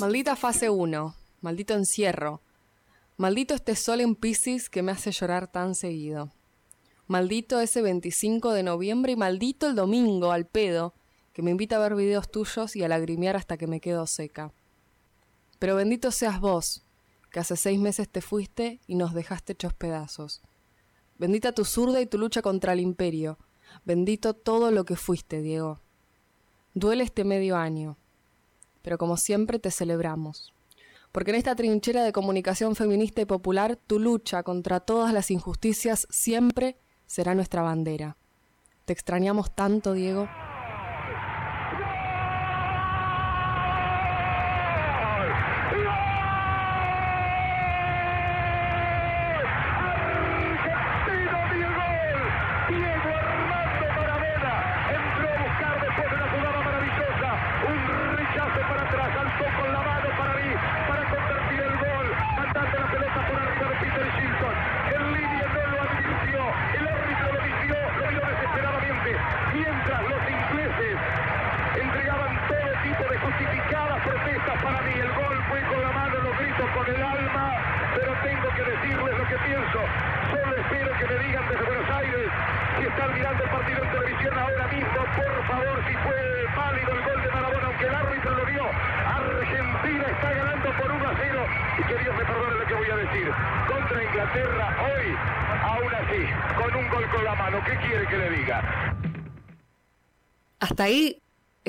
Maldita fase 1, maldito encierro, maldito este sol en Pisces que me hace llorar tan seguido. Maldito ese 25 de noviembre y maldito el domingo al pedo que me invita a ver videos tuyos y a lagrimear hasta que me quedo seca. Pero bendito seas vos, que hace seis meses te fuiste y nos dejaste hechos pedazos. Bendita tu zurda y tu lucha contra el imperio. Bendito todo lo que fuiste, Diego. Duele este medio año pero como siempre te celebramos. Porque en esta trinchera de comunicación feminista y popular, tu lucha contra todas las injusticias siempre será nuestra bandera. Te extrañamos tanto, Diego.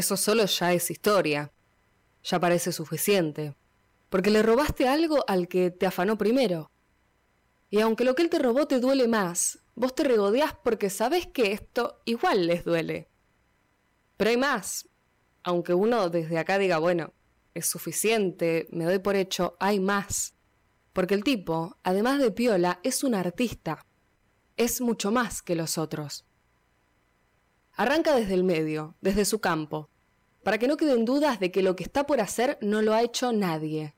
Eso solo ya es historia. Ya parece suficiente. Porque le robaste algo al que te afanó primero. Y aunque lo que él te robó te duele más, vos te regodeás porque sabes que esto igual les duele. Pero hay más. Aunque uno desde acá diga, bueno, es suficiente, me doy por hecho, hay más. Porque el tipo, además de piola, es un artista. Es mucho más que los otros. Arranca desde el medio, desde su campo, para que no queden dudas de que lo que está por hacer no lo ha hecho nadie.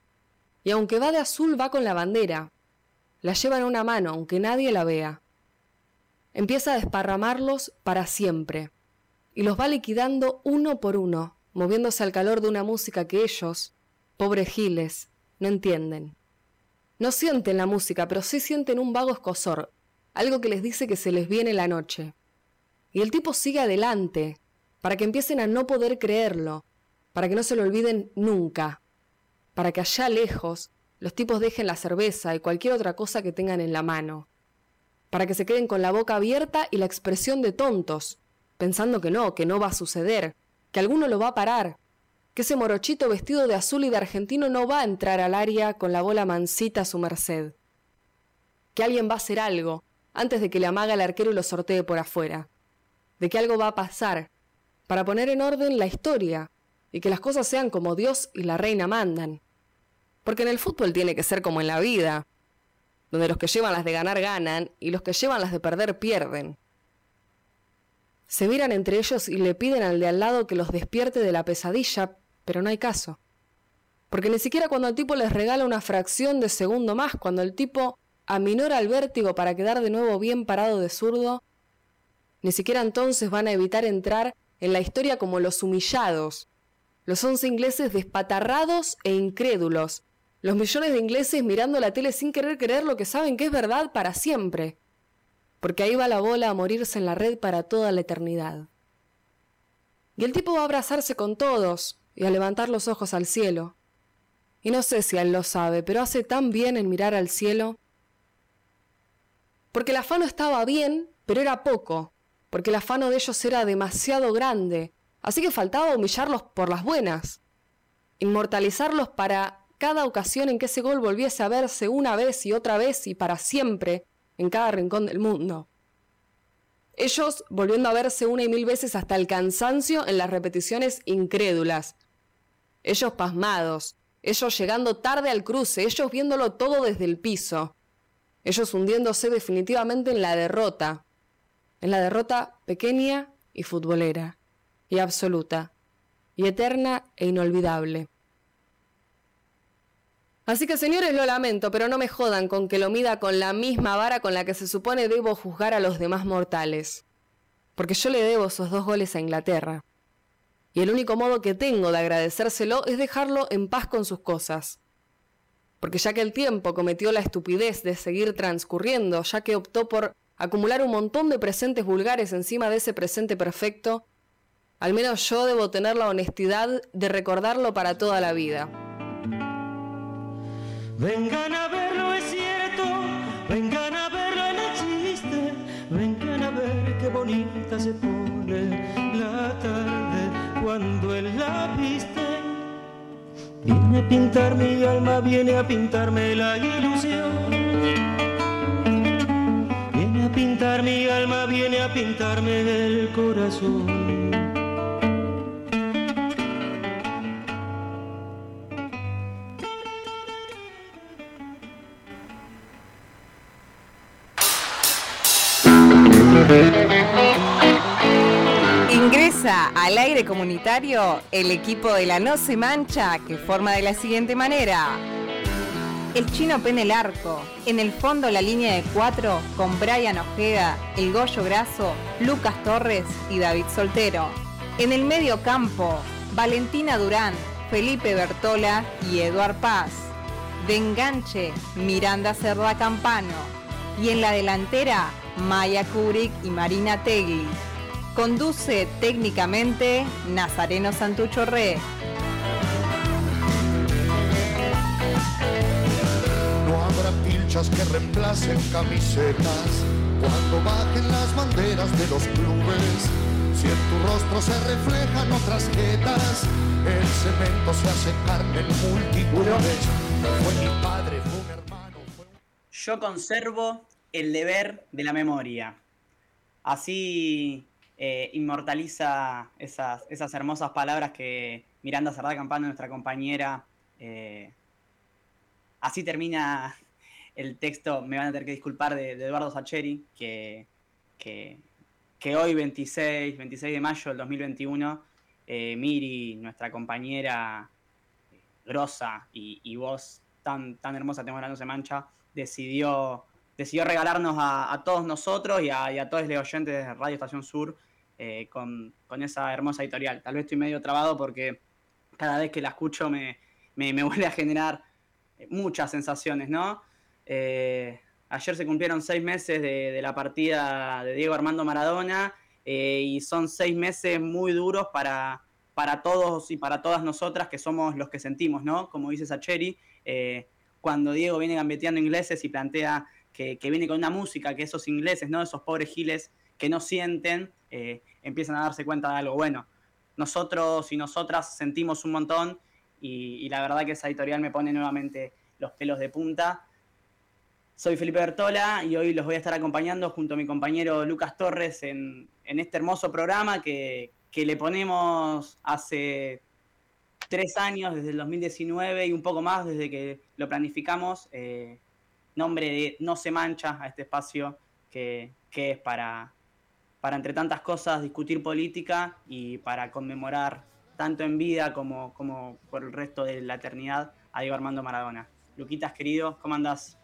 Y aunque va de azul, va con la bandera. La lleva en una mano, aunque nadie la vea. Empieza a desparramarlos para siempre, y los va liquidando uno por uno, moviéndose al calor de una música que ellos, pobres giles, no entienden. No sienten la música, pero sí sienten un vago escosor, algo que les dice que se les viene la noche. Y el tipo sigue adelante, para que empiecen a no poder creerlo, para que no se lo olviden nunca, para que allá lejos los tipos dejen la cerveza y cualquier otra cosa que tengan en la mano, para que se queden con la boca abierta y la expresión de tontos, pensando que no, que no va a suceder, que alguno lo va a parar, que ese morochito vestido de azul y de argentino no va a entrar al área con la bola mansita a su merced, que alguien va a hacer algo antes de que le amaga el arquero y lo sortee por afuera. De que algo va a pasar, para poner en orden la historia y que las cosas sean como Dios y la reina mandan. Porque en el fútbol tiene que ser como en la vida, donde los que llevan las de ganar ganan y los que llevan las de perder pierden. Se miran entre ellos y le piden al de al lado que los despierte de la pesadilla, pero no hay caso. Porque ni siquiera cuando el tipo les regala una fracción de segundo más, cuando el tipo aminora el vértigo para quedar de nuevo bien parado de zurdo, ni siquiera entonces van a evitar entrar en la historia como los humillados, los once ingleses despatarrados e incrédulos, los millones de ingleses mirando la tele sin querer creer lo que saben que es verdad para siempre, porque ahí va la bola a morirse en la red para toda la eternidad. Y el tipo va a abrazarse con todos y a levantar los ojos al cielo. Y no sé si él lo sabe, pero hace tan bien en mirar al cielo. Porque el afano estaba bien, pero era poco, porque el afano de ellos era demasiado grande, así que faltaba humillarlos por las buenas, inmortalizarlos para cada ocasión en que ese gol volviese a verse una vez y otra vez y para siempre en cada rincón del mundo. Ellos volviendo a verse una y mil veces hasta el cansancio en las repeticiones incrédulas. Ellos pasmados, ellos llegando tarde al cruce, ellos viéndolo todo desde el piso, ellos hundiéndose definitivamente en la derrota, en la derrota pequeña y futbolera, y absoluta, y eterna e inolvidable. Así que señores, lo lamento, pero no me jodan con que lo mida con la misma vara con la que se supone debo juzgar a los demás mortales. Porque yo le debo esos dos goles a Inglaterra. Y el único modo que tengo de agradecérselo es dejarlo en paz con sus cosas. Porque ya que el tiempo cometió la estupidez de seguir transcurriendo, ya que optó por acumular un montón de presentes vulgares encima de ese presente perfecto, al menos yo debo tener la honestidad de recordarlo para toda la vida. Vengan a verlo, es cierto, vengan a verlo, el chiste, vengan a ver qué bonita se pone la tarde cuando él la viste. Viene a pintar mi alma, viene a pintarme la ilusión. Pintar mi alma, viene a pintarme el corazón. Ingresa al aire comunitario el equipo de la No Se Mancha que forma de la siguiente manera. El chino pene el arco, en el fondo la línea de cuatro con Brian Ojeda, el Goyo Graso, Lucas Torres y David Soltero. En el medio campo, Valentina Durán, Felipe Bertola y Eduard Paz. De enganche, Miranda Cerda Campano. Y en la delantera, Maya Kurik y Marina Tegui. Conduce técnicamente Nazareno Santucho Re. Pilchas que reemplacen camisetas cuando bajen las banderas de los clubes. Si en tu rostro se reflejan otras jetas, el cemento se hace carne en multitudes. Fue mi padre, fue hermano. Fue. Yo conservo el deber de la memoria. Así eh, inmortaliza esas, esas, hermosas palabras que Miranda Cerdá Campano, nuestra compañera, eh, así termina el texto, me van a tener que disculpar, de, Eduardo Sacheri, que, que, hoy, 26, 26 de mayo del 2021, eh, Miri, nuestra compañera grosa y, y voz tan, tan hermosa, tenemos la no se mancha, decidió decidió regalarnos a, todos nosotros y a, y a, todos los oyentes de Radio Estación Sur eh, con, con, esa hermosa editorial. Tal vez estoy medio trabado porque cada vez que la escucho me, me, me vuelve a generar muchas sensaciones, ¿no? Eh, ayer se cumplieron seis meses de, la partida de Diego Armando Maradona eh, y son seis meses muy duros para, para todos y para todas nosotras que somos los que sentimos, ¿no? Como dice Sacheri, eh, cuando Diego viene gambeteando ingleses y plantea que, que, viene con una música que esos ingleses, ¿no? Esos pobres giles que no sienten, eh, empiezan a darse cuenta de algo. Bueno, nosotros y nosotras sentimos un montón y, y, la verdad que esa editorial me pone nuevamente los pelos de punta. Soy Felipe Bertola y hoy los voy a estar acompañando junto a mi compañero Lucas Torres en, este hermoso programa que, que le ponemos hace tres años, desde el 2019 y un poco más desde que lo planificamos. Eh, nombre de No se mancha a este espacio que, que es para, para, entre tantas cosas, discutir política y para conmemorar, tanto en vida como, como por el resto de la eternidad, a Diego Armando Maradona. Luquitas, querido, ¿cómo andás?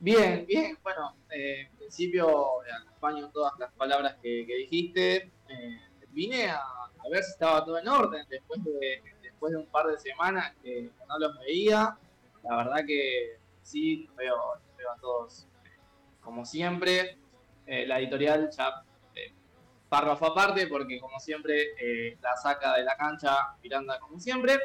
Bien, bien. Bueno, eh, en principio acompaño todas las palabras que, que dijiste. Eh, vine a, a, ver si estaba todo en orden después de, después de un par de semanas que no los veía. La verdad que sí, veo, veo a todos como siempre. Eh, la editorial ya eh, párrafo aparte, porque como siempre eh, la saca de la cancha Miranda como siempre.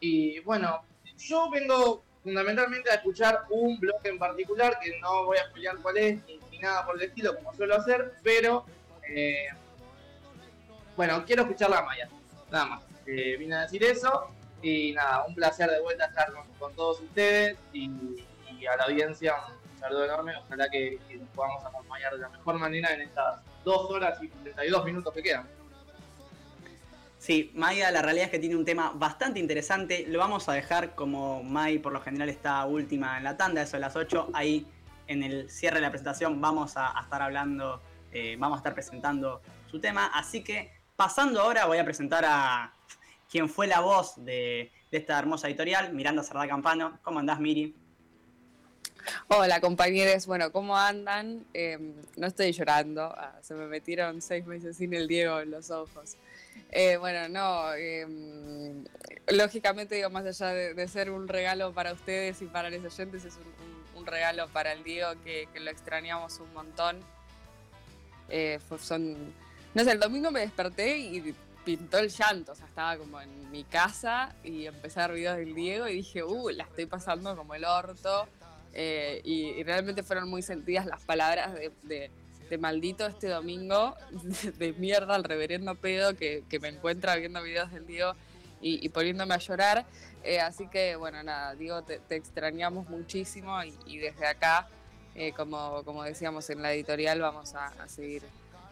Y bueno, yo vengo fundamentalmente a escuchar un blog en particular, que no voy a explicar cuál es, ni, nada por el estilo, como suelo hacer, pero bueno, quiero escuchar la Maya, nada más. vine a decir eso y nada, un placer de vuelta estar con, con todos ustedes y, y, a la audiencia un saludo enorme. Ojalá que, que, nos podamos acompañar de la mejor manera en estas dos horas y 32 minutos que quedan. Sí, Maya, la realidad es que tiene un tema bastante interesante. Lo vamos a dejar como May por lo general está última en la tanda, eso de las 8. Ahí en el cierre de la presentación vamos a, estar hablando, eh, vamos a estar presentando su tema. Así que pasando ahora voy a presentar a, quien fue la voz de, esta hermosa editorial, Miranda Cerdá Campano. ¿Cómo andás, Miri? Hola, compañeros. Bueno, ¿cómo andan? Eh, no estoy llorando. Ah, se me metieron seis meses sin el Diego en los ojos. Eh, bueno, no, em, lógicamente, digo, más allá de, ser un regalo para ustedes y para los oyentes, es un, regalo para el Diego que, lo extrañamos un montón. Eh, son, no sé, el domingo me desperté y pintó el llanto, o sea, estaba como en mi casa y empecé a ver videos del Diego y dije, uh, la estoy pasando como el orto. Eh, y, realmente fueron muy sentidas las palabras de, maldito este domingo, de, mierda al reverendo pedo que, me encuentra viendo videos del Diego y, poniéndome a llorar. Eh, así que, bueno, nada, Diego, te, extrañamos muchísimo y, desde acá, eh, como, como decíamos en la editorial, vamos a seguir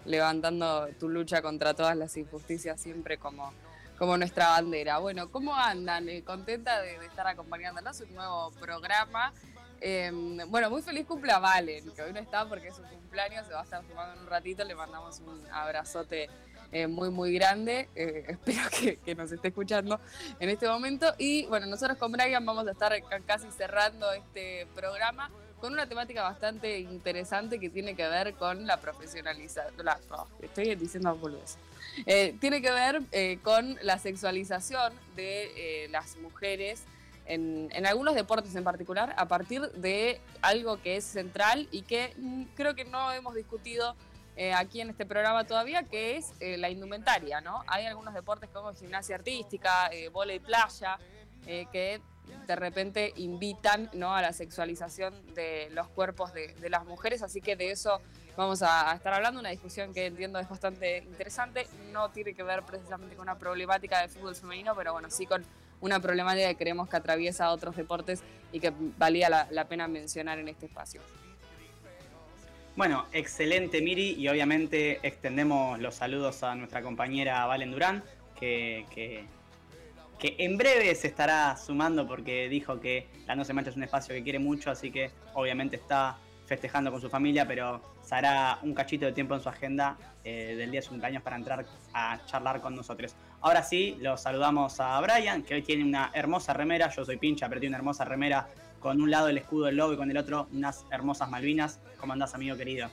levantando tu lucha contra todas las injusticias siempre como, como nuestra bandera. Bueno, ¿cómo andan? Eh, contenta de, estar acompañándonos un nuevo programa. Em, bueno, muy feliz cumple a Valen, que hoy no está porque es su cumpleaños, se va a estar sumando en un ratito, le mandamos un abrazote eh, muy, muy grande. Eh, espero que, nos esté escuchando en este momento. Y bueno, nosotros con Brian vamos a estar casi cerrando este programa con una temática bastante interesante que tiene que ver con la profesionalización. estoy diciendo boludez. Eh, tiene que ver con la sexualización de las mujeres en, algunos deportes en particular, a partir de algo que es central y que mm, creo que no hemos discutido aquí en este programa todavía, que es la indumentaria, ¿no? Hay algunos deportes como gimnasia artística, volei playa, que de repente invitan ¿no? a la sexualización de los cuerpos de, las mujeres, así que de eso vamos a, estar hablando, una discusión que entiendo es bastante interesante, no tiene que ver precisamente con una problemática de fútbol femenino, pero bueno, sí con una problemática que creemos que atraviesa otros deportes y que valía la, pena mencionar en este espacio. Bueno, excelente Miri y obviamente extendemos los saludos a nuestra compañera Valen Durán, que que en breve se estará sumando porque dijo que la No Se Mancha es un espacio que quiere mucho, así que obviamente está festejando con su familia, pero se hará un cachito de tiempo en su agenda eh, del día de su cumpleaños para entrar a charlar con nosotros. Ahora sí, los saludamos a Brian, que hoy tiene una hermosa remera, yo soy pincha, pero tiene una hermosa remera con un lado el escudo del lobo y con el otro unas hermosas Malvinas. ¿Cómo andás, amigo querido?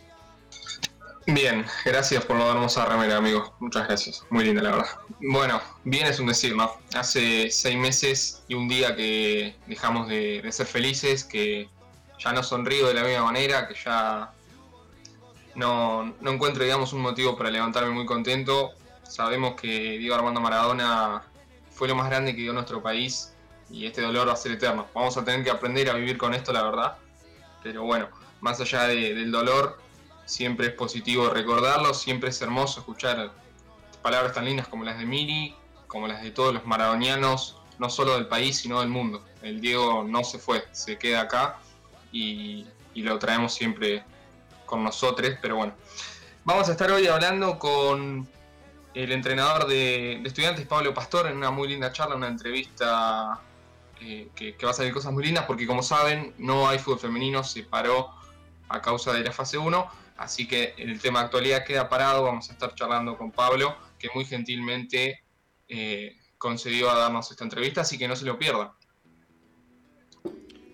Bien, gracias por la hermosa remera, amigo. Muchas gracias. Muy linda, la verdad. Bueno, bien es un decir, ¿no? Hace seis meses y un día que dejamos de, ser felices, que ya no sonrío de la misma manera, que ya no, no encuentro, digamos, un motivo para levantarme muy contento. Sabemos que Diego Armando Maradona fue lo más grande que dio nuestro país y este dolor va a ser eterno. Vamos a tener que aprender a vivir con esto, la verdad. Pero bueno, más allá del dolor, siempre es positivo recordarlo, siempre es hermoso escuchar palabras tan lindas como las de Miri, como las de todos los maradonianos, no solo del país, sino del mundo. El Diego no se fue, se queda acá y, lo traemos siempre con nosotros, pero bueno. Vamos a estar hoy hablando con el entrenador de, estudiantes, Pablo Pastor, en una muy linda charla, una entrevista eh, que, va a salir cosas muy lindas, porque como saben, no hay fútbol femenino, se paró a causa de la fase 1 Así que el tema actualidad queda parado, vamos a estar charlando con Pablo, que muy gentilmente eh, concedió a darnos esta entrevista, así que no se lo pierdan.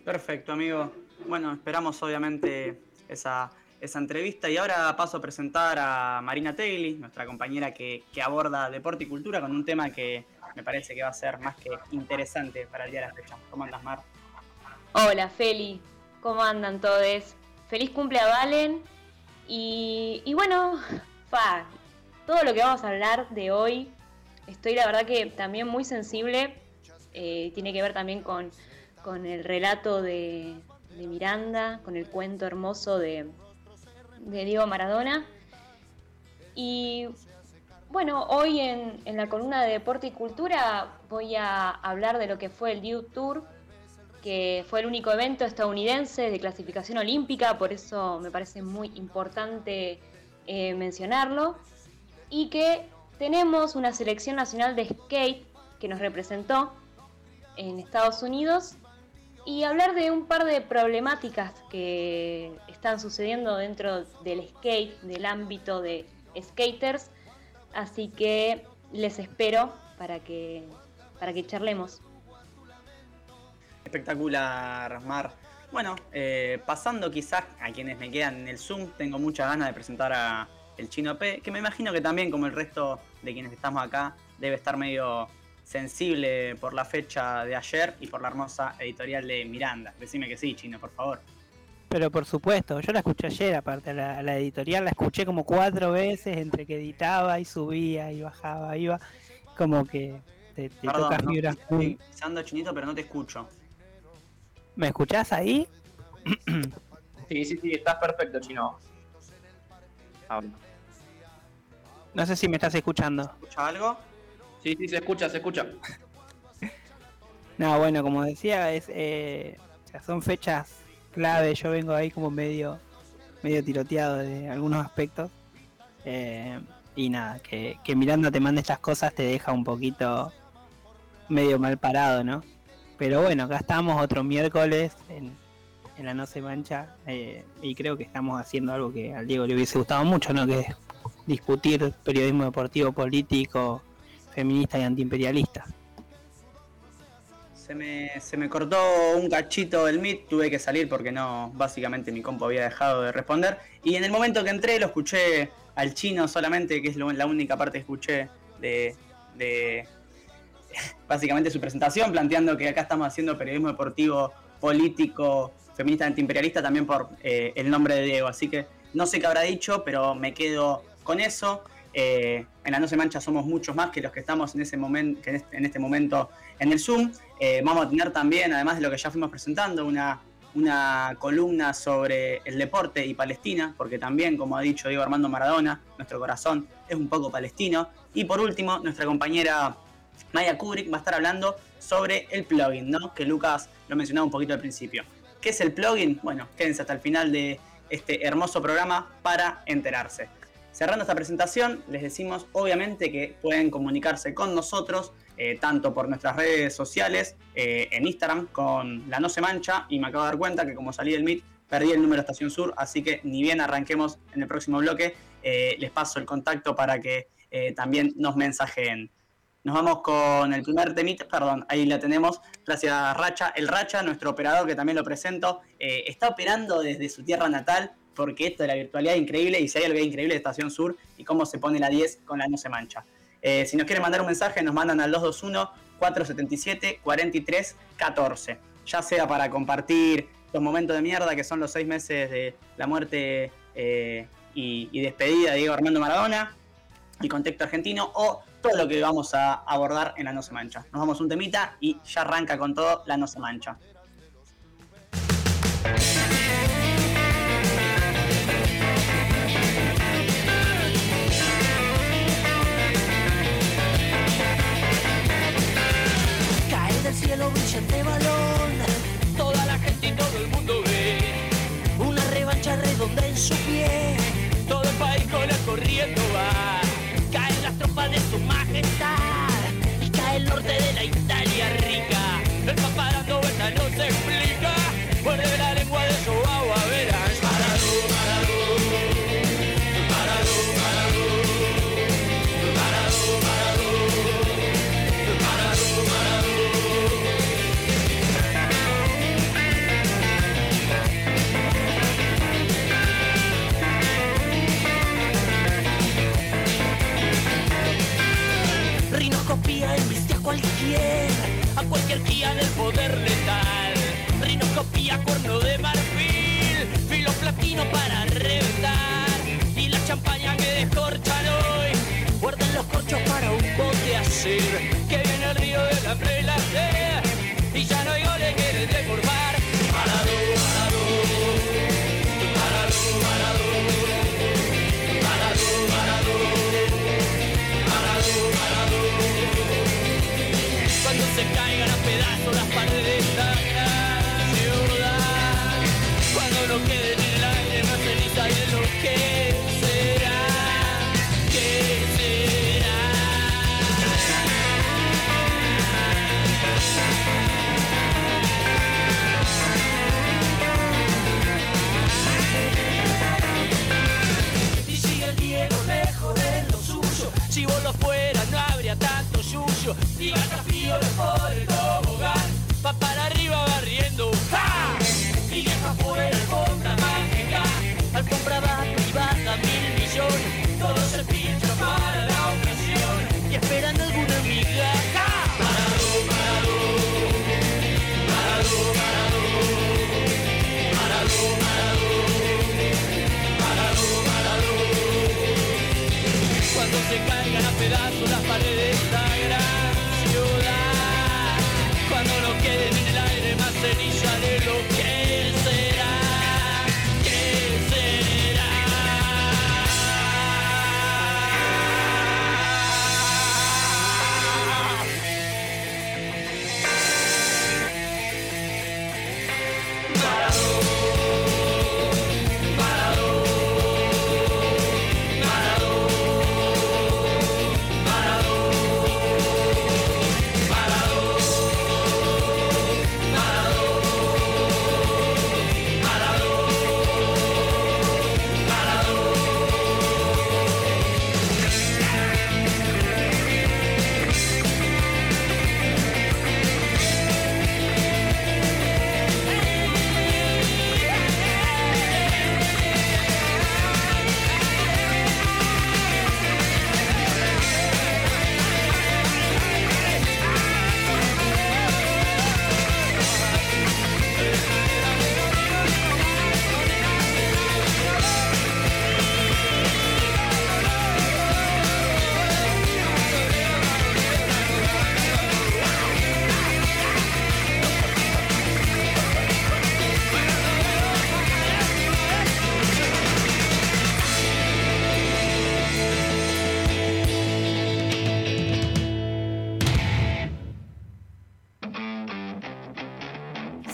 Perfecto, amigo. Bueno, esperamos obviamente esa, entrevista y ahora paso a presentar a Marina Tegli, nuestra compañera que, que, aborda deporte y cultura con un tema que me parece que va a ser más que interesante para el día de la fecha. ¿Cómo andas, Mar? Hola, Feli. ¿Cómo andan todos? Feliz cumple Valen y, bueno, fa, todo lo que vamos a hablar de hoy, estoy la verdad que también muy sensible, eh, tiene que ver también con, el relato de, Miranda, con el cuento hermoso de, de Diego Maradona. Y bueno, hoy en, en, la columna de Deporte y Cultura voy a hablar de lo que fue el Youth Tour que fue el único evento estadounidense de clasificación olímpica, por eso me parece muy importante eh, mencionarlo, y que tenemos una selección nacional de skate que nos representó en Estados Unidos y hablar de un par de problemáticas que están sucediendo dentro del skate, del ámbito de skaters, así que les espero para que, para que charlemos. Espectacular, Mar. Bueno, eh, pasando quizás a quienes me quedan en el Zoom, tengo muchas ganas de presentar a el Chino P, que me imagino que también, como el resto de quienes estamos acá, debe estar medio sensible por la fecha de ayer y por la hermosa editorial de Miranda. Decime que sí, Chino, por favor. Pero por supuesto, yo la escuché ayer, aparte, la, la editorial la escuché como cuatro veces entre que editaba y subía y bajaba, iba, como que te, te Perdón, toca no, estoy pisando chinito, pero no te escucho. ¿Me escuchás ahí? Sí, sí, sí, estás perfecto, chino. Ahora. No sé si me estás escuchando. ¿Escucha algo? Sí, sí, se escucha, se escucha. No, bueno, como decía, es, eh, son fechas clave. Yo vengo ahí como medio, medio tiroteado de algunos aspectos. Eh, y nada, que, que Miranda te mande estas cosas te deja un poquito medio mal parado, ¿no? Pero bueno, acá estamos otro miércoles en, en la No Se Mancha. eh, y creo que estamos haciendo algo que al Diego le hubiese gustado mucho, ¿no? Que es discutir periodismo deportivo, político, feminista y antiimperialista. Se me, se me cortó un cachito el Meet, tuve que salir porque no, básicamente mi compo había dejado de responder. Y en el momento que entré lo escuché al chino solamente, que es la única parte que escuché de, de básicamente su presentación, planteando que acá estamos haciendo periodismo deportivo, político, feminista, antiimperialista, también por eh, el nombre de Diego. Así que no sé qué habrá dicho, pero me quedo con eso. Eh, en la No Se Mancha somos muchos más que los que estamos en, este, este momento en el Zoom. Eh, vamos a tener también, además de lo que ya fuimos presentando, una, una columna sobre el deporte y Palestina, porque también, como ha dicho Diego Armando Maradona, nuestro corazón es un poco palestino. Y por último, nuestra compañera Maya Kubrick va a estar hablando sobre el plugin, ¿no? Que Lucas lo mencionaba un poquito al principio. ¿Qué es el plugin? Bueno, quédense hasta el final de este hermoso programa para enterarse. Cerrando esta presentación, les decimos obviamente que pueden comunicarse con nosotros eh, tanto por nuestras redes sociales, eh, en Instagram con La No Se Mancha, y me acabo de dar cuenta que como salí del Meet, perdí el número Estación Sur, así que ni bien arranquemos en el próximo bloque, eh, les paso el contacto para que también nos mensajeen. Nos vamos con el primer temita, perdón, ahí la tenemos, gracias Racha. El Racha, nuestro operador que también lo presento, está operando desde su tierra natal, porque esto de la virtualidad es increíble, y si hay algo increíble de Estación Sur, y cómo se pone la 10 con la no se mancha. Eh, si nos quieren mandar un mensaje, nos mandan al 221-477-4314, ya sea para compartir los momentos de mierda que son los seis meses de la muerte eh, y, y despedida de Diego Armando Maradona, y contexto argentino, o todo lo que vamos a abordar en la No Se Mancha. Nos vamos un temita y ya arranca con todo la No Se Mancha. Brillante balón. Toda la gente y todo el mundo ve. Una revancha redonda en su pie. Todo el país con él corriendo va. Caen las tropas de su majestad. Y cae el norte de la Italia rica. El papá dando vueltas no se explica. Muerde la lengua de su cualquier, a cualquier guía del poder letal. Rinoscopía, cuerno de marfil, filo platino para reventar. Y la champaña que descorchan hoy, guarden los corchos para un bote azul. vacío, siga vacío por el tobogán, va para arriba barriendo. ¡Ja! Mi vieja fue alfombra mágica, alfombra va privada, mil millones, todo se pincha para la ocasión, y esperando alguna amiga. ¡Ja! Maradó, maradó, maradó, maradó, cuando se cargan a pedazos las paredes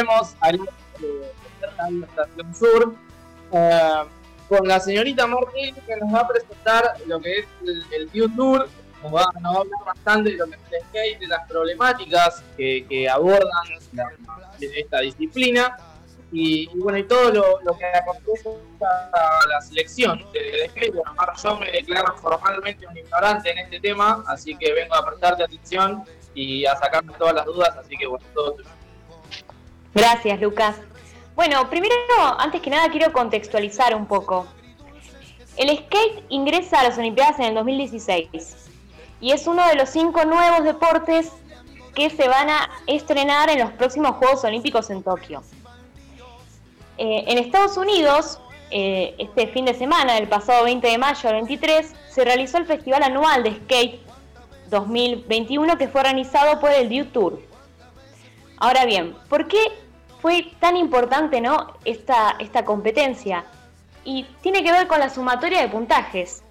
Vemos al la Estación Sur eh, con la señorita Martín que nos va a presentar lo que es el, el View Tour. Nos va, nos va a hablar bastante de lo que es el skate, de las problemáticas que, que abordan la- esta disciplina y, y bueno, y todo lo, lo que acontece a la selección del skate. Bueno, yo me declaro formalmente un ignorante en este tema, así que vengo a prestarte atención y a sacarme todas las dudas, así que bueno, todo tuyo. Gracias, Lucas. Bueno, primero, antes que nada, quiero contextualizar un poco. El skate ingresa a las Olimpiadas en el 2016 y es uno de los cinco nuevos deportes que se van a estrenar en los próximos Juegos Olímpicos en Tokio. Eh, en Estados Unidos, eh, este fin de semana, del pasado 20 de mayo al 23, se realizó el Festival Anual de Skate 2021 que fue organizado por el View Tour. Ahora bien, ¿por qué fue tan importante ¿no? esta, esta competencia? Y tiene que ver con la sumatoria de puntajes.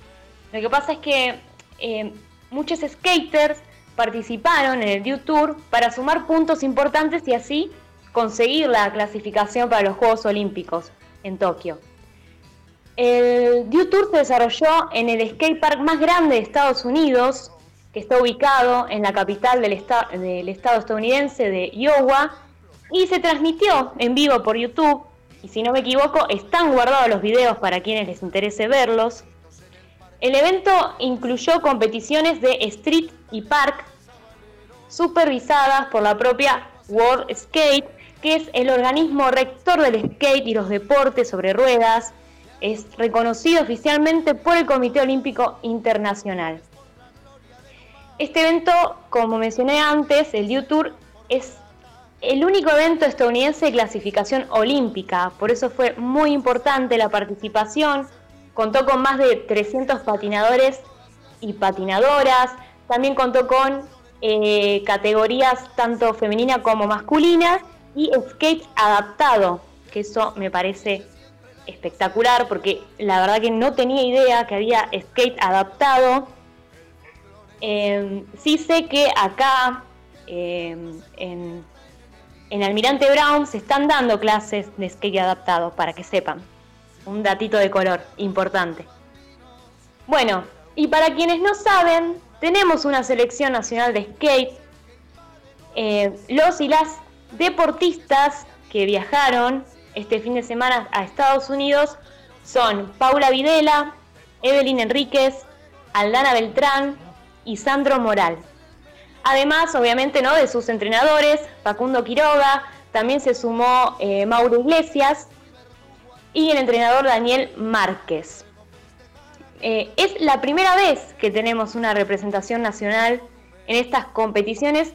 Lo que pasa es que eh, muchos skaters participaron en el View Tour para sumar puntos importantes y así conseguir la clasificación para los Juegos Olímpicos en Tokio. El View Tour se desarrolló en el skate park más grande de Estados Unidos, que está ubicado en la capital del, esta- del estado estadounidense de Iowa, y se transmitió en vivo por YouTube. Y si no me equivoco, están guardados los videos para quienes les interese verlos. El evento incluyó competiciones de street y park supervisadas por la propia World Skate, que es el organismo rector del skate y los deportes sobre ruedas. Es reconocido oficialmente por el Comité Olímpico Internacional. Este evento, como mencioné antes, el Dew Tour, es el único evento estadounidense de clasificación olímpica, por eso fue muy importante la participación. Contó con más de 300 patinadores y patinadoras, también contó con eh, categorías tanto femenina como masculina y skate adaptado, que eso me parece espectacular porque la verdad que no tenía idea que había skate adaptado. Eh, sí sé que acá en, en Almirante Brown se están dando clases de skate adaptado, para que sepan. Un datito de color importante. Bueno, y para quienes no saben, tenemos una selección nacional de skate. Eh, los y las deportistas que viajaron este fin de semana a Estados Unidos son Paula Videla, Evelyn Enríquez, Aldana Beltrán y Sandro Moral. Además, obviamente, ¿no? de sus entrenadores, Facundo Quiroga, también se sumó eh, Mauro Iglesias y el entrenador Daniel Márquez. Eh, es la primera vez que tenemos una representación nacional en estas competiciones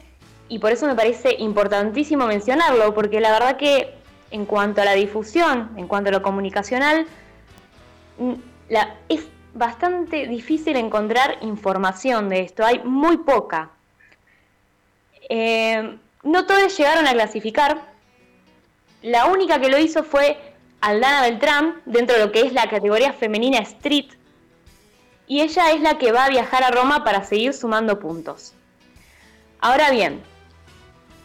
y por eso me parece importantísimo mencionarlo, porque la verdad que en cuanto a la difusión, en cuanto a lo comunicacional, mm, la- es bastante difícil encontrar información de esto, hay muy poca. Eh, no todos llegaron a clasificar, la única que lo hizo fue Aldana Beltrán, dentro de lo que es la categoría femenina Street, y ella es la que va a viajar a Roma para seguir sumando puntos. Ahora bien,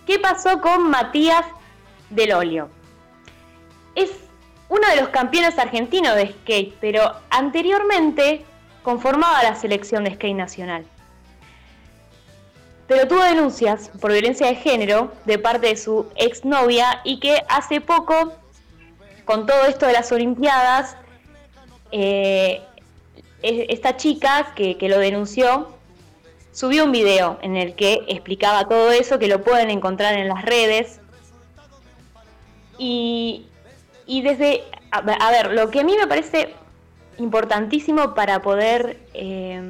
¿qué pasó con Matías Del Olio? Es uno de los campeones argentinos de skate, pero anteriormente conformaba la selección de skate nacional. Pero tuvo denuncias por violencia de género de parte de su exnovia y que hace poco, con todo esto de las Olimpiadas, eh, esta chica que, que lo denunció subió un video en el que explicaba todo eso, que lo pueden encontrar en las redes. Y, y desde, a, ver- lo que a mí me parece importantísimo para poder eh,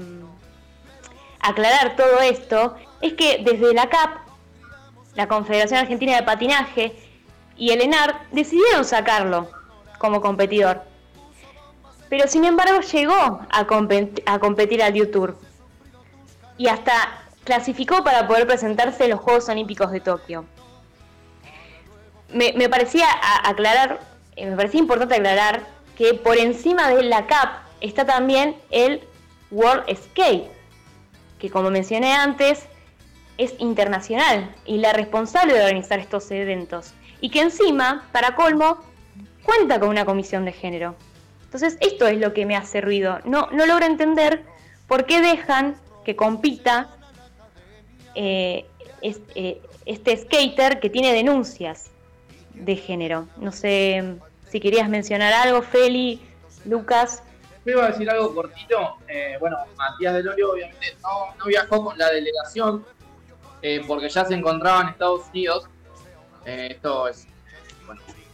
aclarar todo esto es que desde la CAP, la Confederación Argentina de Patinaje, y el ENAR decidieron sacarlo como competidor. Pero sin embargo llegó a, competir al U-Tour. Y hasta clasificó para poder presentarse en los Juegos Olímpicos de Tokio. Me, parecía aclarar, eh, me parecía importante aclarar que por encima de la CAP está también el World Skate, que como mencioné antes, es internacional y la responsable de organizar estos eventos. Y que encima, para colmo, cuenta con una comisión de género. Entonces, esto es lo que me hace ruido. No, no logro entender por qué dejan que compita eh, eh, este skater que tiene denuncias de género. No sé si querías mencionar algo, Feli, Lucas. Yo iba a decir algo cortito. Eh, bueno, Matías del Orio obviamente no, viajó con la delegación porque ya se encontraba en Estados Unidos. esto es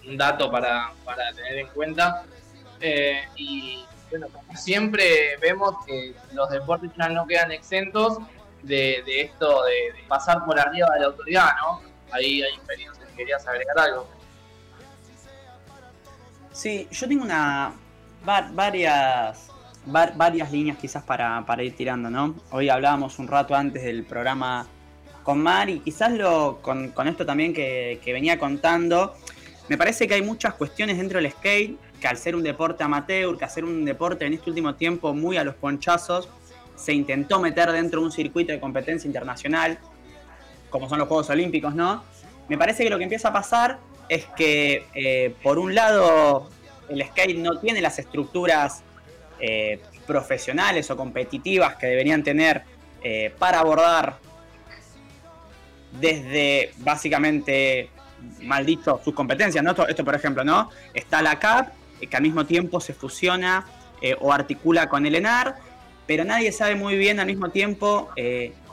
un dato para, para tener en cuenta. y bueno, como siempre vemos que los deportes no quedan exentos de, esto de, pasar por arriba de la autoridad, ¿no? Ahí hay experiencias, querías agregar algo. Sí, yo tengo una varias varias líneas quizás para, ir tirando, ¿no? Hoy hablábamos un rato antes del programa con Mar y quizás lo con, esto también que, que, venía contando, me parece que hay muchas cuestiones dentro del skate que al ser un deporte amateur, que al ser un deporte en este último tiempo muy a los ponchazos, se intentó meter dentro de un circuito de competencia internacional, como son los Juegos Olímpicos, ¿no? Me parece que lo que empieza a pasar es que, eh, por un lado, el skate no tiene las estructuras eh, profesionales o competitivas que deberían tener eh, para abordar desde básicamente, mal dicho, sus competencias, ¿no? Esto, por ejemplo, ¿no? Está la CAP, que al mismo tiempo se fusiona o articula con el ENAR, pero nadie sabe muy bien al mismo tiempo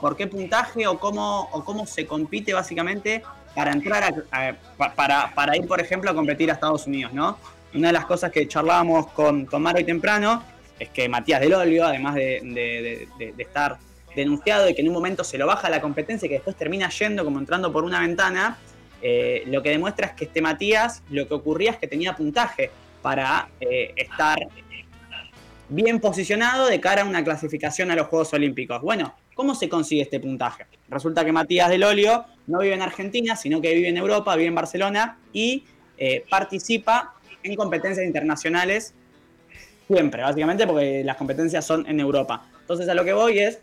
por qué puntaje o cómo, o cómo se compite básicamente para entrar a, para, ir, por ejemplo, a competir a Estados Unidos, ¿no? Una de las cosas que charlábamos con, con Maro y temprano es que Matías Del Olio, además de, estar denunciado y que en un momento se lo baja la competencia y que después termina yendo como entrando por una ventana, eh, lo que demuestra es que este Matías lo que ocurría es que tenía puntaje para eh, estar bien posicionado de cara a una clasificación a los Juegos Olímpicos. Bueno, ¿cómo se consigue este puntaje? Resulta que Matías del Olio no vive en Argentina, sino que vive en Europa, vive en Barcelona y eh, participa en competencias internacionales siempre, básicamente porque las competencias son en Europa. Entonces a lo que voy es,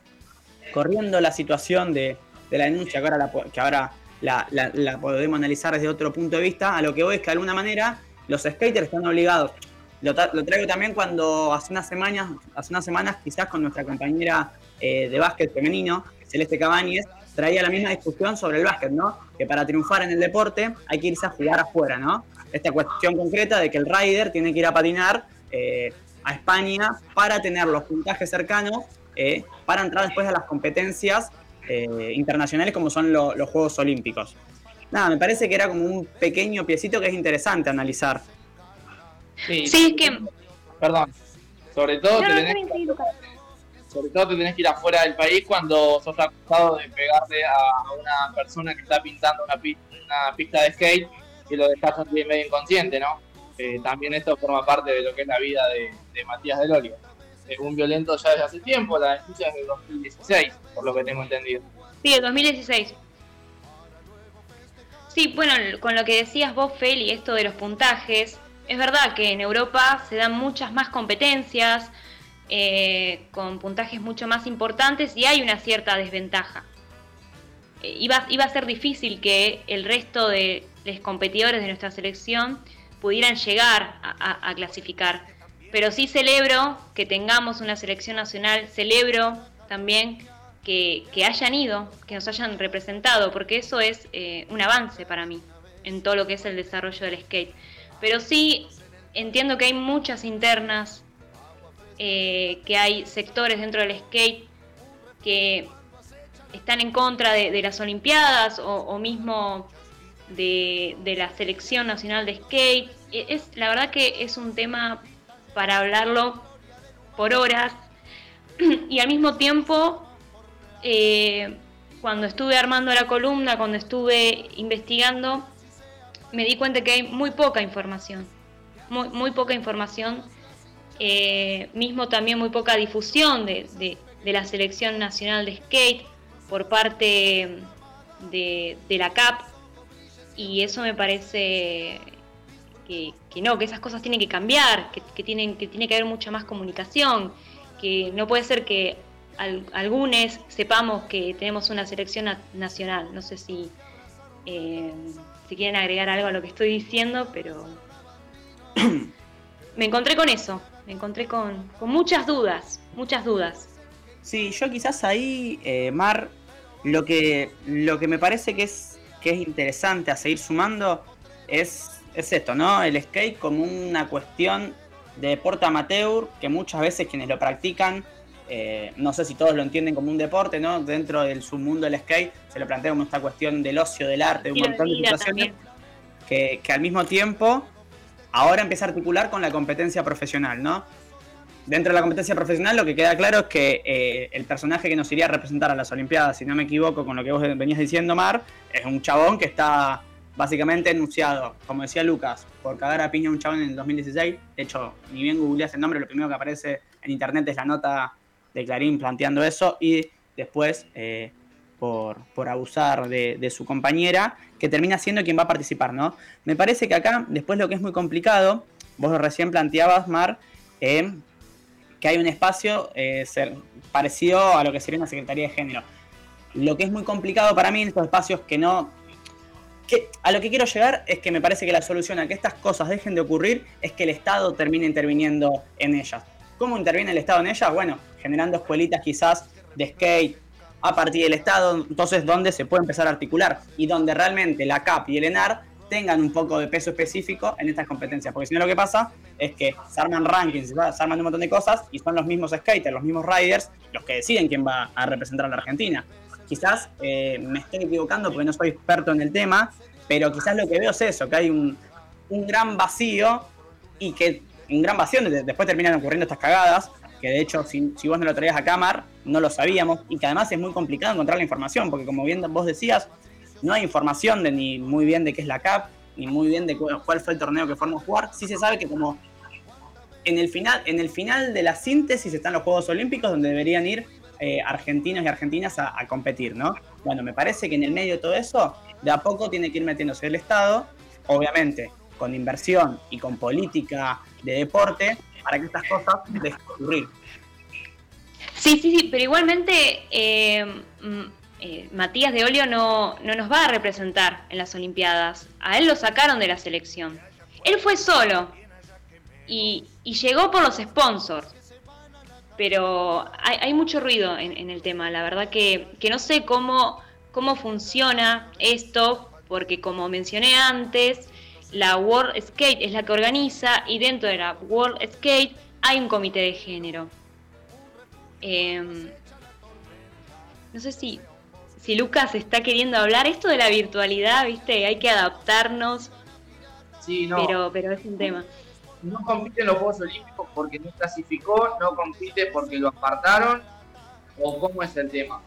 corriendo la situación de, la denuncia, que ahora, la, ahora la, podemos analizar desde otro punto de vista, a lo que voy es que de alguna manera los skaters están obligados lo, traigo también cuando hace unas semanas, hace unas semanas quizás con nuestra compañera eh, de básquet femenino, Celeste Cabañez, traía la misma discusión sobre el básquet, ¿no? Que para triunfar en el deporte hay que irse a jugar afuera, ¿no? Esta cuestión concreta de que el rider tiene que ir a patinar eh, a España para tener los puntajes cercanos eh, para entrar después a las competencias internacionales como son los Juegos Olímpicos. Nada, me parece que era como un pequeño piecito que es interesante analizar. Sí, es que. Perdón. Sobre todo, tenés, sobre todo te tenés que ir afuera del país cuando sos acusado de pegarle a una persona que está pintando una, una pista de skate y lo dejas medio inconsciente, ¿no? Eh, también esto forma parte de lo que es la vida de, Matías del Olio. Es un violento ya desde hace tiempo, la denuncia es de 2016, por lo que tengo entendido. Sí, de 2016. Sí, bueno, con lo que decías vos, Feli, esto de los puntajes, es verdad que en Europa se dan muchas más competencias, eh, con puntajes mucho más importantes y hay una cierta desventaja. Eh, iba, iba, a ser difícil que el resto de los competidores de nuestra selección pudieran llegar a, clasificar. Pero sí celebro que tengamos una selección nacional, celebro también que, hayan ido, que nos hayan representado, porque eso es eh, un avance para mí en todo lo que es el desarrollo del skate. Pero sí entiendo que hay muchas internas, eh, que hay sectores dentro del skate que están en contra de, las Olimpiadas o, mismo de, la selección nacional de skate. E, es, la verdad que es un tema para hablarlo por horas y al mismo tiempo eh, cuando estuve armando la columna, cuando estuve investigando, me di cuenta que hay muy poca información, muy, muy poca información, eh, mismo también muy poca difusión de, de- de la selección nacional de skate por parte de, de la CAP y eso me parece que, que no, que esas cosas tienen que cambiar, que, que tienen, que tiene que haber mucha más comunicación, que no puede ser que al- algunos sepamos que tenemos una selección na- nacional. No sé si, eh, si quieren agregar algo a lo que estoy diciendo, pero me encontré con eso, me encontré con, con muchas dudas, muchas dudas. Sí, yo quizás ahí, eh, Mar, lo que, lo que me parece que es, que es interesante a seguir sumando es, es esto, ¿no? El skate como una cuestión de deporte amateur que muchas veces quienes lo practican, eh, no sé si todos lo entienden como un deporte, ¿no? Dentro del submundo del skate se lo plantea como esta cuestión del ocio, del arte, de un montón de situaciones que, que al mismo tiempo ahora empieza a articular con la competencia profesional, ¿no? Dentro de la competencia profesional lo que queda claro es que eh, el personaje que nos iría a representar a las Olimpiadas, si no me equivoco con lo que vos venías diciendo, Mar, es un chabón que está básicamente enunciado, como decía Lucas, por cagar a piña a un chabón en el 2016. De hecho, ni bien googleas el nombre, lo primero que aparece en internet es la nota de Clarín planteando eso y después eh, por, abusar de, su compañera, que termina siendo quien va a participar, ¿no? Me parece que acá, después lo que es muy complicado, vos recién planteabas, Mar, eh, que hay un espacio eh, parecido a lo que sería una Secretaría de Género. Lo que es muy complicado para mí en estos espacios que no... Que, a lo que quiero llegar es que me parece que la solución a que estas cosas dejen de ocurrir es que el Estado termine interviniendo en ellas. ¿Cómo interviene el Estado en ellas? Bueno, generando escuelitas quizás de skate a partir del Estado, entonces donde se puede empezar a articular y donde realmente la CAP y el ENAR tengan un poco de peso específico en estas competencias, porque si no lo que pasa es que se arman rankings, se arman un montón de cosas y son los mismos skaters, los mismos riders los que deciden quién va a representar a la Argentina. Quizás eh, me estoy equivocando porque no soy experto en el tema, pero quizás lo que veo es eso, que hay un, un gran vacío y que un gran vacío después terminan ocurriendo estas cagadas, que de hecho si, vos no lo traías a cámara no lo sabíamos y que además es muy complicado encontrar la información, porque como bien vos decías, no hay información de ni muy bien de qué es la CAP, ni muy bien de cu- cuál fue el torneo que fuimos a jugar. Sí se sabe que como en el final, en el final de la síntesis están los Juegos Olímpicos donde deberían ir eh, argentinos y argentinas a, a competir, ¿no? Bueno, me parece que en el medio de todo eso, de a poco tiene que ir metiéndose el Estado, obviamente con inversión y con política de deporte, para que estas cosas dejen de. Sí, sí, sí, pero igualmente eh, mm, eh, Matías de Olio no, no nos va a representar en las Olimpiadas. A él lo sacaron de la selección. Él fue solo y, y llegó por los sponsors. Pero hay, hay mucho ruido en, en el tema. La verdad que, que no sé cómo, cómo funciona esto, porque como mencioné antes, la World Skate es la que organiza y dentro de la World Skate hay un comité de género. Eh, no sé si, si Lucas está queriendo hablar esto de la virtualidad, ¿viste? Hay que adaptarnos, Sí, no. pero, pero es un tema. no compite en los Juegos Olímpicos porque no clasificó, no compite porque lo apartaron, o cómo es el tema.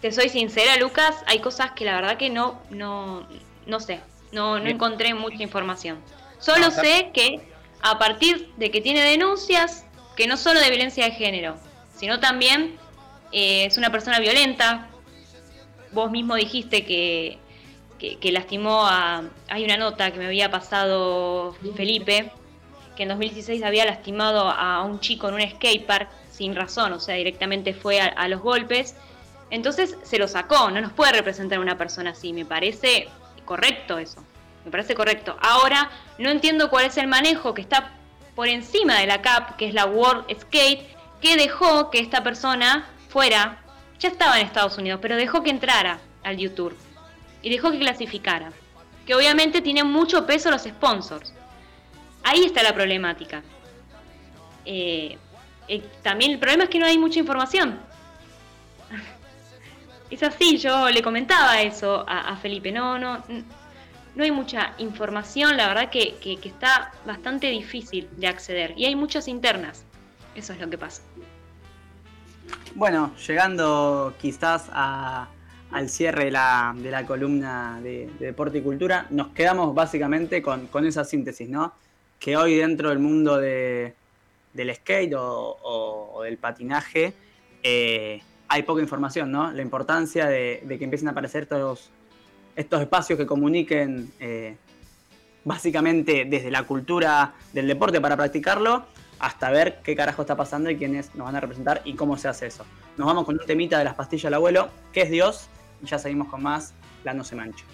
Te soy sincera, Lucas, hay cosas que la verdad que no, no, no sé, no, no encontré mucha información. Solo sé que a partir de que tiene denuncias, que no solo de violencia de género, sino también eh, es una persona violenta. Vos mismo dijiste que, que, que lastimó a... Hay una nota que me había pasado Felipe, que en 2016 había lastimado a un chico en un skatepark sin razón, o sea, directamente fue a, a los golpes. Entonces se lo sacó, no nos puede representar una persona así, me parece correcto eso, me parece correcto. Ahora, no entiendo cuál es el manejo que está por encima de la CAP, que es la World Skate, que dejó que esta persona fuera, ya estaba en Estados Unidos, pero dejó que entrara al YouTube y dejó que clasificara. Que obviamente tienen mucho peso los sponsors. Ahí está la problemática. Eh, eh, también el problema es que no hay mucha información. Es así, yo le comentaba eso a, Felipe. No, no, no hay mucha información, la verdad que, está bastante difícil de acceder. Y hay muchas internas. Eso es lo que pasa. Bueno, llegando quizás al cierre de la, de la columna de, de deporte y cultura, nos quedamos básicamente con, esa síntesis, ¿no? Que hoy dentro del mundo de- del skate o del patinaje eh, hay poca información, ¿no? La importancia de, que empiecen a aparecer estos, estos espacios que comuniquen eh, básicamente desde la cultura del deporte para practicarlo hasta ver qué carajo está pasando y quiénes nos van a representar y cómo se hace eso. Nos vamos con un temita de las pastillas del abuelo, que es Dios, y ya seguimos con más La No Se Mancha.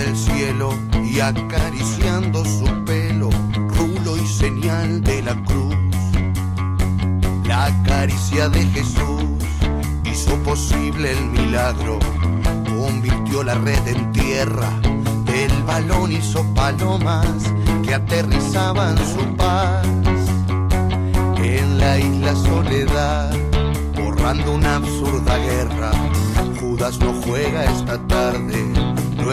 Del cielo y acariciando su pelo, rulo y señal de la cruz. La caricia de Jesús hizo posible el milagro, convirtió la red en tierra, del balón hizo palomas que aterrizaban su paz. En la isla soledad, borrando una absurda guerra, Judas no juega esta tarde, lo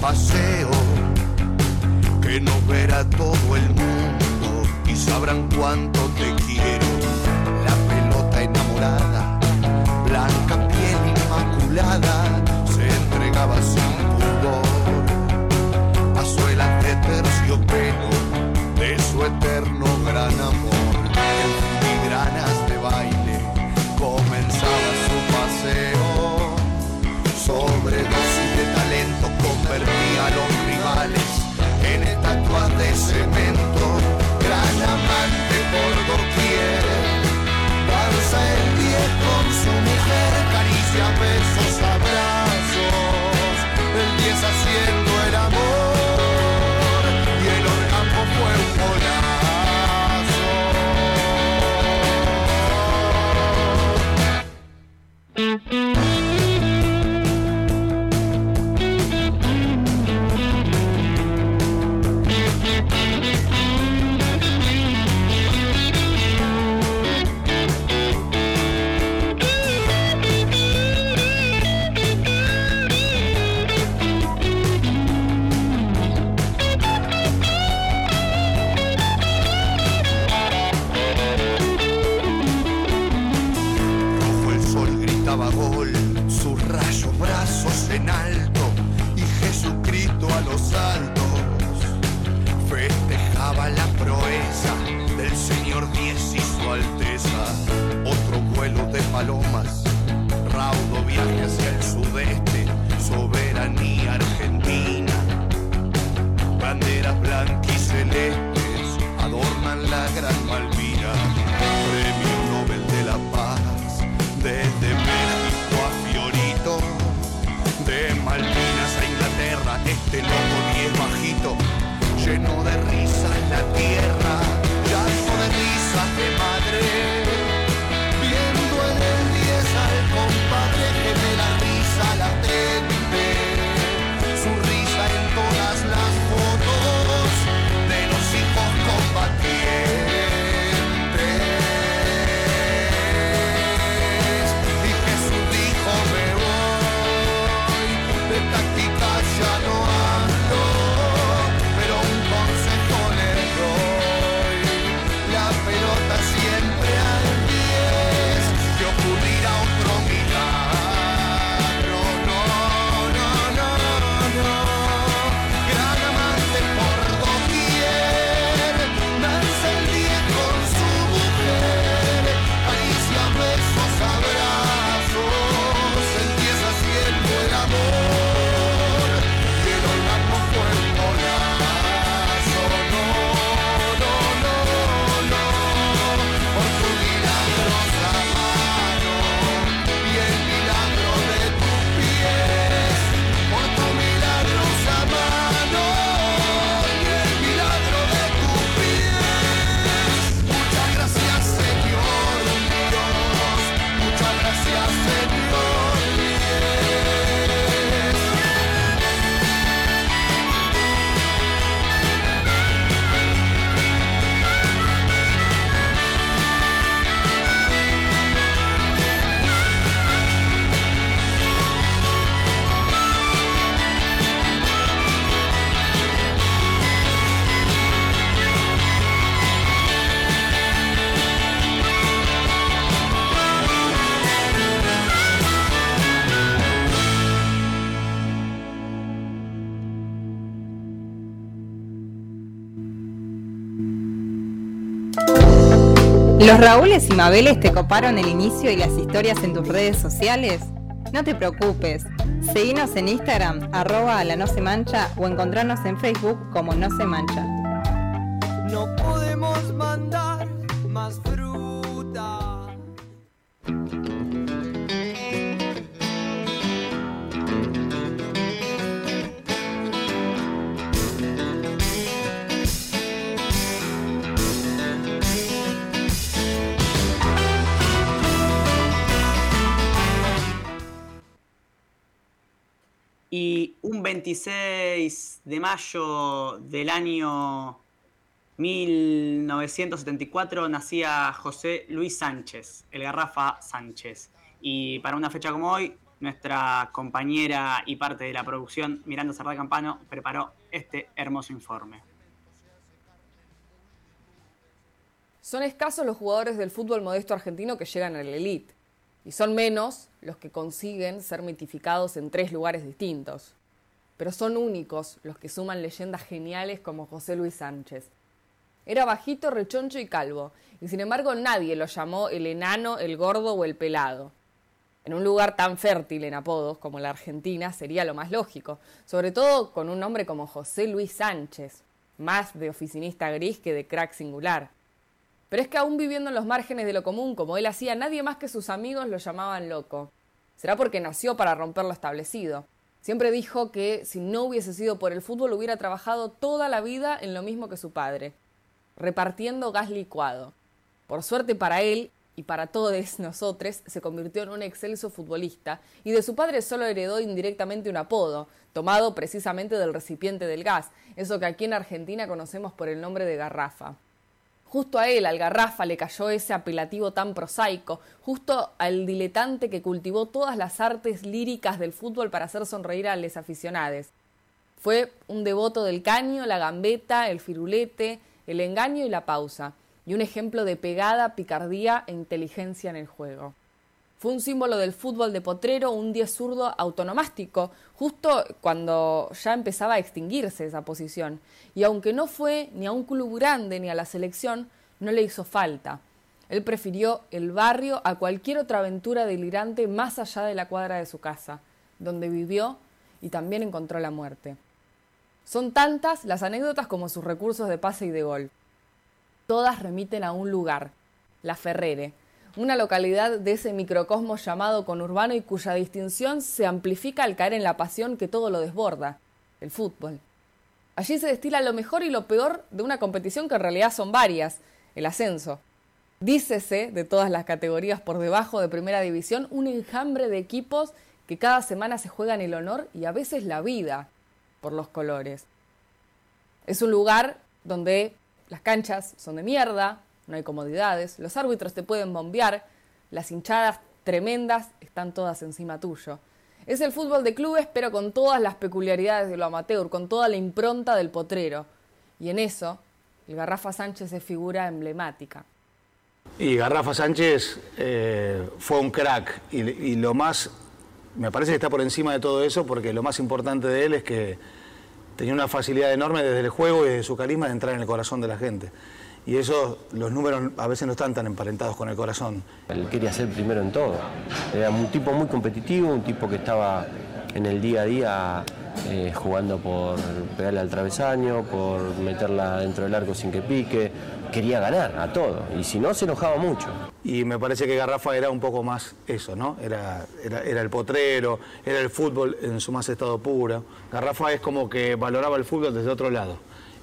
Paseo, que nos verá todo el mundo y sabrán cuánto te quiero. La pelota enamorada, blanca piel inmaculada, se entregaba sin pudor a suelas de terciopelo de su eterno gran amor. De cemento. Gran amante por doquier. Danza el diez con su mujer, caricia, besos, abrazos. El 10 haciendo ¿Los Raúles y Mabeles te coparon el inicio y las historias en tus redes sociales? No te preocupes, seguinos en Instagram, arroba la no se mancha o encontrarnos en Facebook como no se mancha. No podemos mandar más Y un 26 de mayo del año 1974 nacía José Luis Sánchez, el Garrafa Sánchez. Y para una fecha como hoy, nuestra compañera y parte de la producción, Miranda Cerda Campano, preparó este hermoso informe. Son escasos los jugadores del fútbol modesto argentino que llegan a la elite, y son menos los que consiguen ser mitificados en tres lugares distintos. Pero son únicos los que suman leyendas geniales como José Luis Sánchez. Era bajito, rechoncho y calvo, y sin embargo nadie lo llamó el enano, el gordo o el pelado. En un lugar tan fértil en apodos como la Argentina sería lo más lógico, sobre todo con un nombre como José Luis Sánchez, más de oficinista gris que de crack singular. Pero es que aún viviendo en los márgenes de lo común, como él hacía, nadie más que sus amigos lo llamaban loco. Será porque nació para romper lo establecido. Siempre dijo que si no hubiese sido por el fútbol hubiera trabajado toda la vida en lo mismo que su padre, repartiendo gas licuado. Por suerte para él y para todos nosotros, se convirtió en un excelso futbolista y de su padre solo heredó indirectamente un apodo, tomado precisamente del recipiente del gas, eso que aquí en Argentina conocemos por el nombre de garrafa. Justo a él, al garrafa, le cayó ese apelativo tan prosaico, justo al diletante que cultivó todas las artes líricas del fútbol para hacer sonreír a los aficionados. Fue un devoto del caño, la gambeta, el firulete, el engaño y la pausa, y un ejemplo de pegada, picardía e inteligencia en el juego. Fue un símbolo del fútbol de potrero, un 10 zurdo autonomástico, justo cuando ya empezaba a extinguirse esa posición. Y aunque no fue ni a un club grande ni a la selección, no le hizo falta. Él prefirió el barrio a cualquier otra aventura delirante más allá de la cuadra de su casa, donde vivió y también encontró la muerte. Son tantas las anécdotas como sus recursos de pase y de gol. Todas remiten a un lugar, La Ferrere, una localidad de ese microcosmos llamado conurbano y cuya distinción se amplifica al caer en la pasión que todo lo desborda, el fútbol. Allí se destila lo mejor y lo peor de una competición que en realidad son varias, el ascenso. Dícese, de todas las categorías por debajo de primera división, un enjambre de equipos que cada semana se juegan el honor y a veces la vida por los colores. Es un lugar donde las canchas son de mierda, no hay comodidades, los árbitros te pueden bombear, las hinchadas tremendas están todas encima tuyo. Es el fútbol de clubes, pero con todas las peculiaridades de lo amateur, con toda la impronta del potrero. Y en eso, el Garrafa Sánchez es figura emblemática. Y Garrafa Sánchez eh, fue un crack y, y lo más, me parece que está por encima de todo eso porque lo más importante de él es que tenía una facilidad enorme desde el juego y desde su carisma de entrar en el corazón de la gente. Y eso, los números a veces no están tan emparentados con el corazón. Él quería ser primero en todo. Era un tipo muy competitivo, un tipo que estaba en el día a día eh, jugando por pegarle al travesaño, por meterla dentro del arco sin que pique. Quería ganar a todo. Y si no, se enojaba mucho. Y me parece que Garrafa era un poco más eso, ¿no? Era, era, era el potrero, era el fútbol en su más estado puro. Garrafa es como que valoraba el fútbol desde otro lado.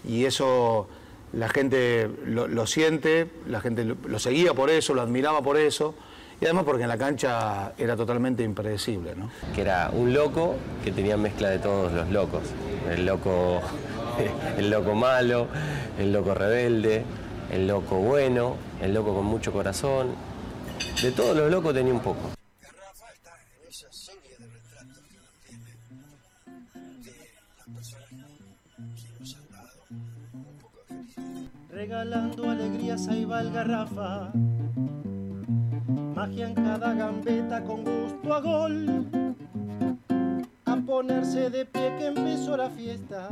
Y eso la gente lo, siente, la gente lo, lo, seguía por eso, lo admiraba por eso, y además porque en la cancha era totalmente impredecible. ¿no? Que era un loco que tenía mezcla de todos los locos. El loco, el loco malo, el loco rebelde, el loco bueno, el loco con mucho corazón. De todos los locos tenía un poco. Regalando alegrías ahí va garrafa. Magia en cada gambeta con gusto a gol. A ponerse de pie que empezó la fiesta.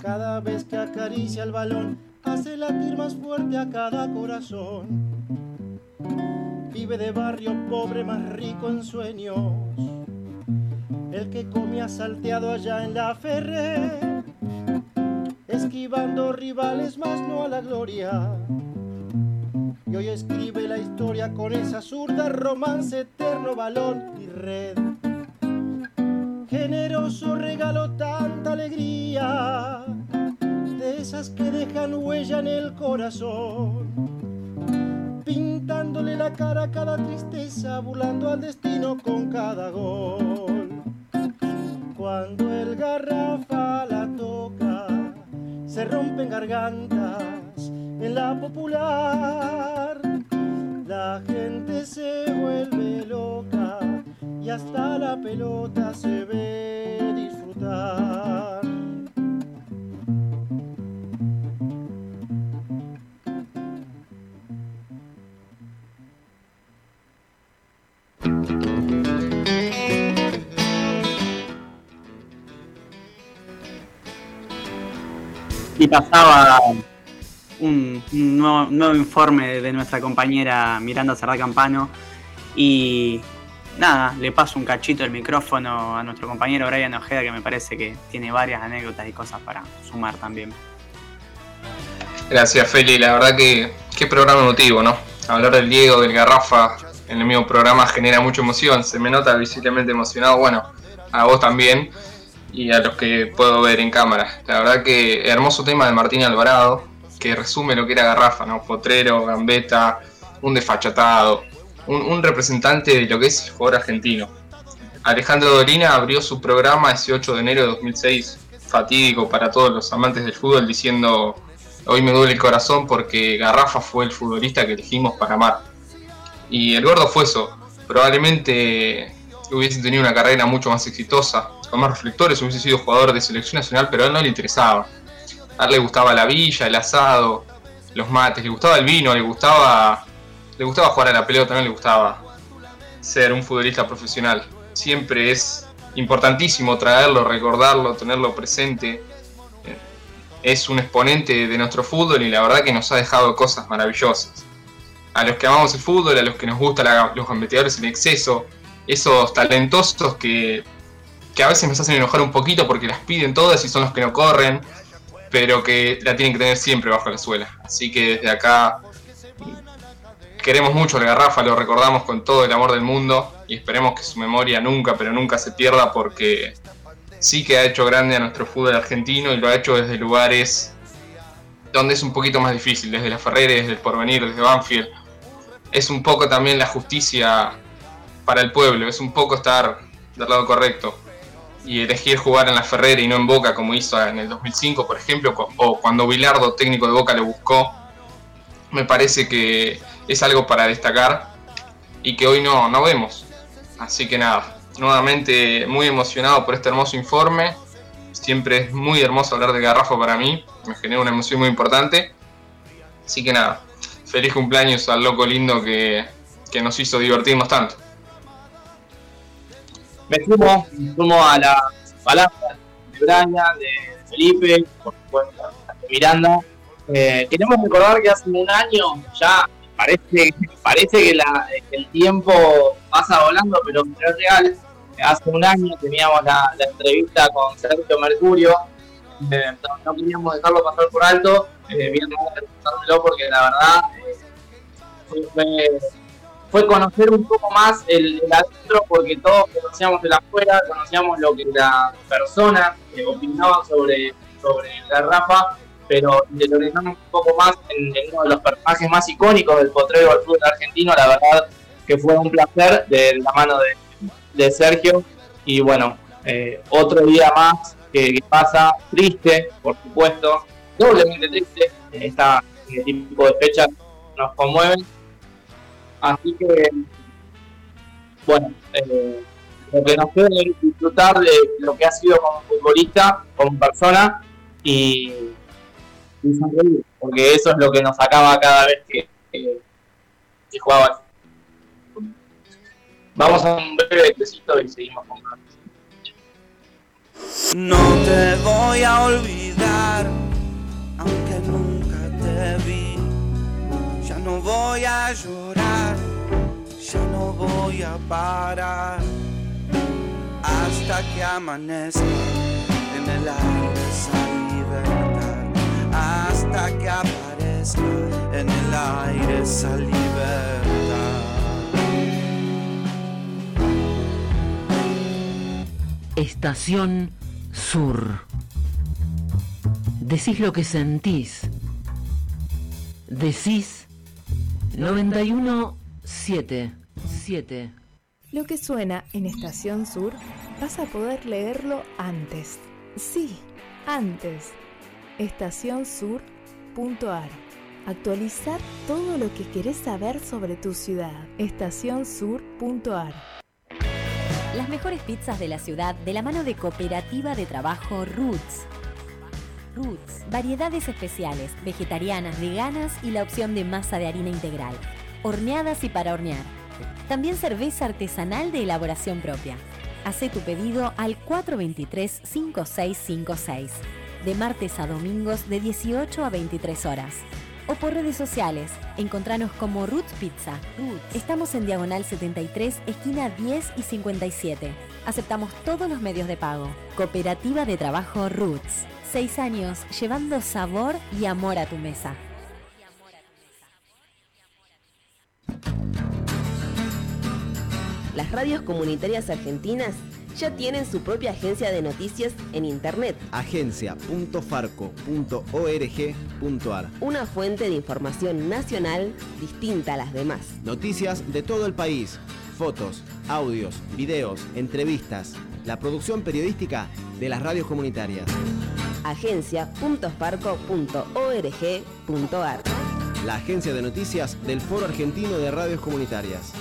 Cada vez que acaricia el balón, hace latir más fuerte a cada corazón. Vive de barrio pobre, más rico en sueños. El que comía salteado allá en la ferre, esquivando rivales más no a la gloria. Y hoy escribe la historia con esa zurda, romance eterno, balón y red. Generoso regalo tanta alegría, de esas que dejan huella en el corazón. Pintándole la cara a cada tristeza, burlando al destino con cada gol. Cuando el garrafa la toca, se rompen gargantas en la popular. La gente se vuelve loca y hasta la pelota se ve disfrutar. Pasaba un, nuevo, nuevo informe de nuestra compañera Miranda Cerrá Campano. Y nada, le paso un cachito el micrófono a nuestro compañero Brian Ojeda, que me parece que tiene varias anécdotas y cosas para sumar también. Gracias, Feli. La verdad que qué programa emotivo, ¿no? Hablar del Diego, del Garrafa en el mismo programa genera mucha emoción. Se me nota visiblemente emocionado. Bueno, a vos también y a los que puedo ver en cámara. La verdad que hermoso tema de Martín Alvarado, que resume lo que era Garrafa, ¿no? Potrero, gambeta, un desfachatado, un, un representante de lo que es el jugador argentino. Alejandro Dolina abrió su programa ese 8 de enero de 2006, fatídico para todos los amantes del fútbol, diciendo, hoy me duele el corazón porque Garrafa fue el futbolista que elegimos para amar. Y el gordo fue eso, probablemente hubiese tenido una carrera mucho más exitosa, con más reflectores, hubiese sido jugador de selección nacional, pero a él no le interesaba. A él le gustaba la villa, el asado, los mates, le gustaba el vino, le gustaba, le gustaba jugar a la pelota, no le gustaba ser un futbolista profesional. Siempre es importantísimo traerlo, recordarlo, tenerlo presente. Es un exponente de nuestro fútbol y la verdad que nos ha dejado cosas maravillosas. A los que amamos el fútbol, a los que nos gustan los gambeteadores en exceso, esos talentosos que, que a veces nos hacen enojar un poquito porque las piden todas y son los que no corren, pero que la tienen que tener siempre bajo la suela. Así que desde acá queremos mucho al Garrafa, lo recordamos con todo el amor del mundo y esperemos que su memoria nunca, pero nunca se pierda porque sí que ha hecho grande a nuestro fútbol argentino y lo ha hecho desde lugares donde es un poquito más difícil, desde la Ferrere, desde el Porvenir, desde Banfield. Es un poco también la justicia para el pueblo, es un poco estar del lado correcto y elegir jugar en la Ferrera y no en Boca como hizo en el 2005, por ejemplo, o cuando Bilardo, técnico de Boca, lo buscó, me parece que es algo para destacar y que hoy no, no vemos. Así que nada, nuevamente muy emocionado por este hermoso informe. Siempre es muy hermoso hablar de Garrafa para mí, me genera una emoción muy importante. Así que nada, feliz cumpleaños al loco lindo que, que nos hizo divertirnos tanto. Me sumo, me sumo a la palabra de Brian, de Felipe, por supuesto, de Miranda. Eh, queremos recordar que hace un año ya parece, parece que, la- el tiempo pasa volando, pero es real. Hace un año teníamos la, entrevista con Sergio Mercurio. Eh, no, queríamos dejarlo pasar por alto. Eh, bien porque la verdad eh, fue fue conocer un poco más el, el adentro, porque todos conocíamos el afuera, conocíamos lo que las personas eh, opinaban sobre, sobre Garrafa, pero interiorizamos un poco más en, uno de los personajes más icónicos del potrero del fútbol argentino, la verdad que fue un placer de la mano de, Sergio, y bueno, eh, otro día más que, que pasa, triste, por supuesto, doblemente triste, esta, este tipo de fechas nos conmueven, Así que, bueno, eh, lo que nos queda disfrutar de lo que ha sido como futbolista, como persona y, y sonreír, porque eso es lo que nos sacaba cada vez que, que, que. Vamos a un breve besito y seguimos con. No te voy a olvidar, aunque nunca vi. No voy a llorar, ya no voy a parar hasta que amanezca en el aire esa libertad, hasta que aparezca en el aire esa libertad. Estación Sur. Decís lo que sentís. Decís 91 7 Lo que suena en Estación Sur vas a poder leerlo antes. Sí, antes. Estacionsur.ar Actualizar todo lo que querés saber sobre tu ciudad. Estacionsur.ar Las mejores pizzas de la ciudad de la mano de Cooperativa de Trabajo Roots. Roots, variedades especiales, vegetarianas, veganas y la opción de masa de harina integral, horneadas y para hornear. También cerveza artesanal de elaboración propia. Hacé tu pedido al 423-5656, de martes a domingos de 18 a 23 horas. O por redes sociales, encontranos como Roots Pizza. Estamos en Diagonal 73, esquina 10 y 57. Aceptamos todos los medios de pago. Cooperativa de Trabajo Roots. Seis años llevando sabor y amor a tu mesa. Las radios comunitarias argentinas ya tienen su propia agencia de noticias en Internet. agencia.farco.org.ar Una fuente de información nacional distinta a las demás. Noticias de todo el país, fotos, audios, videos, entrevistas, la producción periodística de las radios comunitarias. agencia.farco.org.ar La agencia de noticias del Foro Argentino de Radios Comunitarias.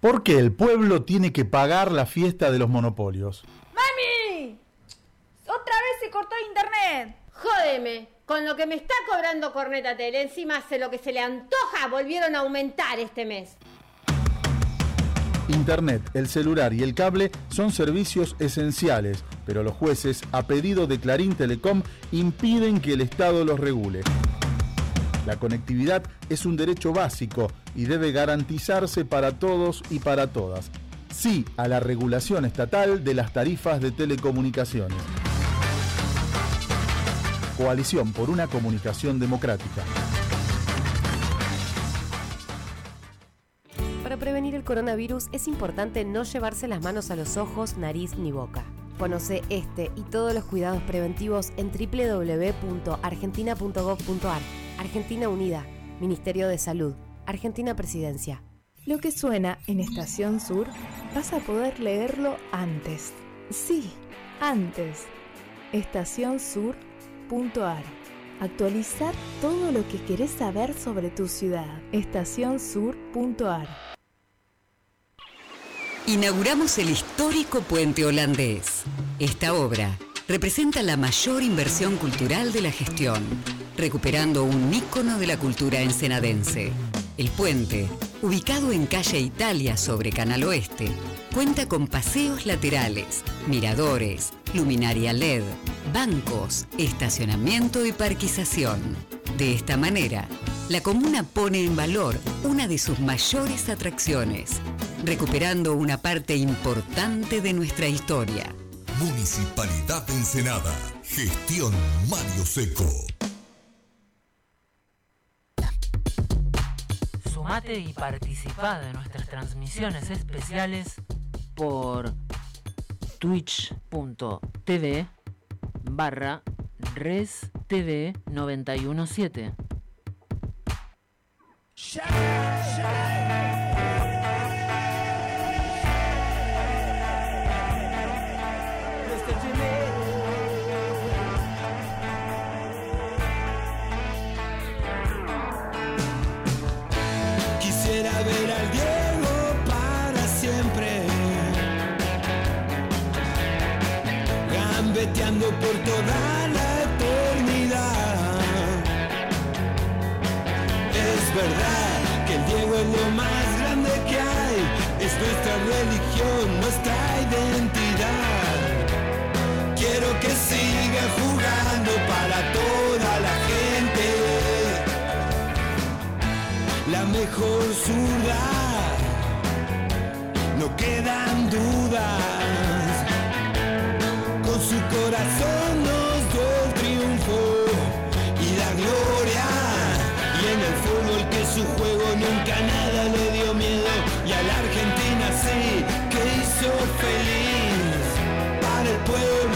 Porque el pueblo tiene que pagar la fiesta de los monopolios. ¡Mami! ¡Otra vez se cortó internet! Jódeme, con lo que me está cobrando Corneta Tele, encima hace lo que se le antoja, volvieron a aumentar este mes. Internet, el celular y el cable son servicios esenciales, pero los jueces, a pedido de Clarín Telecom, impiden que el Estado los regule. La conectividad es un derecho básico y debe garantizarse para todos y para todas. Sí a la regulación estatal de las tarifas de telecomunicaciones. Coalición por una comunicación democrática. Para prevenir el coronavirus es importante no llevarse las manos a los ojos, nariz ni boca. Conoce este y todos los cuidados preventivos en www.argentina.gov.ar. Argentina Unida, Ministerio de Salud, Argentina Presidencia. Lo que suena en Estación Sur vas a poder leerlo antes. Sí, antes. Actualizar todo lo que querés saber sobre tu ciudad. Estacionsur.ar Inauguramos el histórico puente holandés. Esta obra representa la mayor inversión cultural de la gestión, recuperando un ícono de la cultura ensenadense. El puente, ubicado en calle Italia sobre Canal Oeste, cuenta con paseos laterales, miradores, luminaria LED, bancos, estacionamiento y parquización. De esta manera, la comuna pone en valor una de sus mayores atracciones, recuperando una parte importante de nuestra historia. Municipalidad de Ensenada. Gestión Mario Seco. Sumate y participa de nuestras transmisiones especiales por twitch.tv barra res tv 917. Quisiera ver al Diego correteando por toda la eternidad. Es verdad que el Diego es lo más grande que hay, es nuestra religión, nuestra identidad. Quiero que siga jugando para toda la gente. La mejor zurda, no quedan dudas. Corazón nos dio triunfo y la gloria. Y en el fútbol que su juego nunca nada le dio miedo. Y a la Argentina sí que hizo feliz. Para el pueblo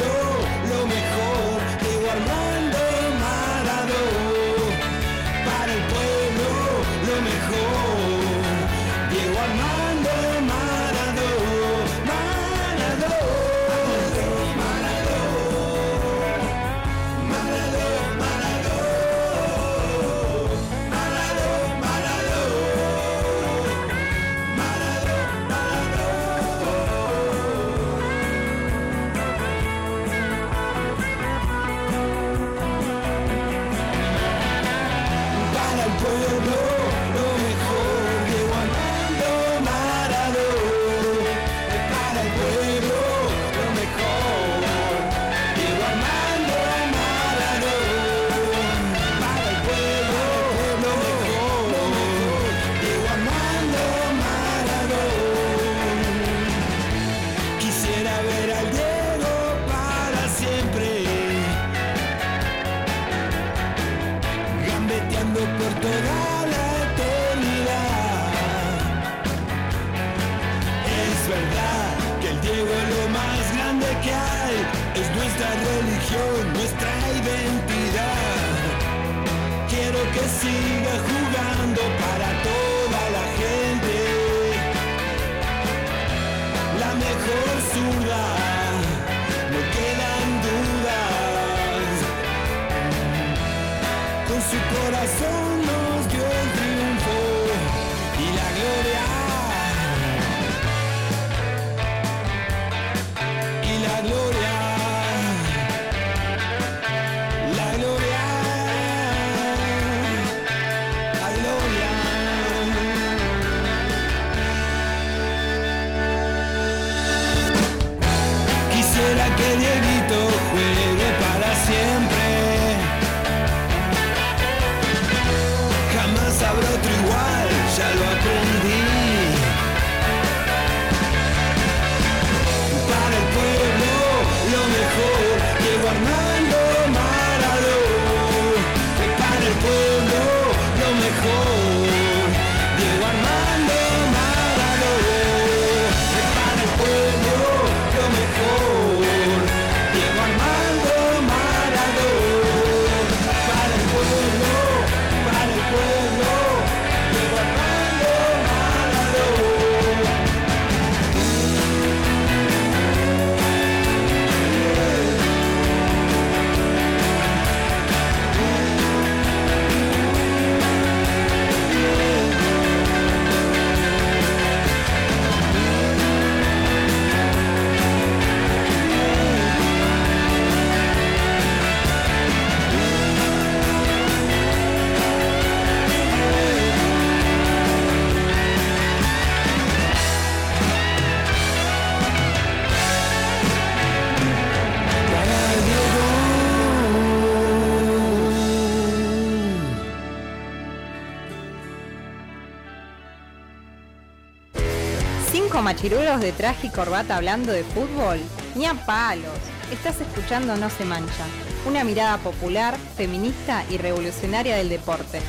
machirulos de traje y corbata hablando de fútbol? Ni a palos. Estás escuchando No se mancha. Una mirada popular, feminista y revolucionaria del deporte.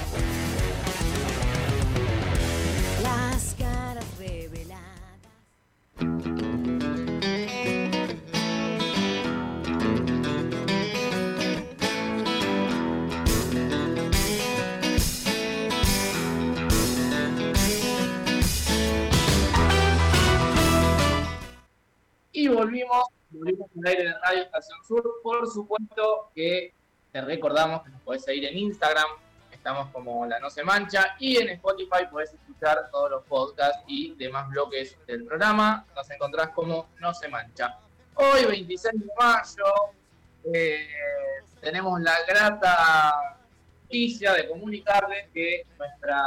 Sur. Por supuesto que te recordamos que nos podés seguir en Instagram, estamos como La No Se Mancha, y en Spotify podés escuchar todos los podcasts y demás bloques del programa. Nos encontrás como No Se Mancha. Hoy, 26 de mayo, eh, tenemos la grata noticia de comunicarles que nuestra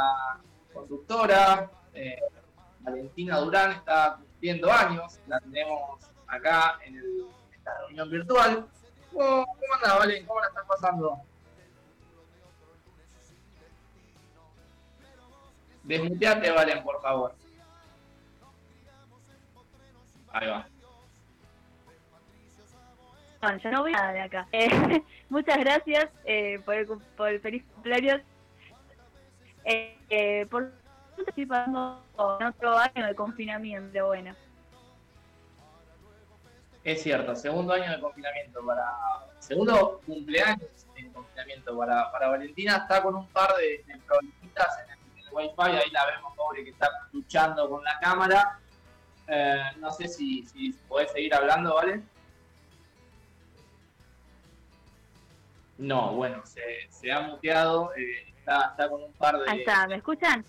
conductora, eh, Valentina Durán, está cumpliendo años. La tenemos acá en el- esta reunión virtual. ¿Cómo, cómo andás, Valen? ¿Cómo la estás pasando? Desmuteate, Valen, por favor. Ahí va. Bueno, yo no voy nada de acá. Eh, muchas gracias eh, por, el, por el feliz cumpleaños. Eh, eh, por estoy pasando otro año de confinamiento, bueno. Es cierto, segundo año de confinamiento para. Segundo cumpleaños de confinamiento para, para Valentina. Está con un par de, de problemitas en el, en el wifi. Ahí la vemos, pobre, que está luchando con la cámara. Eh, no sé si, si podés seguir hablando, ¿vale? No, bueno, se, se ha muteado. eh, está, está con un par de. Ahí está, ¿me escuchan?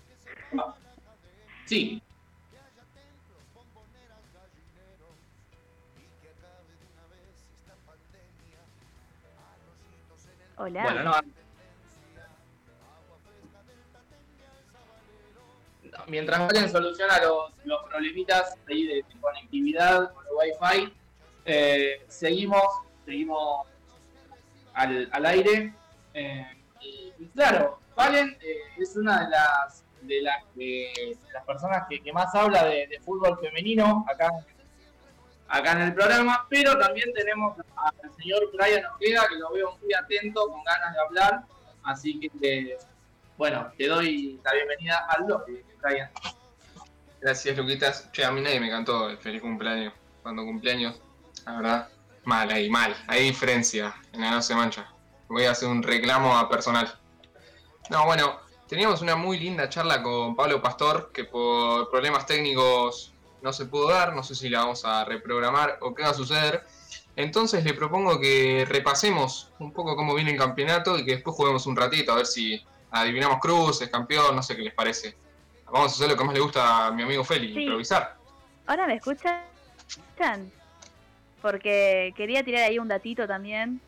Sí, Hola. Bueno, no. Mientras Valen soluciona los, los problemitas ahí de, conectividad con el Wi-Fi, eh, seguimos, seguimos al, al aire. eh, y, claro, Valen eh, es una de las de las, de las personas que, más habla de, de fútbol femenino acá acá en el programa, pero también tenemos al señor Brian Ojeda, que lo veo muy atento, con ganas de hablar, así que, bueno, te doy la bienvenida al bloque, Brian. Gracias, Luquitas. Che, a mí nadie me cantó el feliz cumpleaños. Cuando cumpleaños, la verdad, mal ahí, mal. Hay diferencia, en la no se mancha. Voy a hacer un reclamo a personal. No, bueno, teníamos una muy linda charla con Pablo Pastor, que por problemas técnicos no se pudo dar. No sé si la vamos a reprogramar o qué va a suceder. Entonces le propongo que repasemos un poco cómo viene el campeonato y que después juguemos un ratito a ver si adivinamos cruces, campeón, no sé qué les parece. Vamos a hacer lo que más le gusta a mi amigo Feli, Sí. improvisar. ¿Ahora me escuchan? Porque quería tirar ahí un datito también.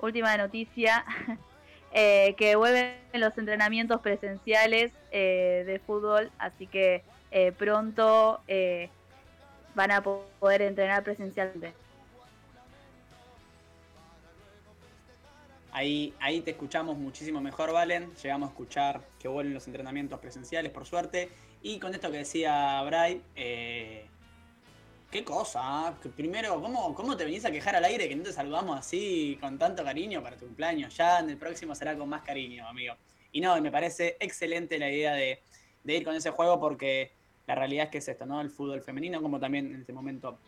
Última noticia. eh, que vuelven los entrenamientos presenciales eh, de fútbol. Así que eh, pronto eh, van a po- poder entrenar presencialmente. Ahí, ahí te escuchamos muchísimo mejor, Valen. Llegamos a escuchar que vuelven los entrenamientos presenciales, por suerte. Y con esto que decía Bray, eh, qué cosa, ¿ah? Primero, ¿cómo, ¿cómo te venís a quejar al aire que no te saludamos así con tanto cariño para tu cumpleaños? Ya en el próximo será con más cariño, amigo. Y no, me parece excelente la idea de, de ir con ese juego porque la realidad es que es esto, ¿no? El fútbol femenino, como también en este momento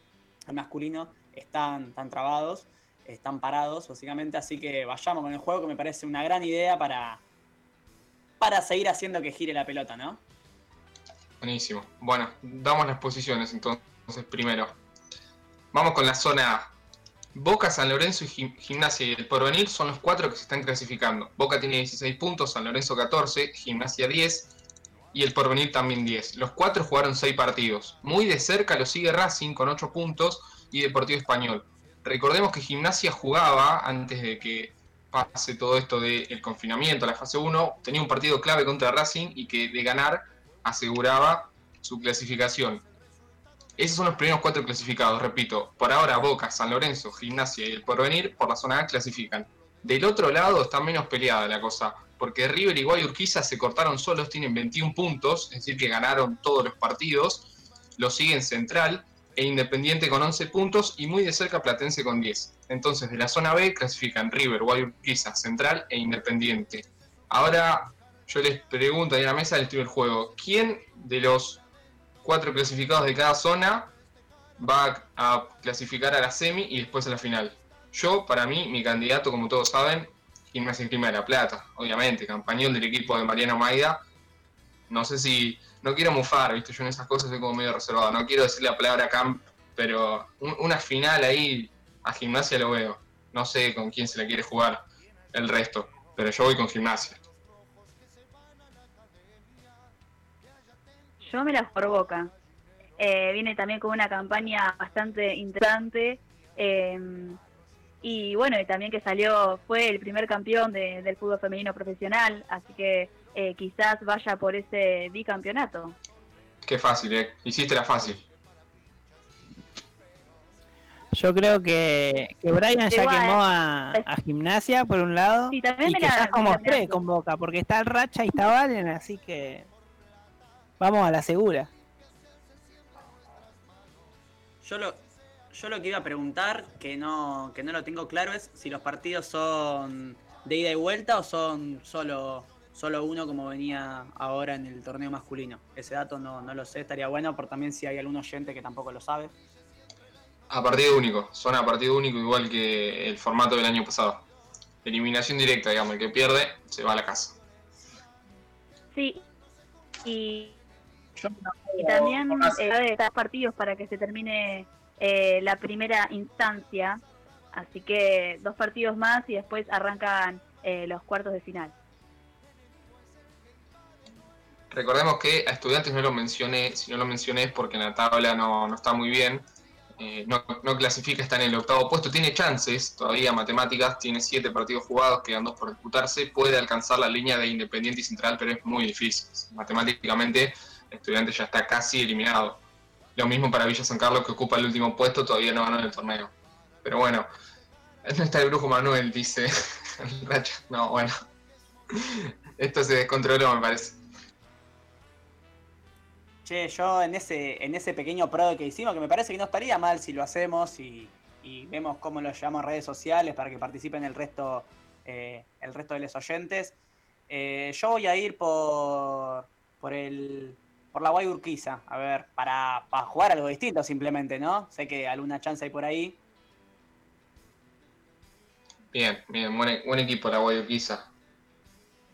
el masculino, están, están trabados, están parados, básicamente. Así que vayamos con el juego, que me parece una gran idea para, para seguir haciendo que gire la pelota, ¿no? Buenísimo. Bueno, damos las posiciones entonces primero. Vamos con la zona A. Boca, San Lorenzo y Gim- Gimnasia y el Porvenir son los cuatro que se están clasificando. Boca tiene 16 puntos, San Lorenzo 14, Gimnasia 10 y el Porvenir también 10. Los cuatro jugaron 6 partidos. Muy de cerca lo sigue Racing con 8 puntos y Deportivo Español. Recordemos que Gimnasia jugaba antes de que pase todo esto del confinamiento, la fase 1, tenía un partido clave contra Racing y que de ganar aseguraba su clasificación. Esos son los primeros cuatro clasificados, repito. Por ahora Boca, San Lorenzo, Gimnasia y el Porvenir por la zona A clasifican. Del otro lado está menos peleada la cosa, porque River y Guayurquiza se cortaron solos, tienen 21 puntos, es decir, que ganaron todos los partidos. Lo siguen Central e Independiente con 11 puntos y muy de cerca Platense con 10. Entonces, de la zona B clasifican River, Guayurquiza, Central e Independiente. Ahora yo les pregunto ahí en la mesa del del juego, ¿quién de los cuatro clasificados de cada zona va a clasificar a la semi y después a la final? Yo, para mí, mi candidato, como todos saben, Gimnasia y Clima de la Plata, obviamente, campañón del equipo de Mariano Maida. No sé si, no quiero mufar, viste, yo en esas cosas soy como medio reservado, no quiero decir la palabra camp, pero un- una final ahí a Gimnasia lo veo. No sé con quién se la quiere jugar el resto, pero yo voy con Gimnasia. Yo me la por. Eh, viene también con una campaña bastante interesante. eh, y bueno, y también que salió, fue el primer campeón de- del fútbol femenino profesional, así que eh, quizás vaya por ese bicampeonato. Qué fácil, eh. Hiciste la fácil. Yo creo que, que Brian ya Igual, quemó a, a Gimnasia por un lado Sí, también y me que la- ya también- tres con Boca, porque está el Racha y está Valen, así que vamos a la segura. Yo lo, yo lo que iba a preguntar, que no, que no lo tengo claro, es si los partidos son de ida y vuelta o son solo, solo uno como venía ahora en el torneo masculino. Ese dato no, no lo sé, estaría bueno por también si hay algún oyente que tampoco lo sabe. A partido único, son a partido único igual que el formato del año pasado. Eliminación directa, digamos, el que pierde se va a la casa. Sí. Y, y también eh, partidos para que se termine eh, la primera instancia. Así que dos partidos más y después arrancan eh, los cuartos de final. Recordemos que a estudiantes no lo mencioné, si no lo mencioné es porque en la tabla no, no está muy bien. Eh, no, no clasifica, está en el octavo puesto, tiene chances, todavía matemáticas, tiene siete partidos jugados, quedan dos por disputarse, puede alcanzar la línea de Independiente y Central, pero es muy difícil. Matemáticamente, estudiante ya está casi eliminado. Lo mismo para Villa San Carlos, que ocupa el último puesto, todavía no ganó en el torneo. Pero bueno, no está el brujo Manuel, dice Racha. No, bueno. Esto se descontroló, me parece. Che, yo en ese, en ese pequeño pro que hicimos, que me parece que no estaría mal si lo hacemos y, vemos cómo lo llevamos a redes sociales para que participen el resto, eh, el resto de los oyentes. Eh, yo voy a ir por, por el por la Guay Urquiza, a ver, para, para jugar algo distinto simplemente, ¿no? Sé que alguna chance hay por ahí. Bien, bien, buen, buen equipo la Guayurquiza.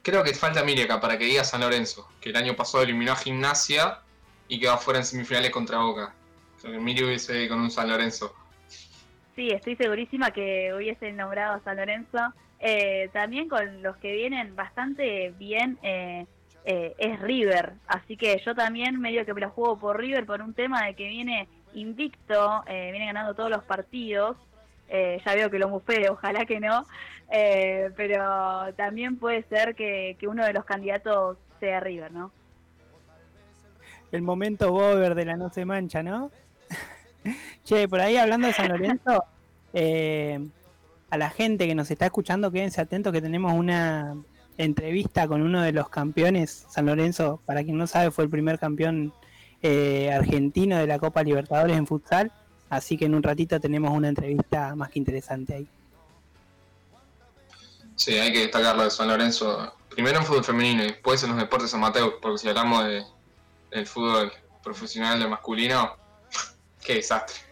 Creo que falta Miri acá para que diga San Lorenzo, que el año pasado eliminó a Gimnasia y quedó fuera en semifinales contra Boca. O sea, que Miri hubiese ido con un San Lorenzo. Sí, estoy segurísima que hubiese nombrado a San Lorenzo. Eh, también con los que vienen bastante bien eh, eh, es River. Así que yo también medio que me la juego por River por un tema de que viene invicto, eh, viene ganando todos los partidos. Eh, ya veo que lo mufé, ojalá que no. Eh, pero también puede ser que, que uno de los candidatos sea River, ¿no? El momento Bober de la no se mancha, ¿no? che, por ahí hablando de San Lorenzo, eh, a la gente que nos está escuchando, quédense atentos que tenemos una entrevista con uno de los campeones. San Lorenzo, para quien no sabe, fue el primer campeón eh, argentino de la Copa Libertadores en futsal. Así que en un ratito tenemos una entrevista más que interesante ahí. Sí, hay que destacar lo de San Lorenzo. Primero en fútbol femenino y después en los deportes amateur, porque si hablamos de, del fútbol profesional de masculino, qué desastre.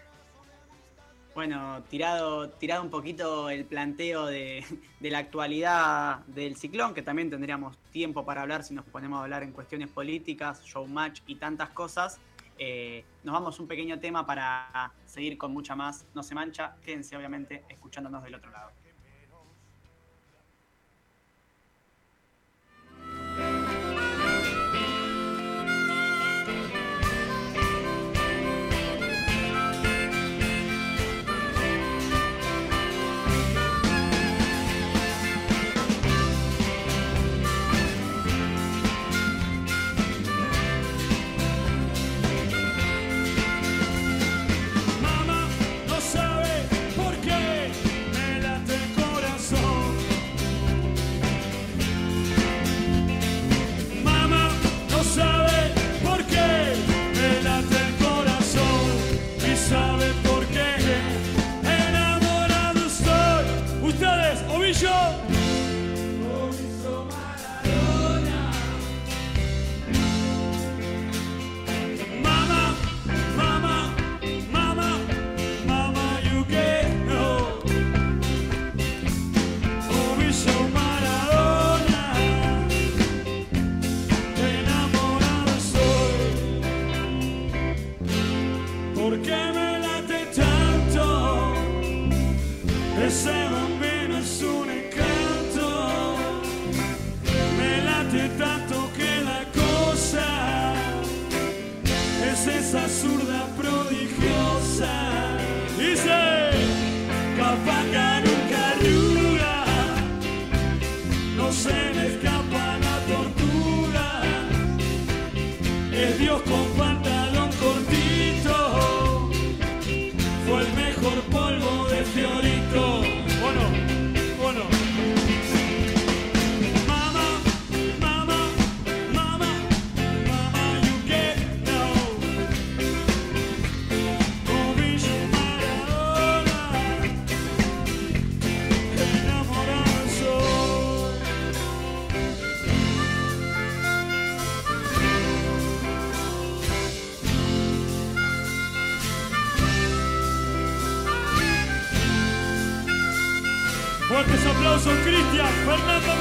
Bueno, tirado, tirado un poquito el planteo de, la actualidad del ciclón, que también tendríamos tiempo para hablar si nos ponemos a hablar en cuestiones políticas, showmatch y tantas cosas. Eh, nos vamos un pequeño tema para seguir con mucha más No se mancha. Quédense obviamente escuchándonos del otro lado.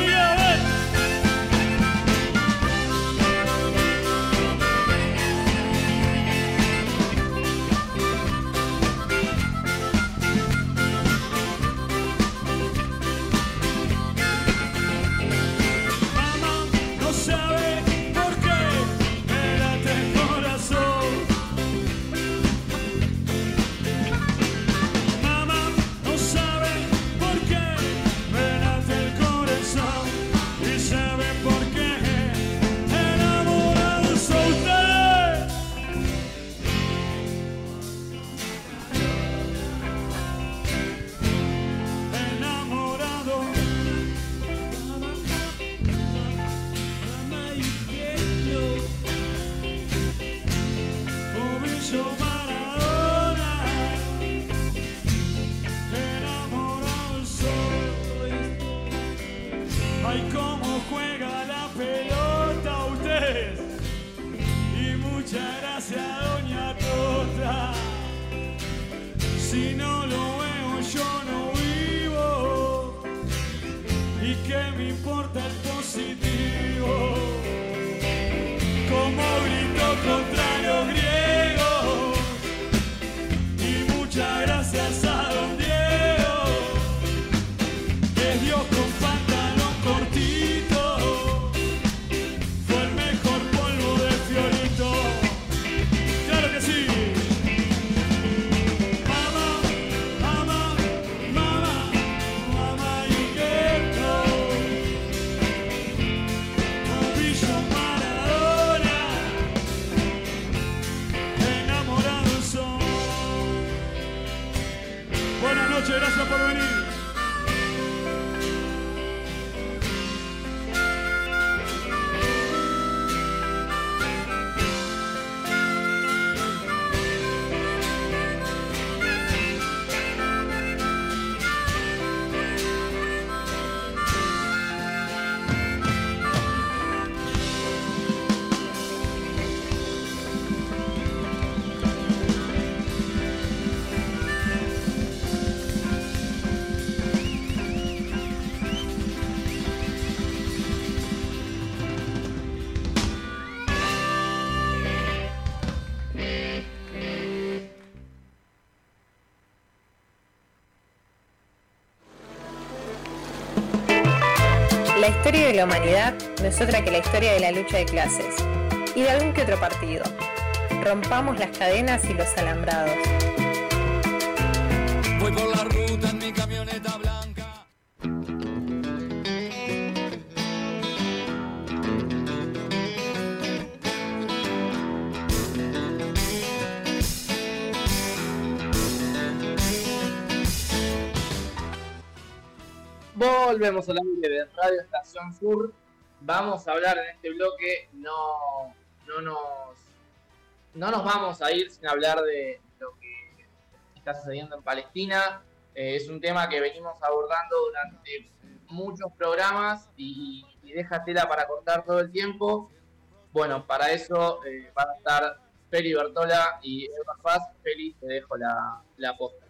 yeah. Historia de la humanidad no es otra que la historia de la lucha de clases y de algún que otro partido. Rompamos las cadenas y los alambrados. Voy por la ruta en mi camioneta blanca. Volvemos al aire Sur. Vamos a hablar en este bloque, no, no nos no nos vamos a ir sin hablar de lo que está sucediendo en Palestina. Eh, es un tema que venimos abordando durante muchos programas y, y deja para cortar todo el tiempo. Bueno, para eso eh, van a estar Feli Bertola y Eva Paz. Feli, te dejo la, la posta.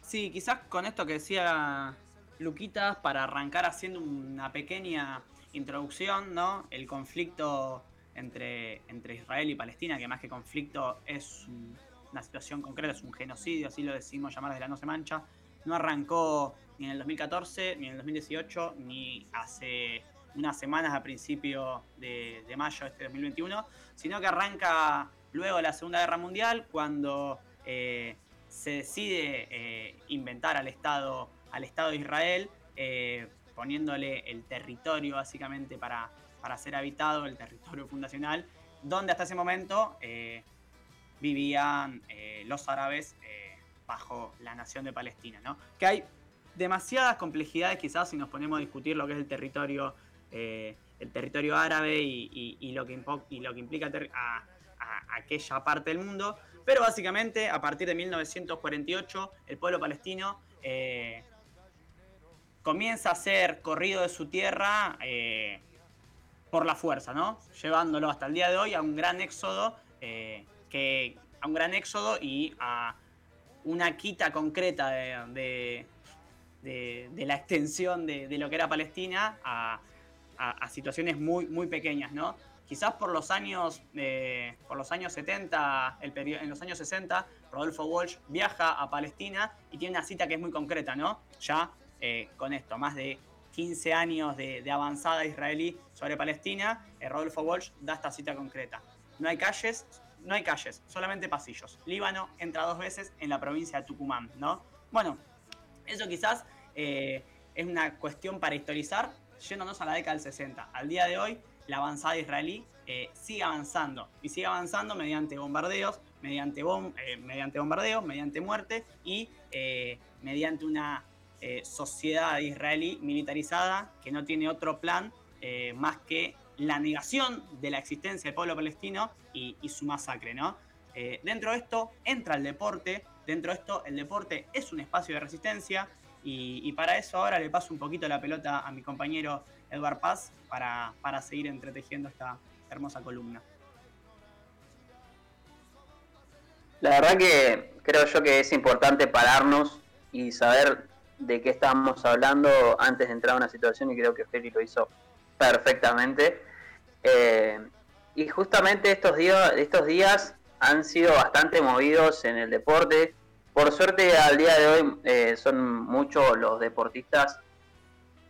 Sí, quizás con esto que decía Luquitas, para arrancar haciendo una pequeña introducción, ¿no? El conflicto entre, entre Israel y Palestina, que más que conflicto es un- una situación concreta, es un genocidio, así lo decimos llamar desde la no se mancha. No arrancó ni en el 2014, ni en el 2018, ni hace unas semanas a principio de, de mayo de este 2021, sino que arranca luego de la Segunda Guerra Mundial, cuando eh, se decide eh, inventar al Estado, al Estado de Israel, eh, poniéndole el territorio básicamente para, para ser habitado, el territorio fundacional, donde hasta ese momento eh, vivían eh, los árabes bajo la nación de Palestina. ¿no? Que hay demasiadas complejidades quizás si nos ponemos a discutir lo que es el territorio, el territorio árabe y, lo, que y lo que implica a, aquella parte del mundo. Pero básicamente, a partir de 1948, el pueblo palestino comienza a ser corrido de su tierra eh, por la fuerza, ¿no? Llevándolo hasta el día de hoy a un gran éxodo, eh, que, a un gran éxodo y a una quita concreta de, de- la extensión de, lo que era Palestina a, situaciones muy, muy pequeñas, ¿no? Quizás por los años, eh, por los años 70, el perio- en los años 60, Rodolfo Walsh viaja a Palestina y tiene una cita que es muy concreta, ¿no? Ya eh, con esto, más de 15 años de, avanzada israelí sobre Palestina, eh, Rodolfo Walsh da esta cita concreta. No hay calles, no hay calles, solamente pasillos. Líbano entra dos veces en la provincia de Tucumán, ¿no? Bueno, eso quizás eh, es una cuestión para historizar, yéndonos a la década del 60. Al día de hoy, la avanzada israelí eh, sigue avanzando y sigue avanzando mediante bombardeos, mediante, bom- mediante bombardeos, mediante muerte y mediante una eh, sociedad israelí militarizada que no tiene otro plan eh, más que la negación de la existencia del pueblo palestino y, su masacre, ¿no? Eh, dentro de esto entra el deporte, dentro de esto el deporte es un espacio de resistencia y, y para eso ahora le paso un poquito la pelota a mi compañero Edward Paz para, para seguir entretejiendo esta hermosa columna. La verdad que creo yo que es importante pararnos y saber de qué estamos hablando antes de entrar a una situación y creo que Feli lo hizo perfectamente. Eh, y justamente estos días, estos días han sido bastante movidos en el deporte. Por suerte al día de hoy eh, son muchos los deportistas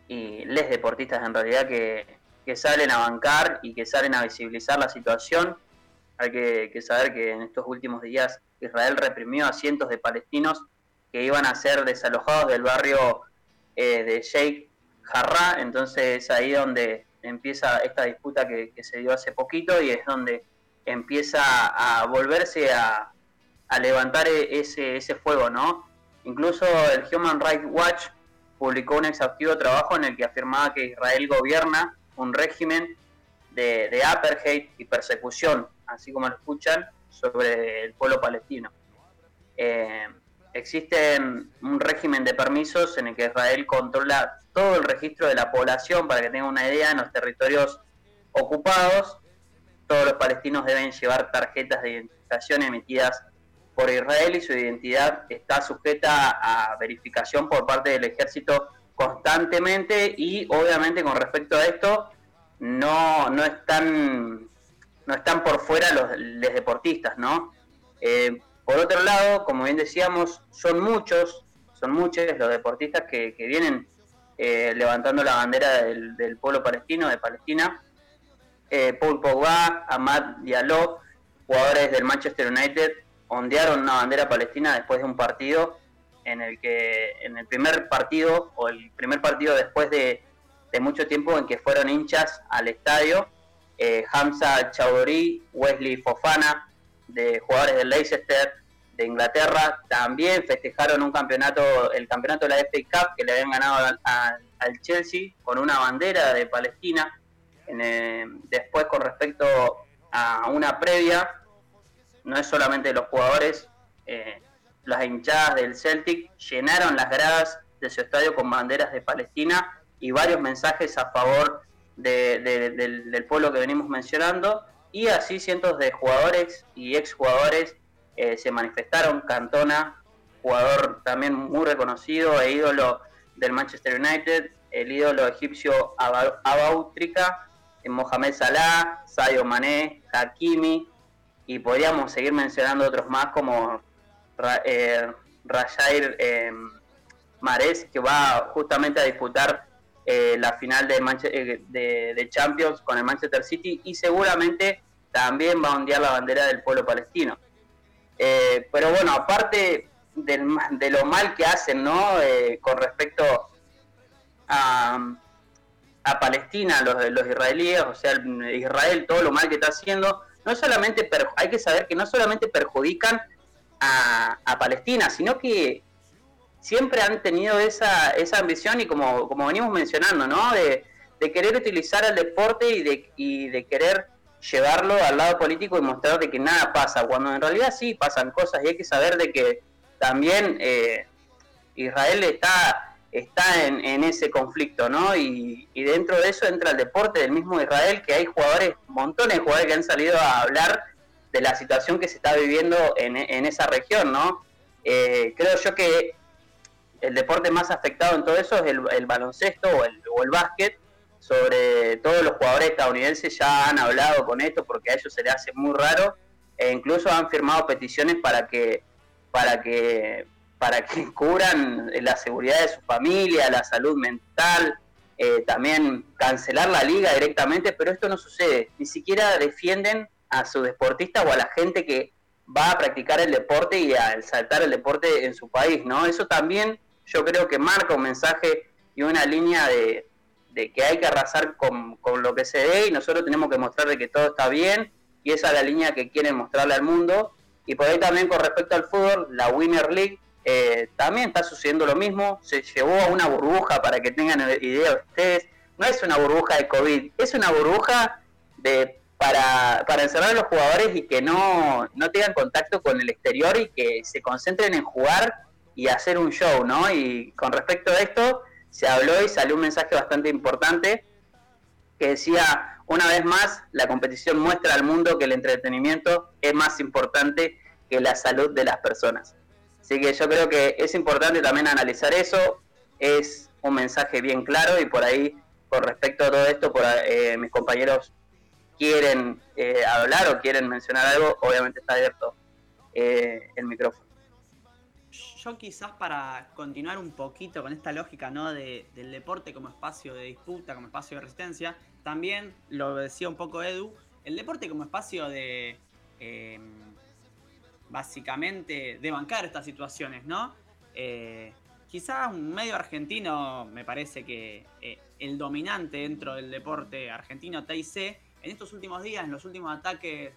y les deportistas en realidad que, que salen a bancar y que salen a visibilizar la situación. Hay que saber que en estos últimos días Israel reprimió a cientos de palestinos que iban a ser desalojados del barrio eh, de Sheikh Jarrah, entonces es ahí donde empieza esta disputa que, se dio hace poquito y es donde empieza a volverse a, a levantar e- ese, ese fuego, ¿no? Incluso el Human Rights Watch publicó un exhaustivo trabajo en el que afirmaba que Israel gobierna un régimen de, de apartheid y persecución, así como lo escuchan, sobre el pueblo palestino. Eh, existe un régimen de permisos en el que Israel controla todo el registro de la población, para que tengan una idea, en los territorios ocupados, todos los palestinos deben llevar tarjetas de identificación emitidas por Israel y su identidad está sujeta a verificación por parte del ejército constantemente y obviamente con respecto a esto no, no están no están por fuera los, deportistas, ¿no? Eh, por otro lado, como bien decíamos, son muchos, son muchos los deportistas que, vienen eh, levantando la bandera del, pueblo palestino, de Palestina. Eh, Paul Pogba, Ahmad Diallo, jugadores del Manchester United, ondearon una bandera palestina después de un partido en el que, en el primer partido, o el primer partido después de, mucho tiempo en que fueron hinchas al estadio, eh, Hamza Chowdhury, Wesley Fofana, de jugadores del Leicester de Inglaterra, también festejaron un campeonato, el campeonato de la FA Cup que le habían ganado al, Chelsea con una bandera de Palestina. En, eh, después con respecto a una previa, no es solamente los jugadores, eh, las hinchadas del Celtic llenaron las gradas de su estadio con banderas de Palestina y varios mensajes a favor de- de- del, del pueblo que venimos mencionando y así cientos de jugadores y exjugadores eh, se manifestaron. Cantona, jugador también muy reconocido e ídolo del Manchester United, el ídolo egipcio Aba- Abautrika, eh, Mohamed Salah, Sadio Mané, Hakimi y podríamos seguir mencionando otros más como eh, Rajair eh, Mahrez que va justamente a disputar eh, la final eh, de, de Champions con el Manchester City y seguramente también va a ondear la bandera del pueblo palestino. Eh, pero bueno, aparte del de lo mal que hacen, ¿no? Eh, con respecto a, a Palestina, los, los israelíes, o sea, el- Israel, todo lo mal que está haciendo, no solamente hay que saber que no solamente perjudican a Palestina, sino que siempre han tenido esa, esa ambición y como, como venimos mencionando, ¿no? De, querer utilizar el deporte y de, y de querer llevarlo al lado político y mostrar de que nada pasa, cuando en realidad sí pasan cosas y hay que saber de que también eh, Israel está, está en, en ese conflicto, ¿no? Y, y dentro de eso entra el deporte del mismo Israel, que hay jugadores, montones de jugadores que han salido a hablar de la situación que se está viviendo en, en esa región, ¿no? Eh, creo yo que el deporte más afectado en todo eso es el, el baloncesto o el, o el básquet. Sobre todos los jugadores estadounidenses ya han hablado con esto porque a ellos se les hace muy raro e incluso han firmado peticiones para que para que para que cubran la seguridad de su familia, la salud mental, eh, también cancelar la liga directamente, pero esto no sucede. Ni siquiera defienden a su deportista o a la gente que va a practicar el deporte y a saltar el deporte en su país, ¿no? Eso también yo creo que marca un mensaje y una línea de, que hay que arrasar con, con, lo que se ve y nosotros tenemos que mostrar de que todo está bien y esa es la línea que quieren mostrarle al mundo. Y por ahí también con respecto al fútbol, la Winner League eh, también está sucediendo lo mismo, se llevó a una burbuja para que tengan idea ustedes, no es una burbuja de COVID, es una burbuja de para, para encerrar a los jugadores y que no, no tengan contacto con el exterior y que se concentren en jugar y hacer un show, ¿no? Y con respecto a esto, se habló y salió un mensaje bastante importante que decía, una vez más, la competición muestra al mundo que el entretenimiento es más importante que la salud de las personas. Así que yo creo que es importante también analizar eso, es un mensaje bien claro y por ahí, con respecto a todo esto, por, eh, mis compañeros quieren eh, hablar o quieren mencionar algo, obviamente está abierto eh, el micrófono. Yo quizás para continuar un poquito con esta lógica ¿no? De, del deporte como espacio de disputa, como espacio de resistencia, también lo decía un poco Edu, el deporte como espacio de eh, básicamente de bancar estas situaciones, ¿no? Eh, quizás un medio argentino, me parece que eh, el dominante dentro del deporte argentino, TIC, en estos últimos días, en los últimos ataques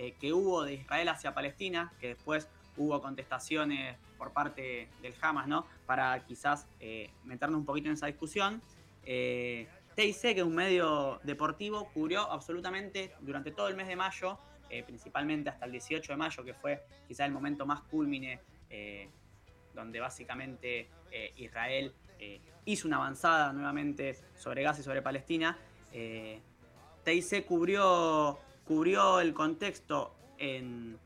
eh, que hubo de Israel hacia Palestina, que después hubo contestaciones por parte del Hamas, ¿no? Para quizás meternos un poquito en esa discusión. TIC, que es un medio deportivo, cubrió absolutamente durante todo el mes de mayo eh, principalmente hasta el 18 de mayo, que fue quizá el momento más culmine, eh, donde básicamente eh, Israel hizo una avanzada nuevamente sobre Gaza y sobre Palestina. TIC cubrió, cubrió el contexto en,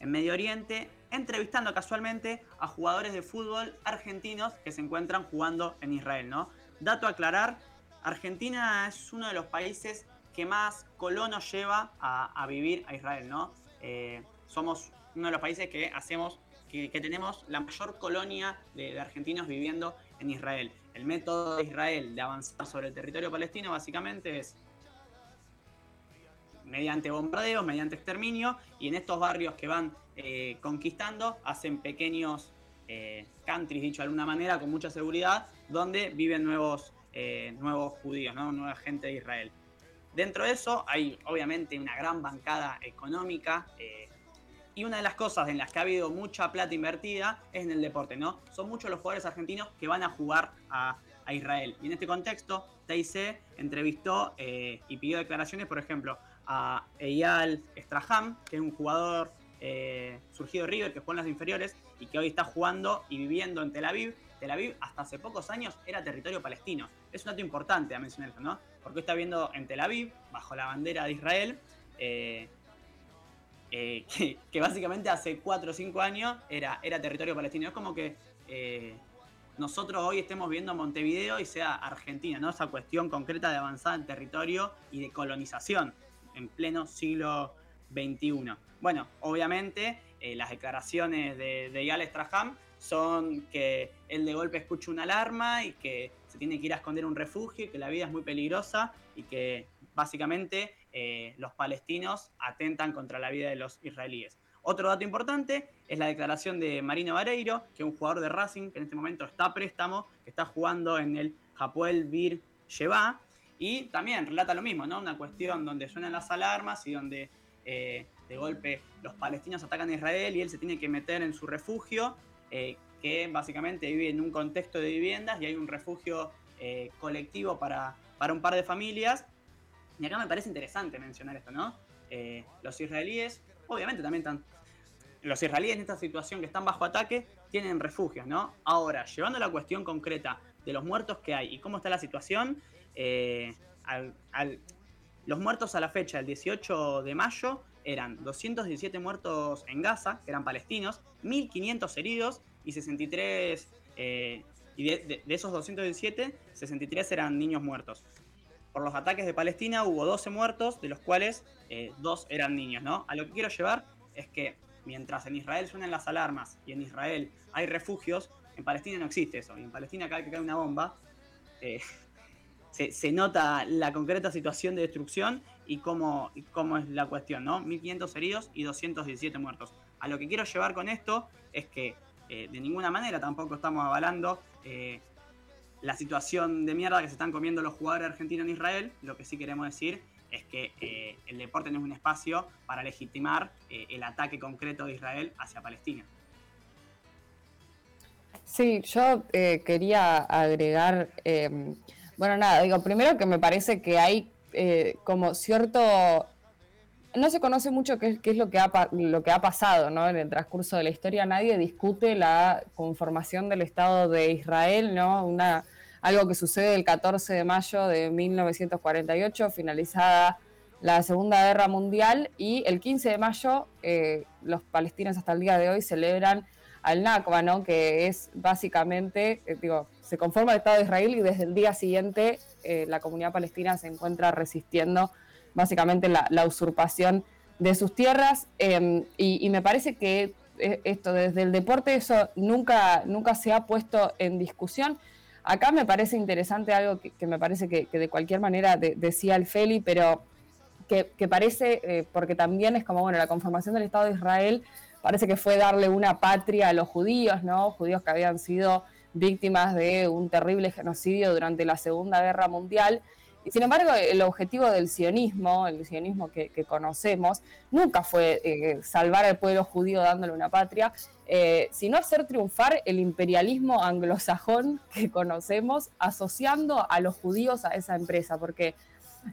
en Medio Oriente, entrevistando casualmente a jugadores de fútbol argentinos que se encuentran jugando en Israel, ¿no? Dato a aclarar, Argentina es uno de los países que más colonos lleva a, vivir a Israel, ¿no? Eh, somos uno de los países que hacemos, que, tenemos la mayor colonia de, argentinos viviendo en Israel. El método de Israel de avanzar sobre el territorio palestino básicamente es mediante bombardeos, mediante exterminio, y en estos barrios que van eh, conquistando hacen pequeños eh, countries, dicho de alguna manera, con mucha seguridad, donde viven nuevos, nuevos judíos, ¿no? nueva gente de Israel. Dentro de eso hay obviamente una gran bancada económica eh, y una de las cosas en las que ha habido mucha plata invertida es en el deporte, ¿no? Son muchos los jugadores argentinos que van a jugar a, Israel. Y en este contexto, TIC entrevistó eh, y pidió declaraciones, por ejemplo, a Eyal Straham, que es un jugador eh, surgido River, que juega en las inferiores y que hoy está jugando y viviendo en Tel Aviv. Tel Aviv hasta hace pocos años era territorio palestino. Es un dato importante a mencionar ¿no? porque está viendo en Tel Aviv, bajo la bandera de Israel, eh, eh, que, básicamente hace 4 o 5 años era, era territorio palestino. Es como que eh, nosotros hoy estemos viendo Montevideo y sea Argentina, ¿no? Esa cuestión concreta de avanzar en territorio y de colonización en pleno siglo XXI. Bueno, obviamente las declaraciones de, de Yal Straham son que él de golpe escucha una alarma y que se tiene que ir a esconder un refugio y que la vida es muy peligrosa y que básicamente eh, los palestinos atentan contra la vida de los israelíes. Otro dato importante es la declaración de Marino Vareiro, que es un jugador de Racing que en este momento está a préstamo, que está jugando en el Hapoel Bir Sheba, y también relata lo mismo, ¿no? Una cuestión donde suenan las alarmas y donde eh, de golpe los palestinos atacan a Israel y él se tiene que meter en su refugio eh, que básicamente vive en un contexto de viviendas y hay un refugio eh, colectivo para, para, un par de familias. Y acá me parece interesante mencionar esto, ¿no? Eh, los israelíes, obviamente también están... Los israelíes en esta situación que están bajo ataque tienen refugios, ¿no? Ahora, llevando la cuestión concreta de los muertos que hay y cómo está la situación, los muertos a la fecha, el 18 de mayo, eran 217 muertos en Gaza, que eran palestinos, 1.500 heridos y 63, eh, y de, de- de esos 217, 63 eran niños muertos. Por los ataques de Palestina hubo 12 muertos, de los cuales eh, dos eran niños, ¿no? A lo que quiero llevar es que mientras en Israel suenan las alarmas y en Israel hay refugios, en Palestina no existe eso. Y en Palestina cada vez que cae una bomba, eh, se, se nota la concreta situación de destrucción y cómo, cómo es la cuestión, ¿no? 1.500 heridos y 217 muertos. A lo que quiero llevar con esto es que eh, de ninguna manera tampoco estamos avalando eh, la situación de mierda que se están comiendo los jugadores argentinos en Israel. Lo que sí queremos decir es que eh, el deporte no es un espacio para legitimar el ataque concreto de Israel hacia Palestina. Sí, yo quería agregar, bueno, nada, digo, primero que me parece que hay eh, como cierto, no se conoce mucho qué, es- lo que, ha, pasado ¿no? en el transcurso de la historia, nadie discute la conformación del Estado de Israel, ¿no? Algo que sucede el 14 de mayo de 1948, finalizada la Segunda Guerra Mundial, y el 15 de mayo eh, los palestinos hasta el día de hoy celebran al Nakba, ¿no? que es básicamente, eh, digo, se conforma el Estado de Israel y desde el día siguiente eh, la comunidad palestina se encuentra resistiendo básicamente la, usurpación de sus tierras eh, y, me parece que eh, esto desde el deporte eso nunca, nunca se ha puesto en discusión. Acá me parece interesante algo que, me parece que, de cualquier manera de- decía el Feli, pero que, que parece, eh, porque también es como, bueno, la conformación del Estado de Israel parece que fue darle una patria a los judíos, ¿no? Judíos que habían sido víctimas de un terrible genocidio durante la Segunda Guerra Mundial. Y sin embargo, el objetivo del sionismo, el sionismo que, conocemos, nunca fue eh, salvar al pueblo judío dándole una patria, eh, sino hacer triunfar el imperialismo anglosajón que conocemos, asociando a los judíos a esa empresa, porque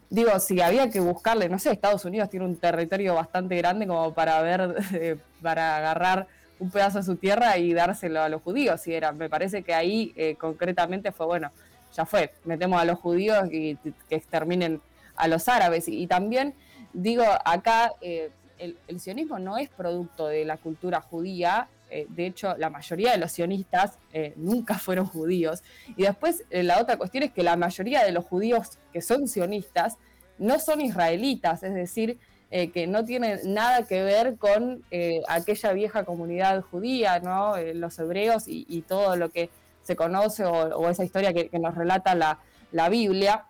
digo, si había que buscarle, no sé, Estados Unidos tiene un territorio bastante grande como para ver, eh, para agarrar un pedazo de su tierra y dárselo a los judíos, si era, me parece que ahí eh, concretamente fue, bueno, ya fue, metemos a los judíos y que exterminen a los árabes. Y, y también digo, acá eh, el, sionismo no es producto de la cultura judía, eh, de hecho la mayoría de los sionistas nunca fueron judíos. Y después la otra cuestión es que la mayoría de los judíos que son sionistas no son israelitas, es decir, eh, que no tienen nada que ver con eh, aquella vieja comunidad judía, ¿no? Eh, los hebreos y, todo lo que se conoce o, esa historia que, nos relata la, la Biblia.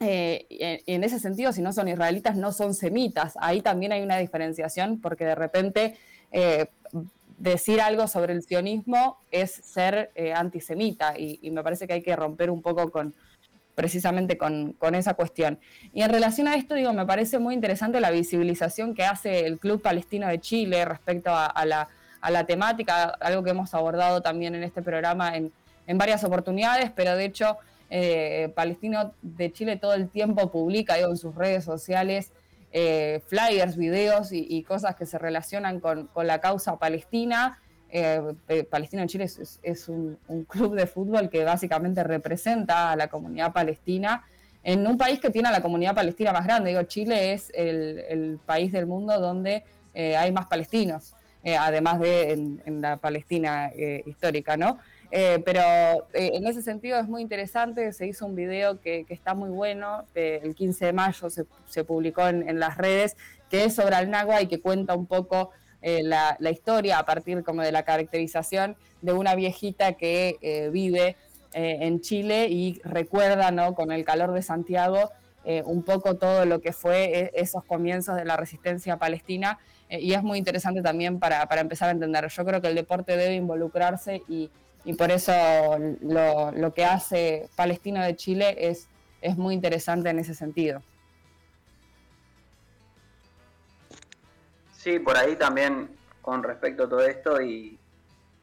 En, en ese sentido, si no son israelitas, no son semitas. Ahí también hay una diferenciación porque de repente decir algo sobre el sionismo es ser antisemita y me parece que hay que romper un poco con precisamente con, con esa cuestión. Y en relación a esto, digo, me parece muy interesante la visibilización que hace el Club Palestino de Chile respecto a, la, a la temática, algo que hemos abordado también en este programa en, en varias oportunidades, pero de hecho eh, Palestino de Chile todo el tiempo publica en sus redes sociales eh, flyers, videos y, y cosas que se relacionan con, con la causa palestina. Eh, eh, Palestino en Chile es, un, club de fútbol que básicamente representa a la comunidad palestina en un país que tiene a la comunidad palestina más grande. Digo, Chile es el, país del mundo donde eh, hay más palestinos, eh, además de en, la Palestina histórica, ¿no? Pero en ese sentido es muy interesante, se hizo un video que, está muy bueno, el 15 de mayo se, se publicó en, en las redes, que es sobre Al-Nagua y que cuenta un poco eh, la, la historia a partir como de la caracterización de una viejita que eh, vive eh, en Chile y recuerda, ¿no? Con el calor de Santiago, eh, un poco todo lo que fue eh, esos comienzos de la resistencia palestina eh, y es muy interesante también para, para empezar a entender. Yo creo que el deporte debe involucrarse y, y por eso lo, lo que hace Palestino de Chile es, es muy interesante en ese sentido. Sí, por ahí también con respecto a todo esto y,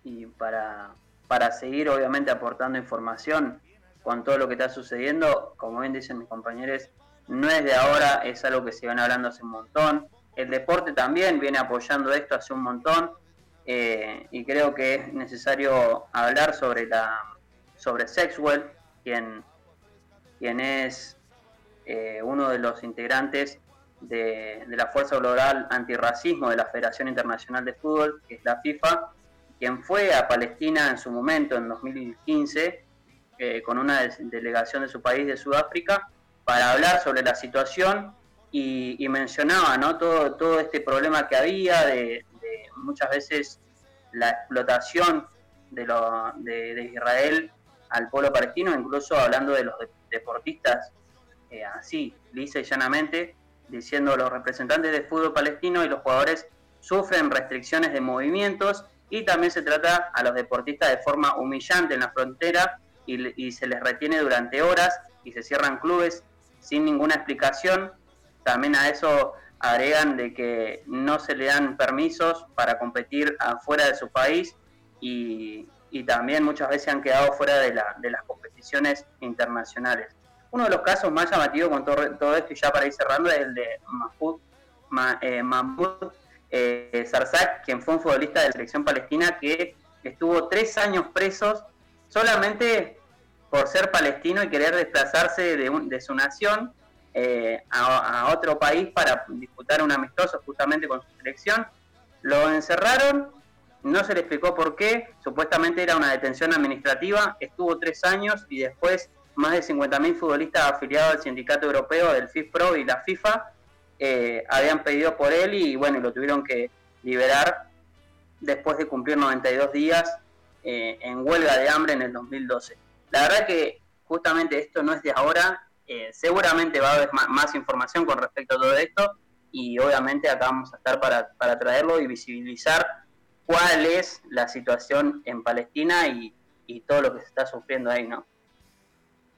y para, para seguir obviamente aportando información con todo lo que está sucediendo, como bien dicen mis compañeros, no es de ahora, es algo que se viene hablando hace un montón. El deporte también viene apoyando esto hace un montón eh, y creo que es necesario hablar sobre la sobre Sexwell, quien, quien es eh, uno de los integrantes de, la Fuerza Global Antirracismo de la Federación Internacional de Fútbol, que es la FIFA, quien fue a Palestina en su momento, en 2015, eh, con una delegación de su país, de Sudáfrica, para hablar sobre la situación y, mencionaba ¿no? todo, todo este problema que había de, muchas veces la explotación de, lo, de, Israel al pueblo palestino, incluso hablando de los de- deportistas, eh, así, lisa y llanamente, diciendo los representantes de fútbol palestino y los jugadores sufren restricciones de movimientos y también se trata a los deportistas de forma humillante en la frontera y, se les retiene durante horas y se cierran clubes sin ninguna explicación. También a eso agregan de que no se le dan permisos para competir afuera de su país y, y también muchas veces han quedado fuera de, la- de las competiciones internacionales. Uno de los casos más llamativos con todo, esto, y ya para ir cerrando, es el de Mahmoud, Ma- eh, Mahmoud eh, quien fue un futbolista de la selección palestina que estuvo tres años presos solamente por ser palestino y querer desplazarse de, un- de su nación eh, a otro país para disputar un amistoso justamente con su selección. Lo encerraron, no se le explicó por qué, supuestamente era una detención administrativa, estuvo tres años y después más de 50.000 futbolistas afiliados al sindicato europeo del FIFPRO y la FIFA eh, habían pedido por él y bueno, lo tuvieron que liberar después de cumplir 92 días eh, en huelga de hambre en el 2012. La verdad que justamente esto no es de ahora, eh, seguramente va a haber más información con respecto a todo esto y obviamente acá vamos a estar para, para traerlo y visibilizar cuál es la situación en Palestina y, y todo lo que se está sufriendo ahí, ¿no?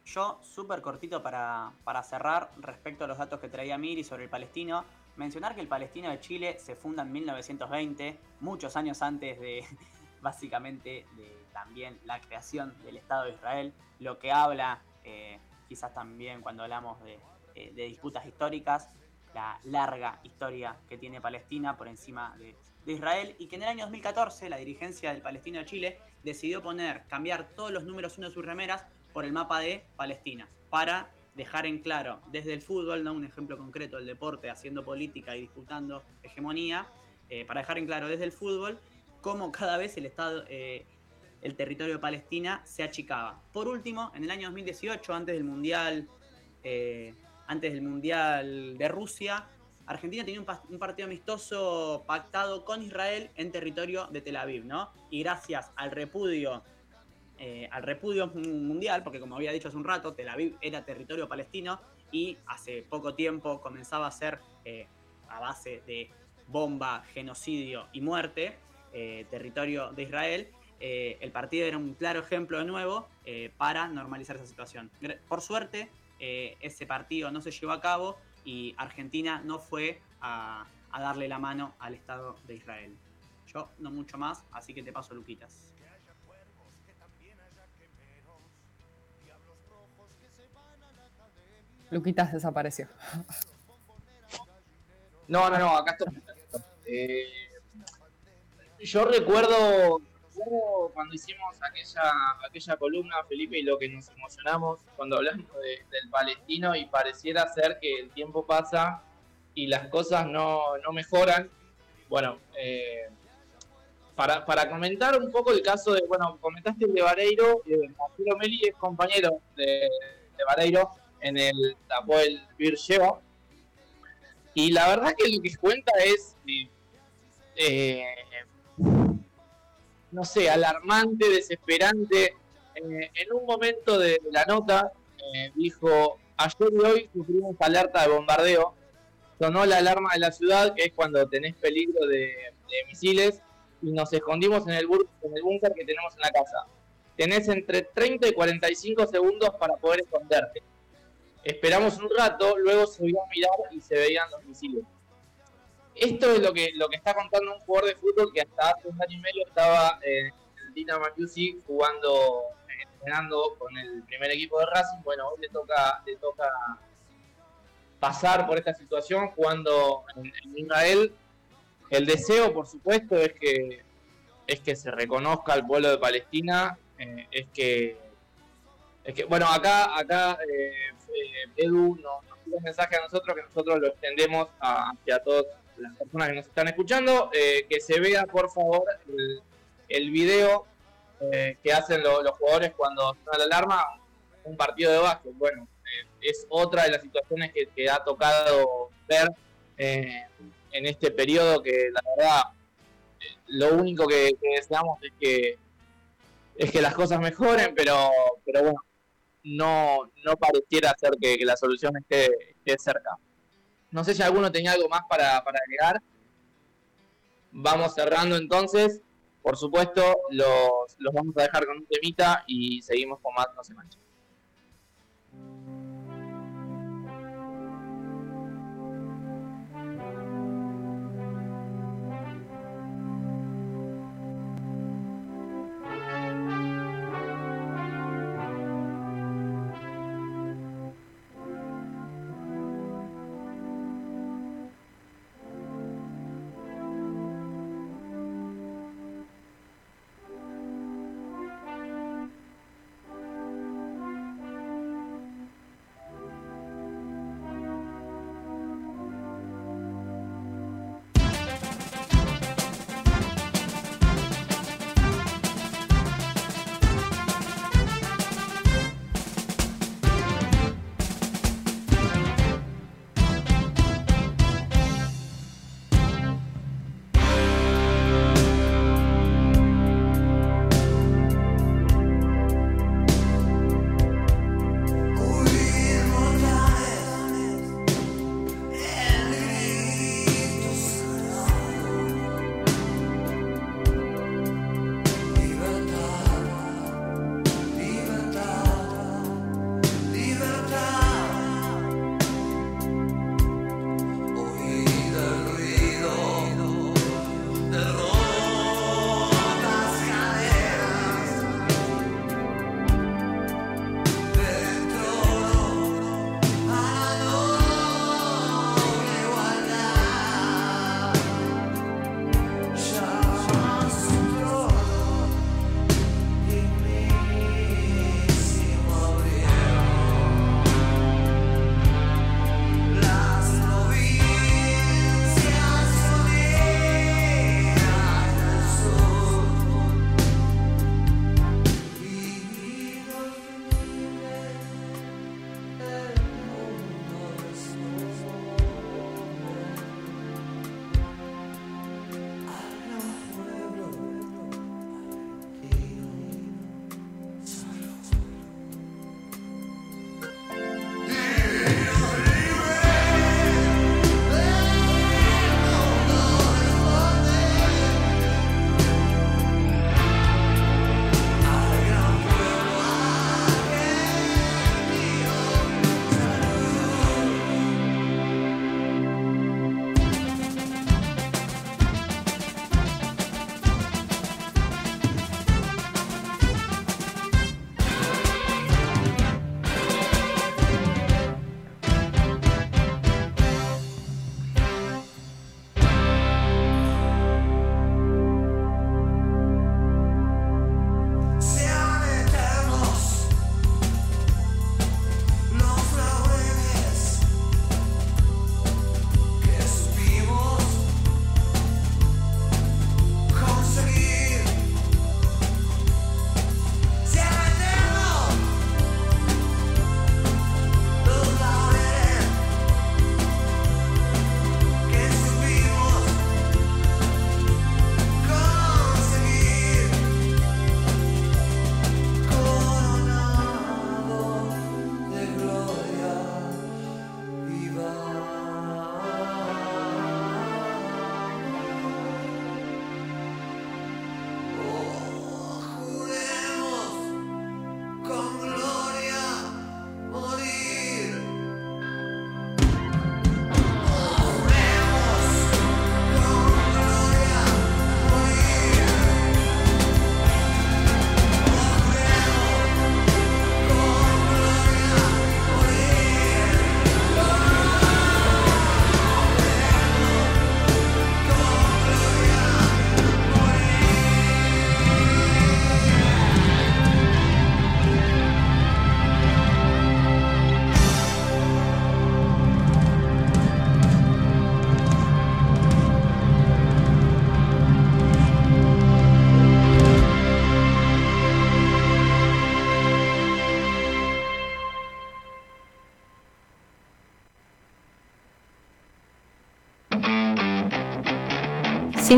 Yo, súper cortito para, para cerrar, respecto a los datos que traía Miri sobre el palestino, mencionar que el palestino de Chile se funda en 1920, muchos años antes de, básicamente, también la creación del Estado de Israel, lo que habla, eh, quizás también cuando hablamos de, eh, de disputas históricas, la larga historia que tiene Palestina por encima de, de Israel y que en el año 2014 la dirigencia del Palestino de Chile decidió poner, cambiar todos los números uno de sus remeras por el mapa de Palestina para dejar en claro desde el fútbol, no un ejemplo concreto, el deporte haciendo política y disputando hegemonía, eh, para dejar en claro desde el fútbol cómo cada vez el Estado, eh, el territorio de Palestina se achicaba. Por último, en el año 2018, antes del Mundial, eh, antes del Mundial de Rusia, Argentina tenía un, un partido amistoso pactado con Israel en territorio de Tel Aviv, ¿no? Y gracias al repudio, eh, al repudio mu- mundial, porque como había dicho hace un rato, Tel Aviv era territorio palestino y hace poco tiempo comenzaba a ser eh, a base de bomba, genocidio y muerte, eh, territorio de Israel. el partido era un claro ejemplo de nuevo para normalizar esa situación. Por suerte, ese partido no se llevó a cabo y Argentina no fue a, a darle la mano al Estado de Israel. Yo no mucho más, así que te paso Luquitas. Luquitas desapareció. No, no, no, acá estoy. Eh, yo recuerdo, cuando hicimos aquella, aquella columna, Felipe, y lo que nos emocionamos cuando hablamos de- del palestino y pareciera ser que el tiempo pasa y las cosas no, no mejoran. Bueno, eh, para, para comentar un poco el caso de, bueno, comentaste el de Vareiro, eh, Marcelo Meli es compañero de, de Vareiro en el Tapoel Bircheo. Y la verdad que lo que cuenta es, eh, no sé, alarmante, desesperante. Eh, en un momento de la nota eh, dijo, ayer y hoy sufrimos alerta de bombardeo, sonó la alarma de la ciudad, que es cuando tenés peligro de, misiles, y nos escondimos en el, en el búnker que tenemos en la casa. Tenés entre 30 y 45 segundos para poder esconderte. Esperamos un rato, luego se vio a mirar y se veían los misiles. Esto es lo que, lo que está contando un jugador de fútbol que hasta hace un año y medio estaba en Dinamo Juicy jugando, eh, entrenando con el primer equipo de Racing. Bueno, hoy le toca, le toca pasar por esta situación jugando en, en Israel. El deseo, por supuesto, es que, es que se reconozca al pueblo de Palestina, eh, es que Bueno, acá, acá eh, eh, Edu nos, nos pide un mensaje a nosotros que nosotros lo extendemos a- hacia todas las personas que nos están escuchando. eh, que se vea, por favor, el, el video eh, que hacen lo- los jugadores cuando suena la alarma, un partido de básquet. Bueno, es otra de las situaciones que, ha tocado ver en este periodo que la verdad lo único que, que deseamos es que es que las cosas mejoren, pero, pero bueno, no, no pareciera ser que, que la solución esté, esté cerca. No sé si alguno tenía algo más para, para agregar. Vamos cerrando entonces. Por supuesto, los, los vamos a dejar con un temita y seguimos con más No se mancha.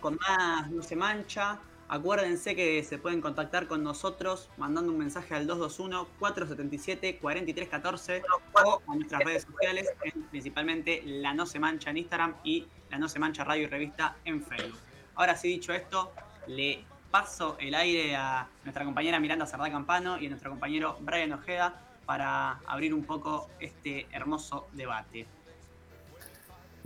Con más No se mancha. Acuérdense que se pueden contactar con nosotros mandando un mensaje al 221-477-4314 o a nuestras redes sociales, en- principalmente La No Se Mancha en Instagram y La No Se Mancha Radio y Revista en Facebook. Ahora sí, dicho esto, le paso el aire a nuestra compañera Miranda Cerdá Campano y a nuestro compañero Brian Ojeda para abrir un poco este hermoso debate.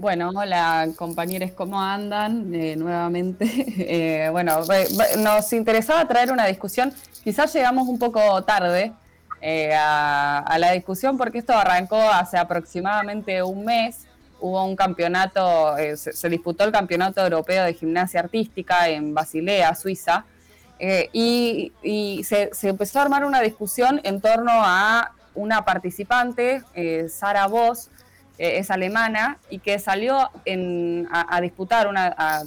Bueno, hola compañeros, ¿cómo andan? Eh, nuevamente. Eh, bueno, nos interesaba traer una discusión, quizás llegamos un poco tarde eh, a, la discusión porque esto arrancó hace aproximadamente un mes. Hubo un campeonato, se, disputó el Campeonato Europeo de Gimnasia Artística en Basilea, Suiza, y, se, se empezó a armar una discusión en torno a una participante, Sara Voss, eh, es alemana y que salió a, disputar, una, a,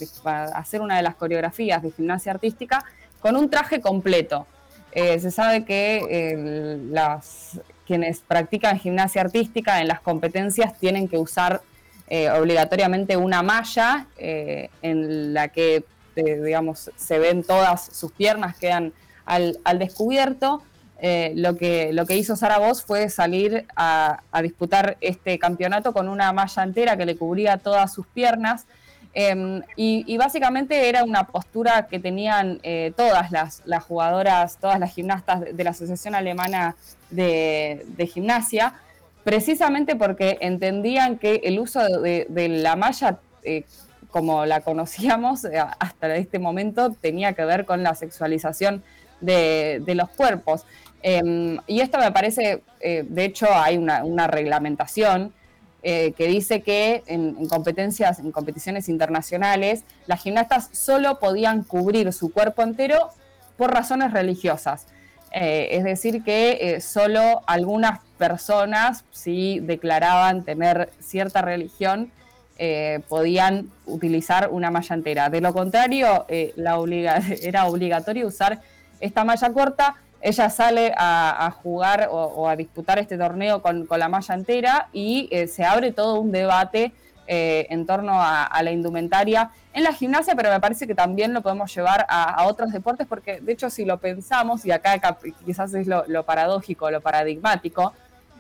hacer una de las coreografías de gimnasia artística con un traje completo. Eh, se sabe que eh, las, quienes practican gimnasia artística en las competencias tienen que usar obligatoriamente una malla en la que, digamos, se ven todas sus piernas, quedan al, al descubierto. Eh, lo, que, lo que hizo Sara Voss fue salir a, disputar este campeonato con una malla entera que le cubría todas sus piernas. Eh, y, básicamente era una postura que tenían eh, todas las, jugadoras, todas las gimnastas de, la Asociación Alemana de, Gimnasia, precisamente porque entendían que el uso de, la malla, eh, como la conocíamos hasta este momento, tenía que ver con la sexualización de los cuerpos. Eh, y esto me parece, eh, de hecho, hay una, reglamentación eh, que dice que en, en competencias, en competiciones internacionales, las gimnastas solo podían cubrir su cuerpo entero por razones religiosas. Eh, es decir, que solo algunas personas, si declaraban tener cierta religión, podían utilizar una malla entera. De lo contrario, era obligatorio usar esta malla corta. Ella sale a, jugar o, a disputar este torneo con, la malla entera y eh, se abre todo un debate eh, en torno a, la indumentaria en la gimnasia, pero me parece que también lo podemos llevar a, otros deportes, porque de hecho si lo pensamos, y acá cap- quizás es lo, lo paradójico, lo paradigmático,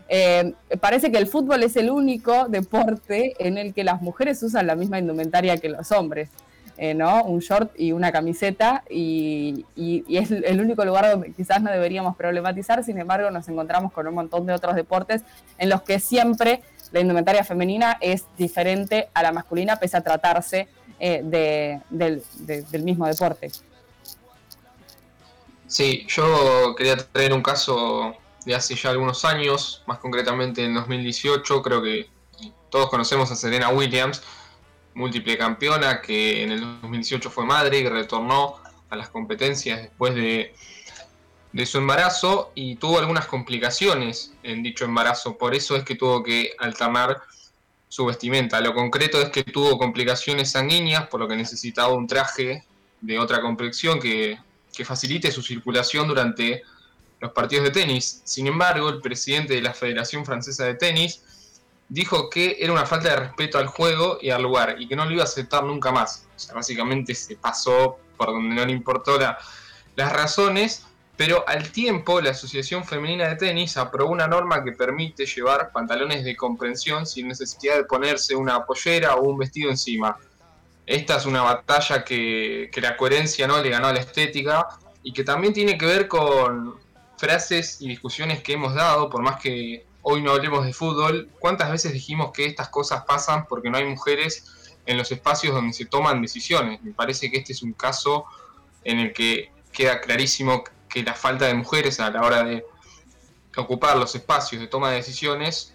eh, parece que el fútbol es el único deporte en el que las mujeres usan la misma indumentaria que los hombres, eh, ¿no? Un short y una camiseta, y, es el único lugar donde quizás no deberíamos problematizar, sin embargo nos encontramos con un montón de otros deportes en los que siempre la indumentaria femenina es diferente a la masculina, pese a tratarse eh, de- del, de- del mismo deporte. Sí, yo quería traer un caso de hace ya algunos años, más concretamente en 2018, creo que todos conocemos a Serena Williams, múltiple campeona que en el 2018 fue madre y retornó a las competencias después de, de su embarazo y tuvo algunas complicaciones en dicho embarazo, por eso es que tuvo que alternar su vestimenta. Lo concreto es que tuvo complicaciones sanguíneas, por lo que necesitaba un traje de otra complexión que, que facilite su circulación durante los partidos de tenis. Sin embargo, el presidente de la Federación Francesa de Tenis dijo que era una falta de respeto al juego y al lugar y que no lo iba a aceptar nunca más. O sea, básicamente se pasó por donde no le importó la- las razones, pero al tiempo la Asociación Femenina de Tenis aprobó una norma que permite llevar pantalones de comprensión sin necesidad de ponerse una pollera o un vestido encima. Esta es una batalla que, que la coherencia no le ganó a la estética y que también tiene que ver con frases y discusiones que hemos dado, por más que hoy no hablemos de fútbol, ¿cuántas veces dijimos que estas cosas pasan porque no hay mujeres en los espacios donde se toman decisiones? Me parece que este es un caso en el que queda clarísimo que la falta de mujeres a la hora de ocupar los espacios de toma de decisiones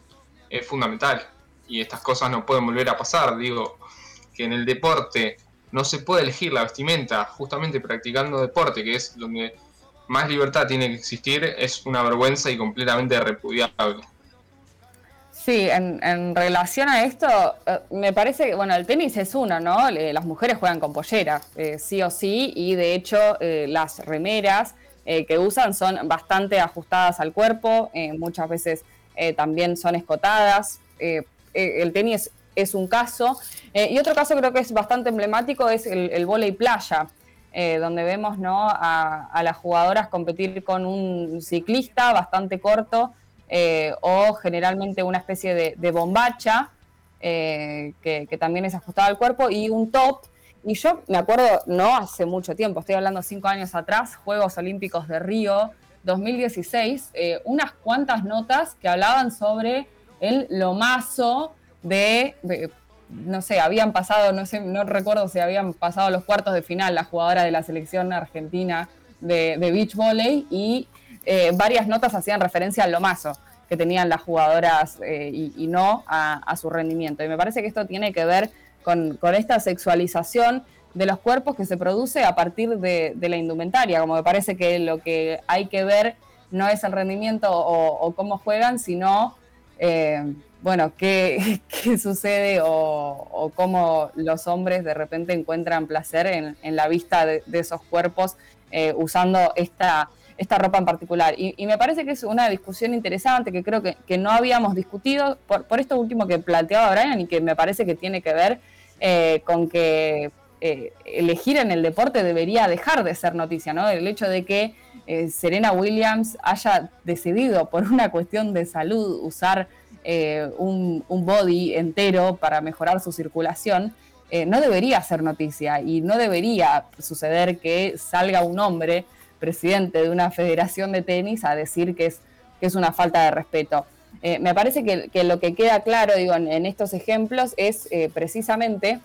es fundamental. y estas cosas no pueden volver a pasar. Digo, que en el deporte no se puede elegir la vestimenta, justamente practicando deporte, que es donde más libertad tiene que existir, es una vergüenza y completamente repudiable. Sí, en, en relación a esto, eh, me parece que, bueno, el tenis es uno, ¿no? Las mujeres juegan con pollera, eh, sí o sí, y de hecho eh, las remeras que usan son bastante ajustadas al cuerpo, muchas veces también son escotadas. el tenis es un caso. Y otro caso creo que es bastante emblemático es el, el vóley playa, donde vemos ¿no? a las jugadoras competir con un ciclista bastante corto eh, o generalmente una especie de, bombacha eh, que, también es ajustada al cuerpo y un top. Y yo me acuerdo, no hace mucho tiempo, estoy hablando cinco años atrás, Juegos Olímpicos de Río 2016, eh, unas cuantas notas que hablaban sobre el lomazo de, no sé, habían pasado, no recuerdo si habían pasado los cuartos de final las jugadoras de la selección argentina de, de beach volley y eh, varias notas hacían referencia al lomazo que tenían las jugadoras eh, y, no a, su rendimiento. Y me parece que esto tiene que ver con, esta sexualización de los cuerpos que se produce a partir de, la indumentaria, como me parece que lo que hay que ver no es el rendimiento o, cómo juegan, sino, eh, bueno, qué, qué sucede o, cómo los hombres de repente encuentran placer en, la vista de, esos cuerpos usando esta, esta ropa en particular. Y, me parece que es una discusión interesante que creo que, no habíamos discutido por, esto último que planteaba Brian y que me parece que tiene que ver eh, con que eh, elegir en el deporte debería dejar de ser noticia, ¿no? El hecho de que eh, Serena Williams haya decidido por una cuestión de salud usar un, body entero para mejorar su circulación, no debería ser noticia y no debería suceder que salga un hombre, presidente de una federación de tenis, a decir que es, que es una falta de respeto. Eh, me parece que, lo que queda claro digo, en, estos ejemplos es eh, precisamente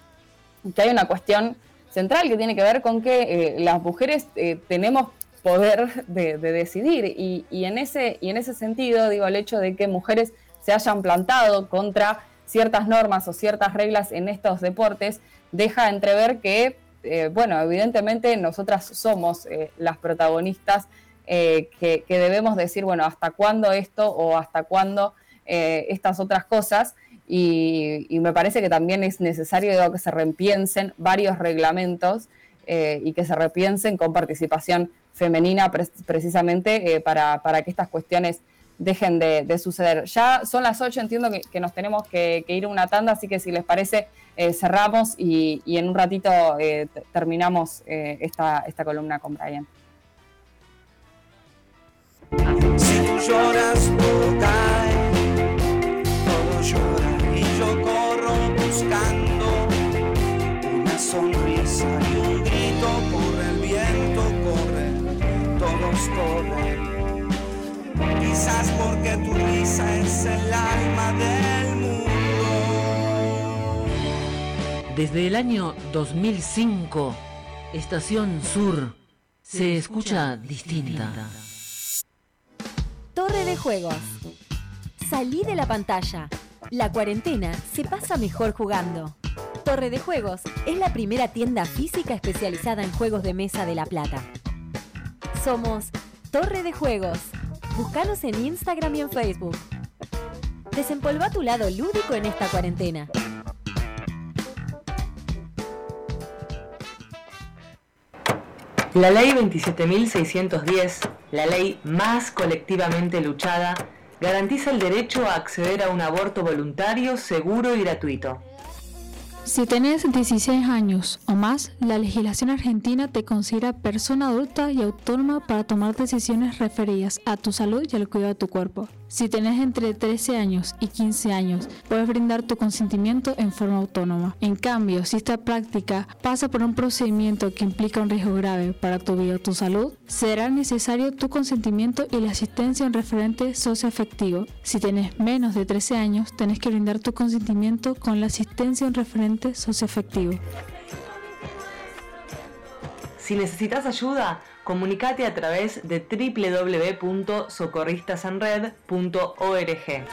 que hay una cuestión central que tiene que ver con que eh, las mujeres tenemos poder de, de decidir y, y en ese, y en ese sentido, digo, el hecho de que mujeres se hayan plantado contra ciertas normas o ciertas reglas en estos deportes deja entrever que, eh, bueno, evidentemente nosotras somos eh, las protagonistas eh, que, debemos decir, bueno, hasta cuándo esto o hasta cuándo estas otras cosas. Y, me parece que también es necesario que se repiensen varios reglamentos y que se repiensen con participación femenina pre- precisamente para, para que estas cuestiones dejen de, de suceder. Ya son las 8, entiendo que, que nos tenemos que, que ir a una tanda, así que si les parece, eh, cerramos y, y en un ratito eh, terminamos eh, esta, esta columna con Brian. Si tú lloras, todo cae, todo llora y yo corro buscando una sonrisa y un grito. Corre el viento, corre, todos corren. Quizás porque tu risa es el alma del mundo. Desde el año 2005, Estación Sur se escucha distinta. Torre de Juegos. Salí de la pantalla. La cuarentena se pasa mejor jugando. Torre de Juegos es la primera tienda física especializada en juegos de mesa de La Plata. Somos Torre de Juegos. Búscanos en Instagram y en Facebook. Desempolva tu lado lúdico en esta cuarentena. La ley 27.610, la ley más colectivamente luchada, garantiza el derecho a acceder a un aborto voluntario, seguro y gratuito. Si tenés 16 años o más, la legislación argentina te considera persona adulta y autónoma para tomar decisiones referidas a tu salud y al cuidado de tu cuerpo. Si tenés entre 13 años y 15 años, puedes brindar tu consentimiento en forma autónoma. En cambio, si esta práctica pasa por un procedimiento que implica un riesgo grave para tu vida o tu salud, será necesario tu consentimiento y la asistencia un referente socioafectivo. Si tenés menos de 13 años, tenés que brindar tu consentimiento con la asistencia un referente socioafectivo. Si necesitas ayuda, comunicate a través de www.socorristasenred.org.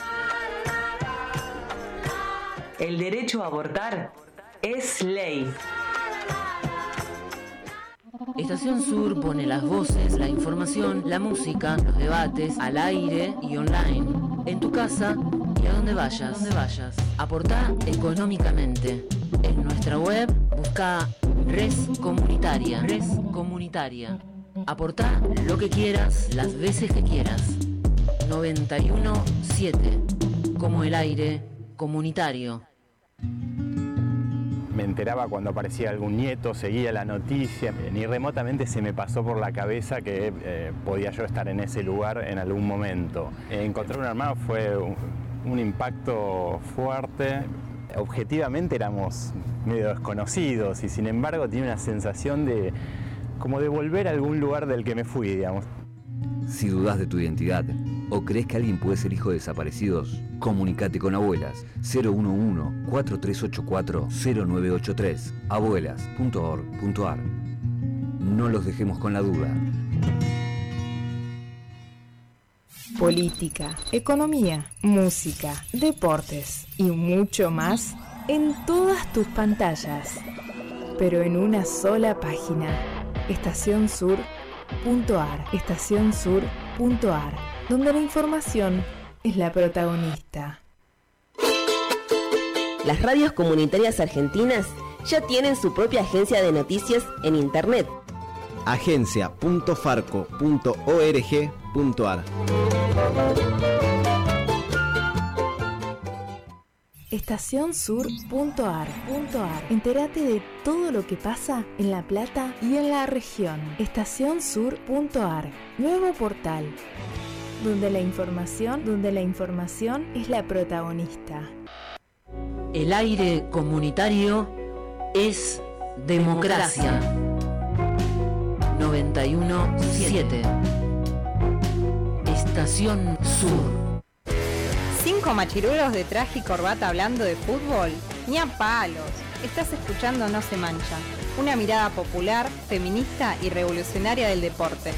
El derecho a abortar es ley. Estación Sur pone las voces, la información, la música, los debates al aire y online. En tu casa y a donde vayas, donde vayas. Aportá económicamente. En nuestra web busca Res Comunitaria. Res Comunitaria. Aportá lo que quieras, las veces que quieras. 91.7. Como el aire comunitario. Me enteraba cuando aparecía algún nieto, seguía la noticia, ni remotamente se me pasó por la cabeza que eh, podía yo estar en ese lugar en algún momento. Encontrar un hermano fue un, un impacto fuerte. Objetivamente éramos medio desconocidos y sin embargo tiene una sensación de como de volver a algún lugar del que me fui, digamos. Si dudas de tu identidad o crees que alguien puede ser hijo de desaparecidos, comunicate con Abuelas 011-4384-0983 abuelas.org.ar No los dejemos con la duda. Política, economía, música, deportes y mucho más en todas tus pantallas, pero en una sola página. Estacionsur.ar, estacionsur.ar, donde la información es la protagonista. Las radios comunitarias argentinas ya tienen su propia agencia de noticias en Internet. agencia.farco.org.ar Estacionsur.ar. Entérate de todo lo que pasa en La Plata y en la región. Estacionsur.ar. Nuevo portal. Donde la información, donde la información es la protagonista. El aire comunitario es democracia. 91.7 Estación Sur. ¿Cinco machirulos de traje y corbata hablando de fútbol? Ni a palos. Estás escuchando No se mancha. Una mirada popular, feminista y revolucionaria del deporte.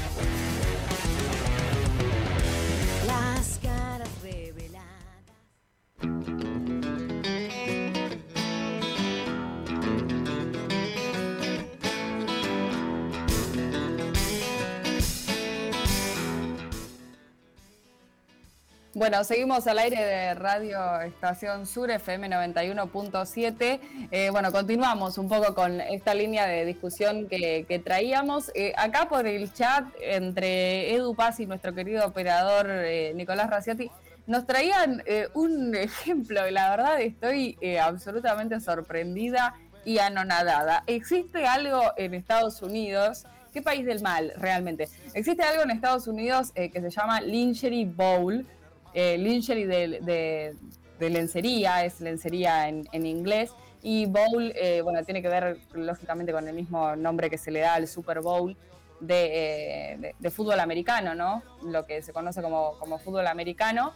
Bueno, seguimos al aire de Radio Estación Sur FM 91.7. Eh, bueno, continuamos un poco con esta línea de discusión que, traíamos. Eh, acá por el chat, entre Edu Paz y nuestro querido operador eh, Nicolás Raciotti, nos traían un ejemplo y la verdad estoy absolutamente sorprendida y anonadada. Existe algo en Estados Unidos, ¿qué país del mal realmente? Existe algo en Estados Unidos que se llama Lingerie Bowl, eh, lingerie de, de- de lencería, es lencería en, en inglés, y bowl, eh, bueno, tiene que ver lógicamente con el mismo nombre que se le da al Super Bowl de, eh, de- de fútbol americano, ¿no? Lo que se conoce como, como fútbol americano.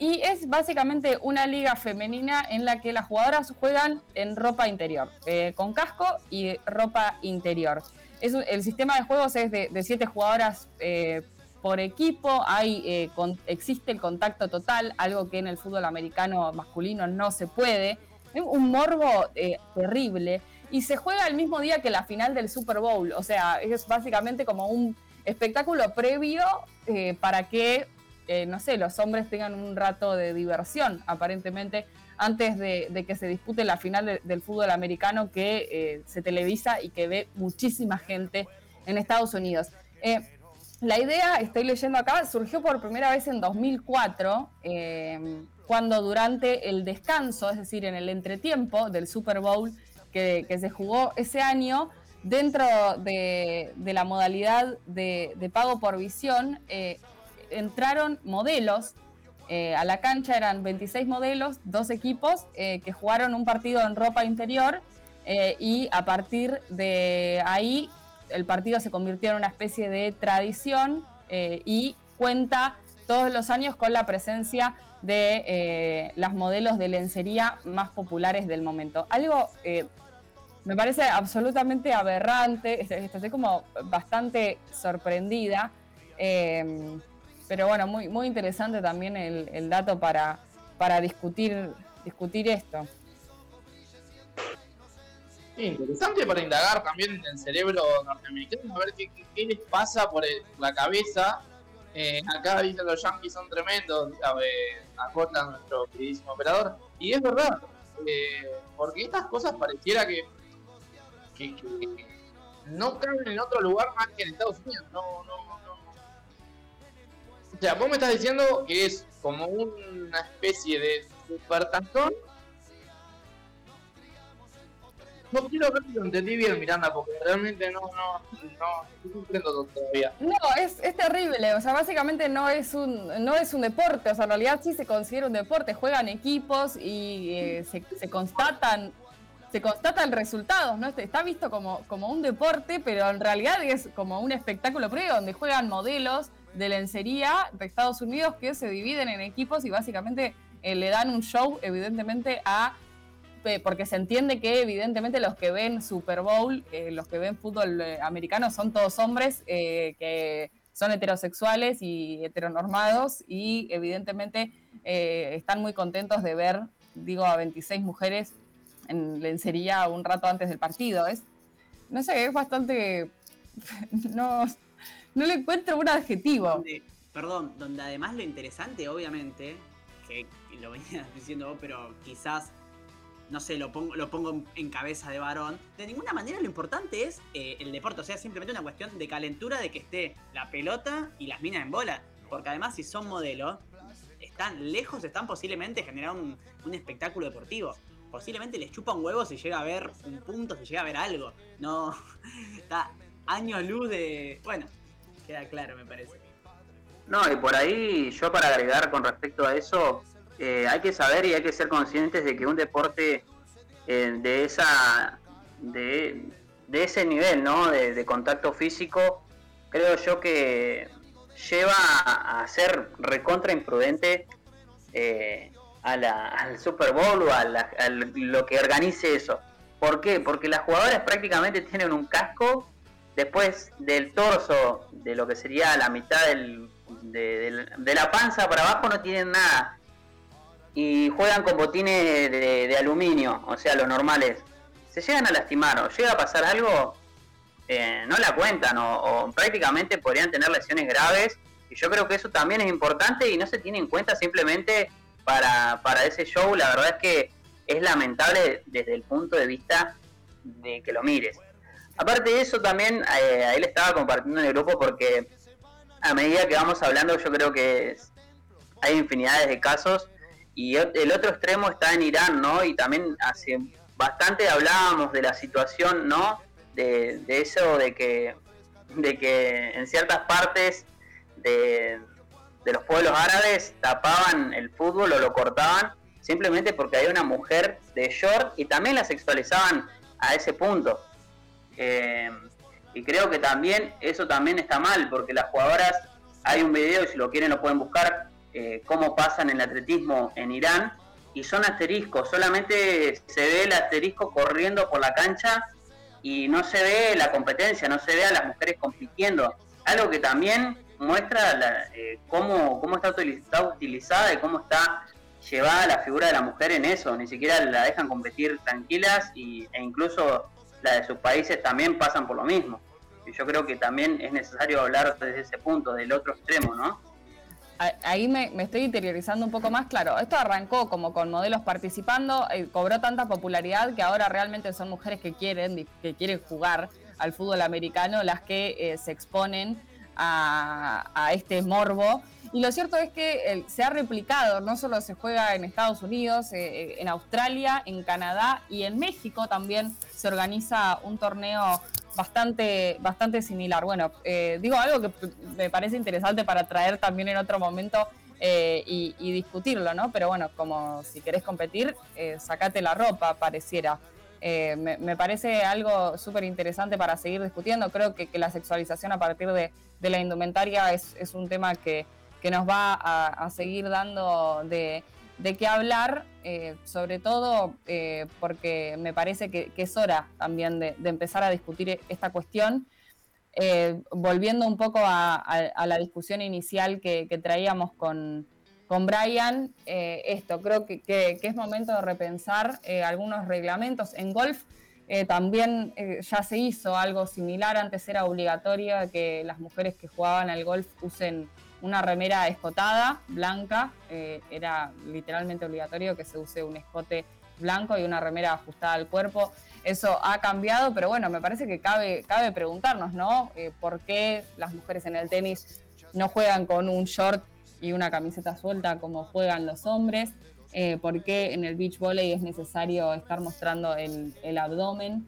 Y es básicamente una liga femenina en la que las jugadoras juegan en ropa interior, eh, con casco y ropa interior. Es el sistema de juegos es de, de siete jugadoras eh, por equipo, hay, eh, existe el contacto total, algo que en el fútbol americano masculino no se puede. Un morbo eh, terrible y se juega el mismo día que la final del Super Bowl, o sea, es básicamente como un espectáculo previo eh, para que no sé, los hombres tengan un rato de diversión, aparentemente, antes de, que se dispute la final de- del fútbol americano que se televisa y que ve muchísima gente en Estados Unidos. La idea, estoy leyendo acá, surgió por primera vez en 2004, eh, cuando durante el descanso, es decir, en el entretiempo del Super Bowl que, se jugó ese año, dentro de, la modalidad de, pago por visión, eh, entraron modelos eh, a la cancha, eran 26 modelos, dos equipos que jugaron un partido en ropa interior y a partir de ahí el partido se convirtió en una especie de tradición eh, y cuenta todos los años con la presencia de eh, las modelos de lencería más populares del momento. Algo eh, me parece absolutamente aberrante, estoy, como bastante sorprendida, eh, pero bueno, muy, muy interesante también el, el dato para, para discutir, discutir esto. Interesante para indagar también en el cerebro norteamericano, a ver qué, qué- les pasa por el- la cabeza. Eh, acá dicen los yankees son tremendos, acota nuestro queridísimo operador. Y es verdad, eh, porque estas cosas pareciera que, que- no caben en otro lugar más que en Estados Unidos. No, no, no. O sea, vos me estás diciendo que es como una especie de supertazón no quiero ver si lo entendí bien, Miranda, porque realmente no, no, no, comprendo todavía. No, es, es terrible. O sea, básicamente no es un no es un deporte. O sea, en realidad sí se considera un deporte. Juegan equipos y eh, se, constatan se constatan resultados, ¿no? Este, Está visto como, como un deporte, pero en realidad es como un espectáculo previo donde juegan modelos de lencería de Estados Unidos que se dividen en equipos y básicamente eh, le dan un show, evidentemente, a porque se entiende que evidentemente los que ven Super Bowl, eh, los que ven fútbol eh, americano son todos hombres eh, que son heterosexuales y heteronormados y evidentemente están muy contentos de ver, digo, a 26 mujeres en lencería un rato antes del partido. Es, no sé, es bastante... No, no le encuentro un adjetivo. Perdón, donde además lo interesante, obviamente, que lo venías diciendo vos, pero quizás, no sé, lo pongo, lo pongo en- cabeza de varón, de ninguna manera lo importante es eh, el deporte, o sea, simplemente una cuestión de calentura de que esté la pelota y las minas en bola, porque además si son modelos, están lejos, están posiblemente generando un, un espectáculo deportivo. Posiblemente les chupa un huevo si llega a ver un punto, si llega a ver algo. No, está años luz de... Bueno, queda claro, me parece. No, y por ahí yo para agregar con respecto a eso, eh, hay que saber y hay que ser conscientes de que un deporte eh, de esa de, de ese nivel, ¿no? De, contacto físico, creo yo que lleva a, ser recontra imprudente eh, a la- al Super Bowl o a, la- a lo que organice eso. ¿Por qué? Porque las jugadoras prácticamente tienen un casco después del torso, de lo que sería la mitad del- de, del- de la panza para abajo, no tienen nada. Y juegan con botines de, de aluminio, o sea, los normales. Se llegan a lastimar o llega a pasar algo, eh, no la cuentan o, o prácticamente podrían tener lesiones graves. Y yo creo que eso también es importante y no se tiene en cuenta simplemente para, para ese show. La verdad es que es lamentable desde el punto de vista de que lo mires. Aparte de eso también, eh, ahí le estaba compartiendo en el grupo porque a medida que vamos hablando yo creo que hay infinidades de casos y el otro extremo está en Irán, ¿no? Y también hace bastante hablábamos de la situación, ¿no? De, eso de que, de que en ciertas partes de, de los pueblos árabes tapaban el fútbol o lo cortaban simplemente porque hay una mujer de short y también la sexualizaban a ese punto. Eh, y creo que también eso también está mal, porque las jugadoras, hay un video, si lo quieren lo pueden buscar, eh, cómo pasan el atletismo en Irán, y son asteriscos, solamente se ve el asterisco corriendo por la cancha y no se ve la competencia, no se ve a las mujeres compitiendo. Algo que también muestra la- eh, cómo, cómo está, utiliz- está utilizada y cómo está llevada la figura de la mujer en eso. Ni siquiera la dejan competir tranquilas y, e incluso la de sus países también pasan por lo mismo. Y yo creo que también es necesario hablar desde ese punto, del otro extremo, ¿no? Ahí me, estoy interiorizando un poco más, claro, esto arrancó como con modelos participando, eh, cobró tanta popularidad que ahora realmente son mujeres que quieren, que quieren jugar al fútbol americano las que eh, se exponen a, este morbo. Y lo cierto es que eh, se ha replicado, no solo se juega en Estados Unidos, en Australia, en Canadá y en México también se organiza un torneo bastante, bastante similar. Bueno, eh, digo algo que me parece interesante para traer también en otro momento eh, y, discutirlo, ¿no? Pero bueno, como si querés competir, eh, sacate la ropa, pareciera. Me, parece algo súper interesante para seguir discutiendo. Creo que, la sexualización a partir de, la indumentaria es, un tema que, que nos va a seguir dando de, de qué hablar, eh, sobre todo eh, porque me parece que, es hora también de, empezar a discutir esta cuestión. Eh, volviendo un poco a, la discusión inicial que, traíamos con, con Brian, eh, esto, creo que, que- es momento de repensar eh, algunos reglamentos. En golf eh, también eh, ya se hizo algo similar, antes era obligatorio que las mujeres que jugaban al golf usen una remera escotada, blanca, eh, era literalmente obligatorio que se use un escote blanco y una remera ajustada al cuerpo. Eso ha cambiado, pero bueno, me parece que cabe, cabe preguntarnos, ¿no? Eh, ¿Por qué las mujeres en el tenis no juegan con un short y una camiseta suelta como juegan los hombres? Eh, ¿Por qué en el beach volley es necesario estar mostrando el, abdomen?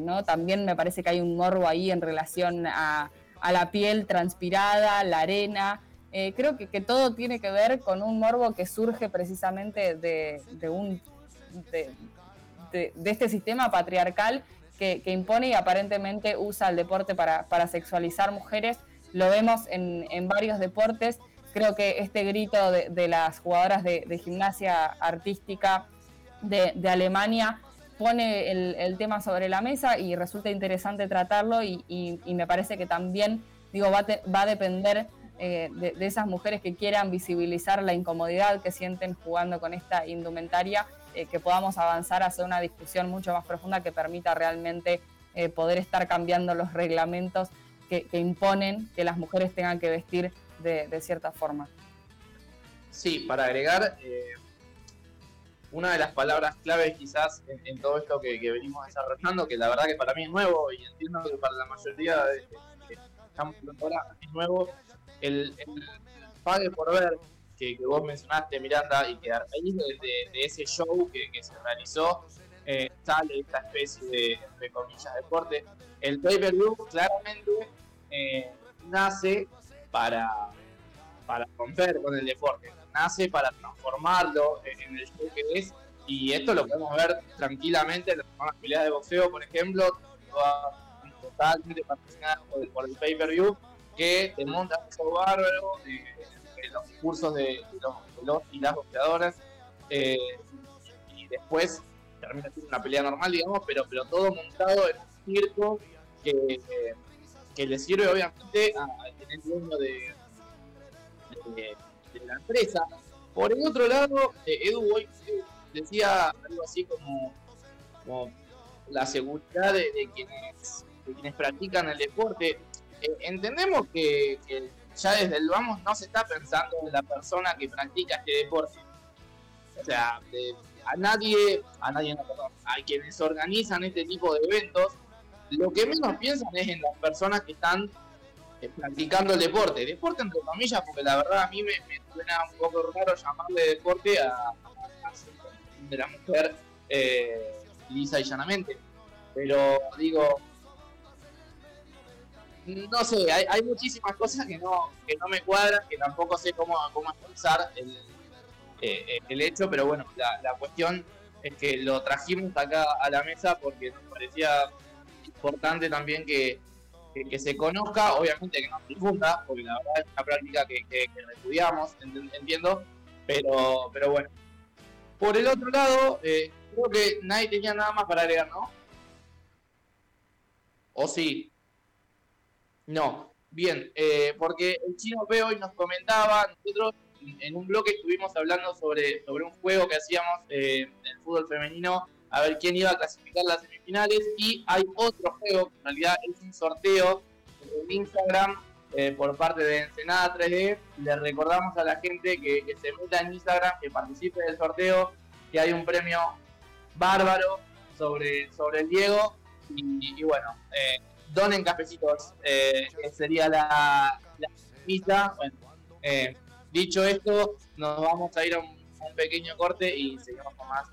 ¿no? También me parece que hay un morbo ahí en relación a, a la piel transpirada, la arena. Eh, creo que, que todo tiene que ver con un morbo que surge precisamente de, de un, de, de- este sistema patriarcal que, que impone y aparentemente usa el deporte para, para sexualizar mujeres. Lo vemos en, en varios deportes. Creo que este grito de, las jugadoras de, gimnasia artística de Alemania pone el, el tema sobre la mesa y resulta interesante tratarlo y, y- me parece que también digo, va, te- va a depender eh, de, esas mujeres que quieran visibilizar la incomodidad que sienten jugando con esta indumentaria, eh, que podamos avanzar hacia una discusión mucho más profunda que permita realmente eh, poder estar cambiando los reglamentos que, que imponen que las mujeres tengan que vestir de, cierta forma. Sí, para agregar, una de las palabras claves quizás en, todo esto que, venimos desarrollando, que la verdad que para mí es nuevo y entiendo que para la mayoría de que estamos ahora es nuevo, el, el pague por ver que, vos mencionaste, Miranda, y que a raíz de, ese show que, que se realizó, eh, sale esta especie de, entre comillas, deporte. El pay-per-view claramente eh, nace para, para romper con el deporte, nace para transformarlo en el show que es, y esto lo podemos ver tranquilamente en las peleas de boxeo, por ejemplo, totalmente patrocinadas por, el pay-per-view, que te montan un bárbaro, de, los cursos de, los, y las boxeadoras, eh, y después termina siendo una pelea normal, digamos, pero, pero todo montado en un circo que, que le sirve obviamente a- tener dueño de, de, de la empresa. Por el otro lado, eh, Edu hoy decía algo así como, la seguridad de, quienes, practican el deporte. Eh, entendemos que, ya desde el vamos no se está pensando en la persona que practica este deporte. O sea, a nadie, a nadie no, perdón, a quienes organizan este tipo de eventos, lo que menos piensan es en las personas que están eh, practicando el deporte. Deporte entre comillas, porque la verdad a mí me, suena un poco raro llamarle deporte a, a- la mujer eh, lisa y llanamente. Pero digo, no sé, hay, hay muchísimas cosas que no, que no me cuadran, que tampoco sé cómo, cómo expresar el, eh, eh, el hecho, pero bueno, la, la cuestión es que lo trajimos acá a la mesa porque nos parecía importante también que, que, se conozca, obviamente que nos difunda, porque la verdad es una práctica que, que, ent- entiendo, pero, pero bueno. Por el otro lado, eh, creo que nadie tenía nada más para agregar, ¿no? ¿O sí? No. Bien, eh, porque el chino P hoy nos comentaba, nosotros en un bloque estuvimos hablando sobre, sobre un juego que hacíamos eh, en el fútbol femenino, a ver quién iba a clasificar las semifinales, y hay otro juego, que en realidad es un sorteo en Instagram eh, por parte de Ensenada 3D. Le recordamos a la gente que, que se meta en Instagram, que participe del sorteo, que hay un premio bárbaro sobre, sobre el Diego, y, bueno, eh, donen cafecitos, eh, que sería la, la eh, dicho esto, nos vamos a ir a un pequeño corte y seguimos con más.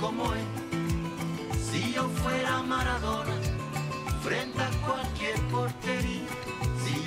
Como él. Si yo fuera Maradona, frente a cualquier portería.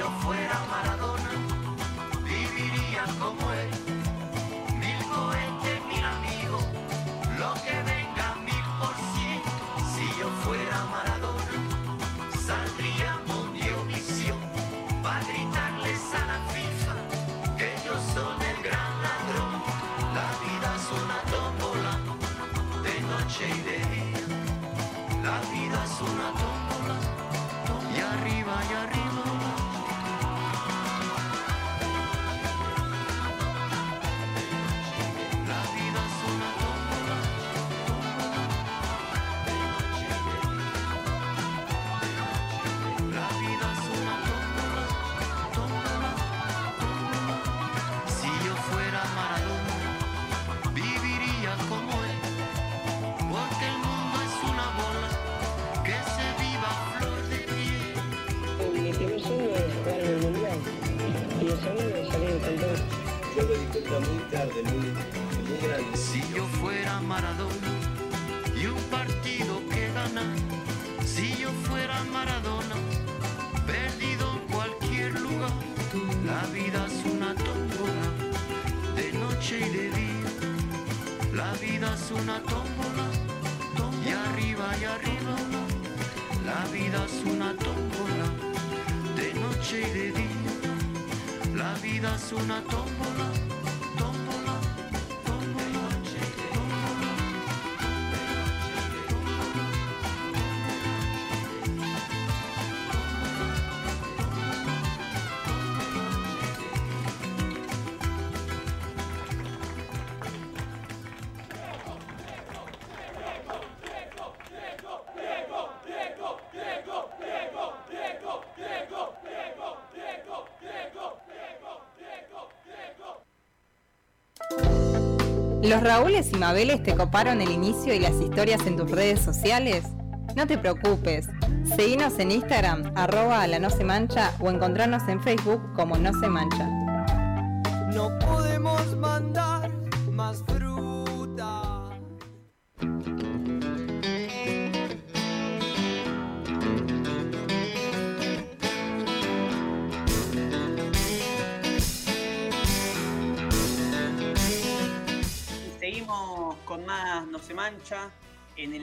Yo fuera Maradona, viviría como él. ¿Los Raúles y Mabeles te coparon el inicio y las historias en tus redes sociales? No te preocupes, seguinos en Instagram, arroba la no se mancha o encontrarnos en Facebook como no se mancha.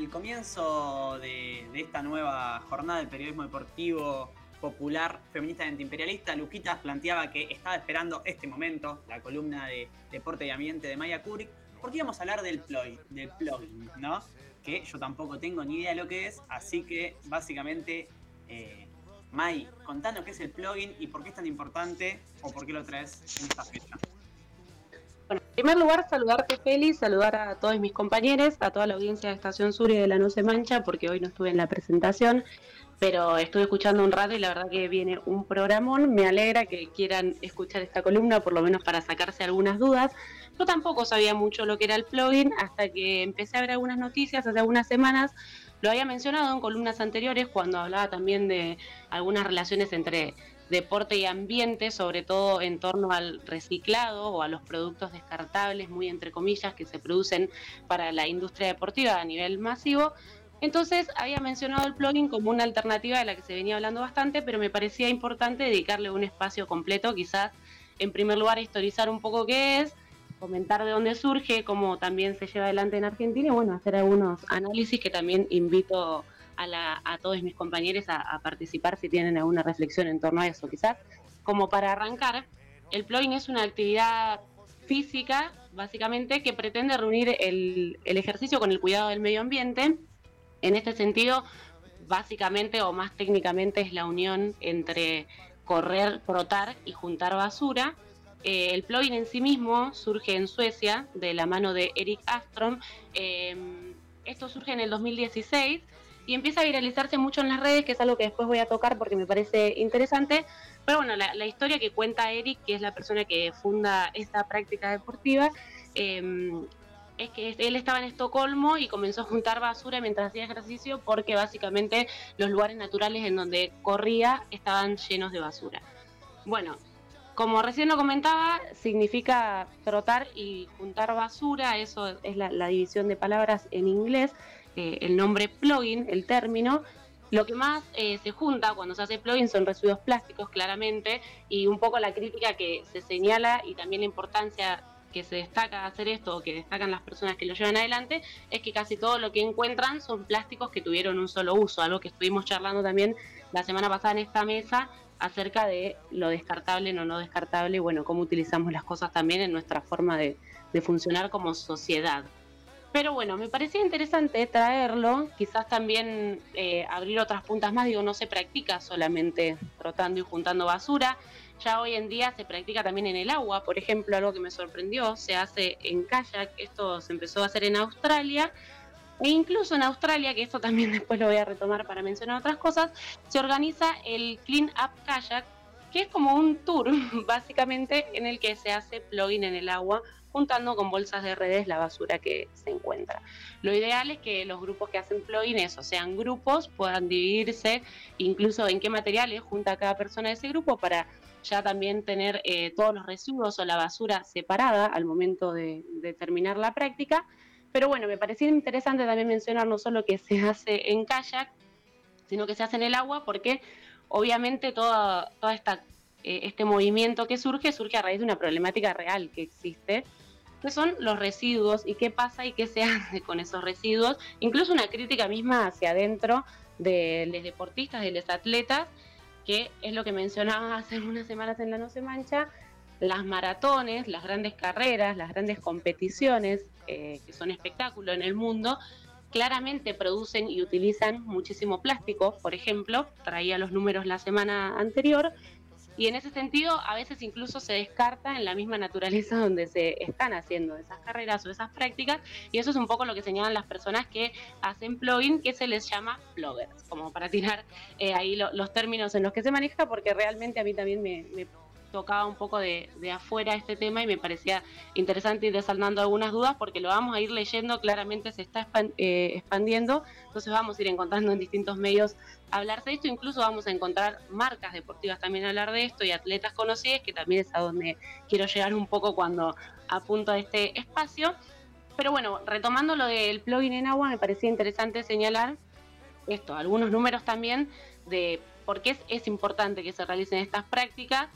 El comienzo de, esta nueva jornada del periodismo deportivo popular feminista y antiimperialista, Luquitas planteaba que estaba esperando este momento, la columna de deporte y ambiente de Maya Kurik, porque íbamos a hablar del plugin, del plugin, ¿no? Que yo tampoco tengo ni idea de lo que es, así que básicamente, eh, May, contanos qué es el plugin y por qué es tan importante o por qué lo traes en esta fecha. Bueno, en primer lugar, saludarte, Félix, saludar a todos mis compañeros, a toda la audiencia de Estación Sur y de La No Se Mancha, porque hoy no estuve en la presentación, pero estuve escuchando un rato y la verdad que viene un programón. Me alegra que quieran escuchar esta columna, por lo menos para sacarse algunas dudas. Yo tampoco sabía mucho lo que era el plugin hasta que empecé a ver algunas noticias hace algunas semanas. Lo había mencionado en columnas anteriores cuando hablaba también de algunas relaciones entre deporte y ambiente, sobre todo en torno al reciclado o a los productos descartables, muy entre comillas, que se producen para la industria deportiva a nivel masivo. Entonces había mencionado el plugin como una alternativa de la que se venía hablando bastante, pero me parecía importante dedicarle un espacio completo, quizás en primer lugar historizar un poco qué es, comentar de dónde surge, cómo también se lleva adelante en Argentina y bueno, hacer algunos análisis que también invito a, la, a todos mis compañeros a, a participar si tienen alguna reflexión en torno a eso. Quizás como para arrancar, el plugin es una actividad física, básicamente, que pretende reunir el, el ejercicio con el cuidado del medio ambiente. En este sentido, básicamente o más técnicamente es la unión entre correr, trotar y juntar basura. Eh, el plugin en sí mismo surge en Suecia de la mano de Eric Astrom. Eh, esto surge en el 2016 y empieza a viralizarse mucho en las redes, que es algo que después voy a tocar porque me parece interesante. Pero bueno, la, la historia que cuenta Eric, que es la persona que funda esta práctica deportiva, eh, es que él estaba en Estocolmo y comenzó a juntar basura mientras hacía ejercicio porque básicamente los lugares naturales en donde corría estaban llenos de basura. Bueno, como recién lo comentaba, significa trotar y juntar basura, eso es la, la división de palabras en inglés, eh, el nombre plugin, el término. Lo que más eh, se junta cuando se hace plugin son residuos plásticos, claramente, y un poco la crítica que se señala y también la importancia que se destaca hacer esto, o que destacan las personas que lo llevan adelante, es que casi todo lo que encuentran son plásticos que tuvieron un solo uso, algo que estuvimos charlando también la semana pasada en esta mesa acerca de lo descartable, no no descartable, y bueno, cómo utilizamos las cosas también en nuestra forma de, de funcionar como sociedad. Pero bueno, me parecía interesante traerlo, quizás también eh, abrir otras puntas más, digo, no se practica solamente rotando y juntando basura, ya hoy en día se practica también en el agua, por ejemplo, algo que me sorprendió, se hace en kayak, esto se empezó a hacer en Australia, e incluso en Australia, que esto también después lo voy a retomar para mencionar otras cosas, se organiza el Clean Up Kayak, que es como un tour, básicamente, en el que se hace plugin en el agua juntando con bolsas de redes la basura que se encuentra. Lo ideal es que los grupos que hacen plugins, o sean grupos, puedan dividirse incluso en qué materiales junta cada persona de ese grupo para ya también tener eh, todos los residuos o la basura separada al momento de, de terminar la práctica. Pero bueno, me parecía interesante también mencionar no solo que se hace en kayak, sino que se hace en el agua, porque obviamente toda, toda esta eh, este movimiento que surge surge a raíz de una problemática real que existe, que son los residuos y qué pasa y qué se hace con esos residuos, incluso una crítica misma hacia adentro de los deportistas, de los atletas, que es lo que mencionaba hace unas semanas en La No Se Mancha, las maratones, las grandes carreras, las grandes competiciones, eh, que son espectáculos en el mundo, claramente producen y utilizan muchísimo plástico, por ejemplo, traía los números la semana anterior, y en ese sentido a veces incluso se descarta en la misma naturaleza donde se están haciendo esas carreras o esas prácticas. Y eso es un poco lo que señalan las personas que hacen plugin que se les llama bloggers, como para tirar eh, ahí lo, los términos en los que se maneja porque realmente a mí también me, me tocaba un poco de, de, afuera este tema y me parecía interesante ir desaldando algunas dudas porque lo vamos a ir leyendo, claramente se está eh, expandiendo, entonces vamos a ir encontrando en distintos medios hablar de esto, incluso vamos a encontrar marcas deportivas también hablar de esto y atletas conocidos, que también es a donde quiero llegar un poco cuando apunto a este espacio. Pero bueno, retomando lo del plugin en agua, me parecía interesante señalar esto, algunos números también de por qué es, es importante que se realicen estas prácticas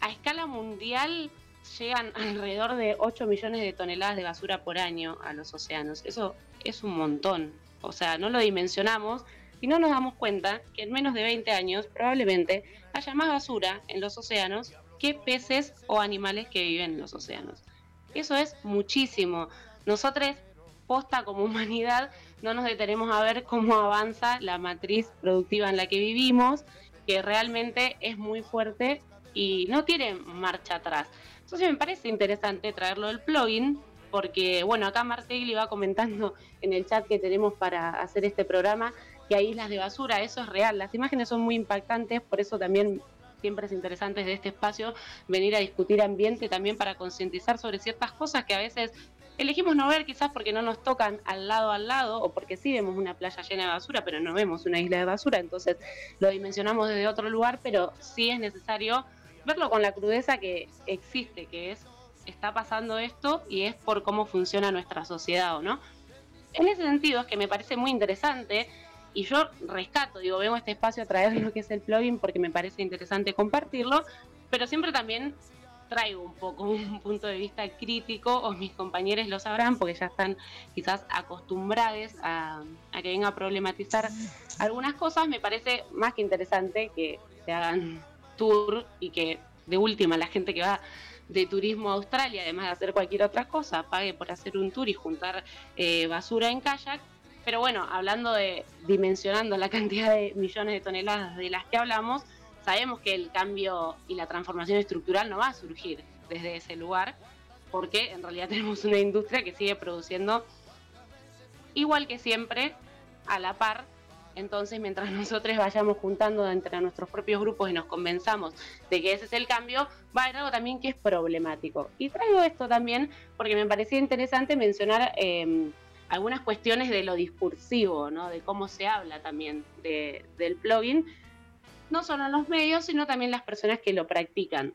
a escala mundial llegan alrededor de 8 millones de toneladas de basura por año a los océanos. Eso es un montón. O sea, no lo dimensionamos y no nos damos cuenta que en menos de 20 años probablemente haya más basura en los océanos que peces o animales que viven en los océanos. Eso es muchísimo. Nosotros, posta como humanidad, no nos detenemos a ver cómo avanza la matriz productiva en la que vivimos, que realmente es muy fuerte y no tiene marcha atrás. Entonces me parece interesante traerlo del plugin, porque bueno, acá Martegli va comentando en el chat que tenemos para hacer este programa que hay islas de basura, eso es real, las imágenes son muy impactantes, por eso también siempre es interesante desde este espacio venir a discutir ambiente también para concientizar sobre ciertas cosas que a veces elegimos no ver quizás porque no nos tocan al lado al lado o porque sí vemos una playa llena de basura pero no vemos una isla de basura, entonces lo dimensionamos desde otro lugar, pero sí es necesario verlo con la crudeza que existe, que es, está pasando esto y es por cómo funciona nuestra sociedad, ¿o no? En ese sentido es que me parece muy interesante y yo rescato, digo, vengo a este espacio a traer lo que es el plugin porque me parece interesante compartirlo, pero siempre también traigo un poco un punto de vista crítico, o mis compañeros lo sabrán porque ya están quizás acostumbrados a, a que venga a problematizar algunas cosas, me parece más que interesante que se hagan tour y que de última la gente que va de turismo a Australia, además de hacer cualquier otra cosa, pague por hacer un tour y juntar eh, basura en kayak. Pero bueno, hablando de dimensionando la cantidad de millones de toneladas de las que hablamos, sabemos que el cambio y la transformación estructural no va a surgir desde ese lugar, porque en realidad tenemos una industria que sigue produciendo igual que siempre, a la par, Entonces, mientras nosotros vayamos juntando entre nuestros propios grupos y nos convenzamos de que ese es el cambio, va a haber algo también que es problemático. Y traigo esto también porque me parecía interesante mencionar eh, algunas cuestiones de lo discursivo, ¿no? de cómo se habla también de- del plugin, no solo en los medios, sino también las personas que lo practican.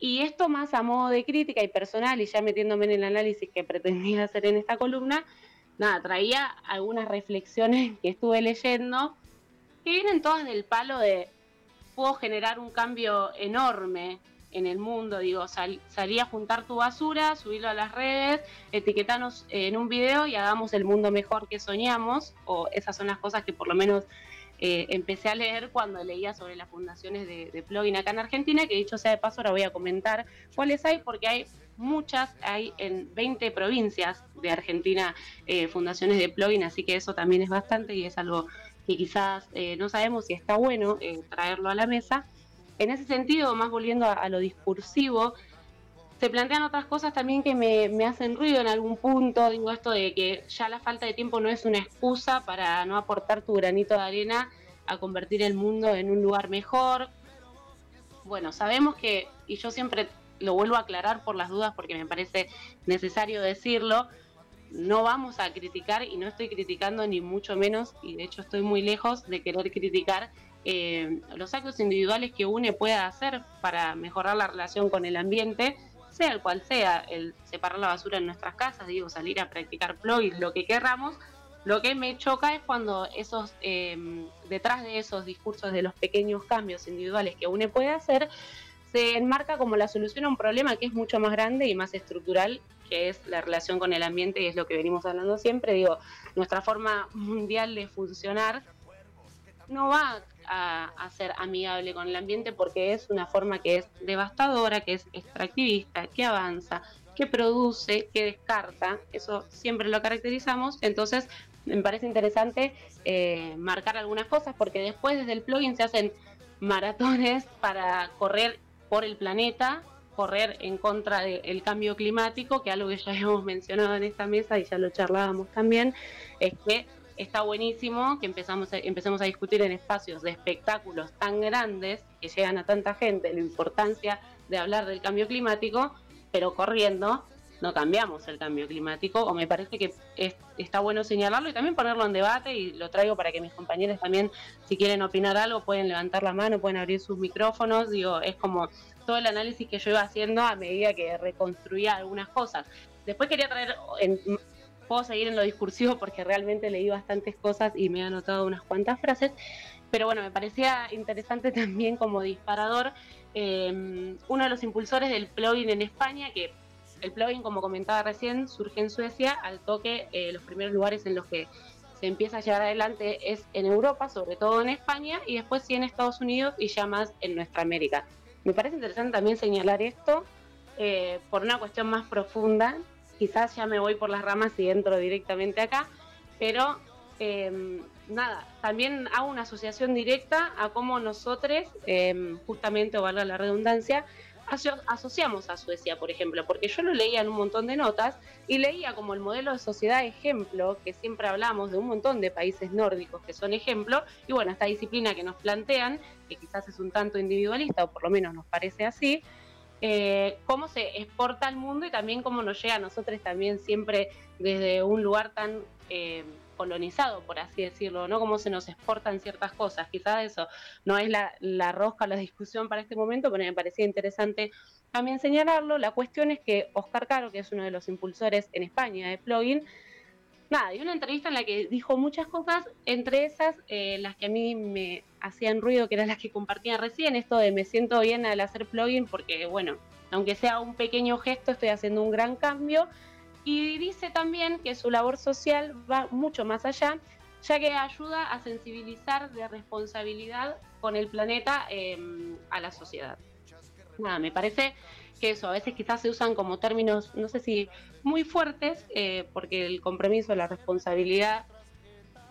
Y esto más a modo de crítica y personal, y ya metiéndome en el análisis que pretendía hacer en esta columna, nada, traía algunas reflexiones que estuve leyendo que vienen todas del palo de puedo generar un cambio enorme en el mundo, digo, sal- salí a juntar tu basura, subirlo a las redes, etiquetanos en un video y hagamos el mundo mejor que soñamos, o esas son las cosas que por lo menos eh, empecé a leer cuando leía sobre las fundaciones de, de plugin acá en Argentina, que dicho sea de paso ahora voy a comentar cuáles hay, porque hay muchas, hay en 20 provincias de Argentina eh, fundaciones de plugin, así que eso también es bastante y es algo que quizás eh, no sabemos si está bueno eh, traerlo a la mesa. En ese sentido, más volviendo a, a lo discursivo, se plantean otras cosas también que me, me hacen ruido en algún punto. Digo esto de que ya la falta de tiempo no es una excusa para no aportar tu granito de arena a convertir el mundo en un lugar mejor. Bueno, sabemos que, y yo siempre lo vuelvo a aclarar por las dudas porque me parece necesario decirlo, no vamos a criticar y no estoy criticando ni mucho menos, y de hecho estoy muy lejos de querer criticar eh, los actos individuales que UNE pueda hacer para mejorar la relación con el ambiente, sea el cual sea, el separar la basura en nuestras casas, digo, salir a practicar plugins, lo que querramos. Lo que me choca es cuando esos, eh, detrás de esos discursos de los pequeños cambios individuales que UNE puede hacer, se enmarca como la solución a un problema que es mucho más grande y más estructural, que es la relación con el ambiente y es lo que venimos hablando siempre. Digo, nuestra forma mundial de funcionar no va a, ser amigable con el ambiente porque es una forma que es devastadora, que es extractivista, que avanza, que produce, que descarta. Eso siempre lo caracterizamos. Entonces, me parece interesante eh, marcar algunas cosas porque después desde el plugin se hacen maratones para correr por el planeta, correr en contra del cambio climático, que algo que ya hemos mencionado en esta mesa y ya lo charlábamos también, es que está buenísimo que empezamos a- empecemos a discutir en espacios de espectáculos tan grandes que llegan a tanta gente la importancia de hablar del cambio climático, pero corriendo no cambiamos el cambio climático, o me parece que es- está bueno señalarlo y también ponerlo en debate, y lo traigo para que mis compañeros también, si quieren opinar algo, pueden levantar la mano, pueden abrir sus micrófonos, digo, es como todo el análisis que yo iba haciendo a medida que reconstruía algunas cosas. Después quería traer, en- puedo seguir en lo discursivo porque realmente leí bastantes cosas y me he anotado unas cuantas frases, pero bueno, me parecía interesante también como disparador eh, uno de los impulsores del plugin en España, que el plugin, como comentaba recién, surge en Suecia, al toque eh, los primeros lugares en los que se empieza a llevar adelante es en Europa, sobre todo en España, y después sí en Estados Unidos y ya más en nuestra América. Me parece interesante también señalar esto eh, por una cuestión más profunda. Quizás ya me voy por las ramas y entro directamente acá, pero eh, nada, también hago una asociación directa a cómo nosotros, eh, justamente, o valga la redundancia, aso- asociamos a Suecia, por ejemplo, porque yo lo leía en un montón de notas y leía como el modelo de sociedad ejemplo, que siempre hablamos de un montón de países nórdicos que son ejemplo, y bueno, esta disciplina que nos plantean, que quizás es un tanto individualista, o por lo menos nos parece así, eh, cómo se exporta al mundo y también cómo nos llega a nosotros también siempre desde un lugar tan eh, colonizado, por así decirlo, ¿no? Cómo se nos exportan ciertas cosas. Quizás eso no es la, la rosca, la discusión para este momento, pero me parecía interesante también señalarlo. La cuestión es que Oscar Caro, que es uno de los impulsores en España de plugin, nada, dio una entrevista en la que dijo muchas cosas, entre esas eh, las que a mí me hacían ruido, que eran las que compartía recién, esto de me siento bien al hacer plugin porque, bueno, aunque sea un pequeño gesto, estoy haciendo un gran cambio. Y dice también que su labor social va mucho más allá, ya que ayuda a sensibilizar de responsabilidad con el planeta eh, a la sociedad. Nada, me parece que eso, a veces quizás se usan como términos, no sé si muy fuertes, eh, porque el compromiso, la responsabilidad,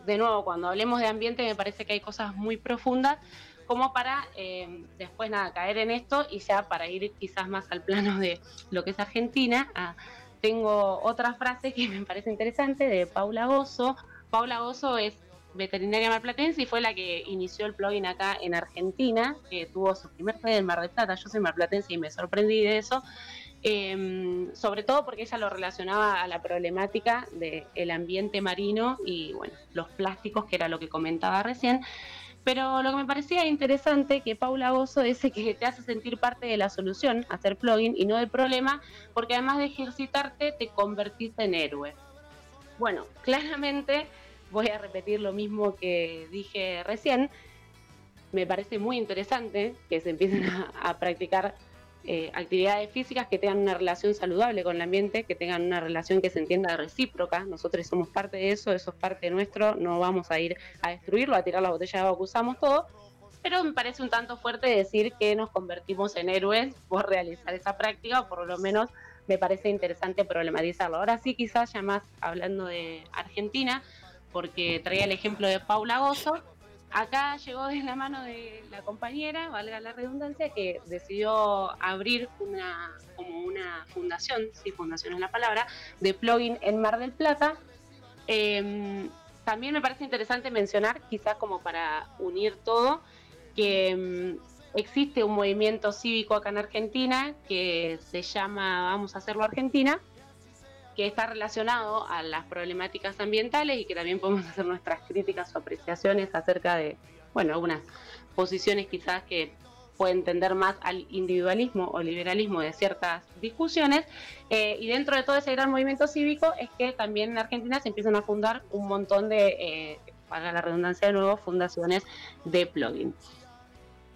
de nuevo, cuando hablemos de ambiente me parece que hay cosas muy profundas como para eh, después nada, caer en esto y ya para ir quizás más al plano de lo que es Argentina, ah, tengo otra frase que me parece interesante de Paula Gozo. Paula Gozo es veterinaria marplatense y fue la que inició el plugin acá en Argentina, que tuvo su primer fue en Mar del Plata. Yo soy marplatense y me sorprendí de eso. Em, sobre todo porque ella lo relacionaba a la problemática del ambiente marino y bueno, los plásticos, que era lo que comentaba recién. Pero lo que me parecía interesante que Paula Gozo dice que te hace sentir parte de la solución, hacer plugin y no del problema, porque además de ejercitarte te convertiste en héroe. Bueno, claramente voy a repetir lo mismo que dije recién. Me parece muy interesante que se empiecen a, practicar eh, actividades físicas que tengan una relación saludable con el ambiente, que tengan una relación que se entienda recíproca. Nosotros somos parte de eso, eso es parte nuestro, no vamos a ir a destruirlo, a tirar la botella de agua que usamos todo. Pero me parece un tanto fuerte decir que nos convertimos en héroes por realizar esa práctica, o por lo menos me parece interesante problematizarlo. Ahora sí, quizás ya más hablando de Argentina, porque traía el ejemplo de Paula Gozo. Acá llegó de la mano de la compañera, valga la redundancia, que decidió abrir una, como una fundación, sí, fundación es la palabra, de plugin en Mar del Plata. Em, también me parece interesante mencionar, quizás como para unir todo, que em, existe un movimiento cívico acá en Argentina que se llama Vamos a hacerlo Argentina, que está relacionado a las problemáticas ambientales y que también podemos hacer nuestras críticas o apreciaciones acerca de, bueno, algunas posiciones quizás que pueden tender más al individualismo o liberalismo de ciertas discusiones. Eh, y dentro de todo ese gran movimiento cívico es que también en Argentina se empiezan a fundar un montón de, eh, para la redundancia de nuevo, fundaciones de plugin.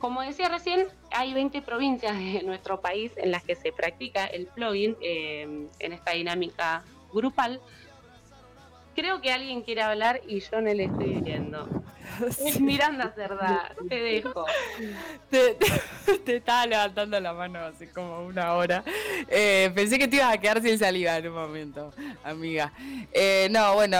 Como decía recién, hay 20 provincias de nuestro país en las que se practica el plugin eh, en esta dinámica grupal. Creo que alguien quiere hablar y yo no le estoy viendo. Miranda Cerda, te dejo. Te, estaba levantando la mano hace como una hora. Eh, pensé que te ibas a quedar sin saliva en un momento, amiga. Eh, no, bueno,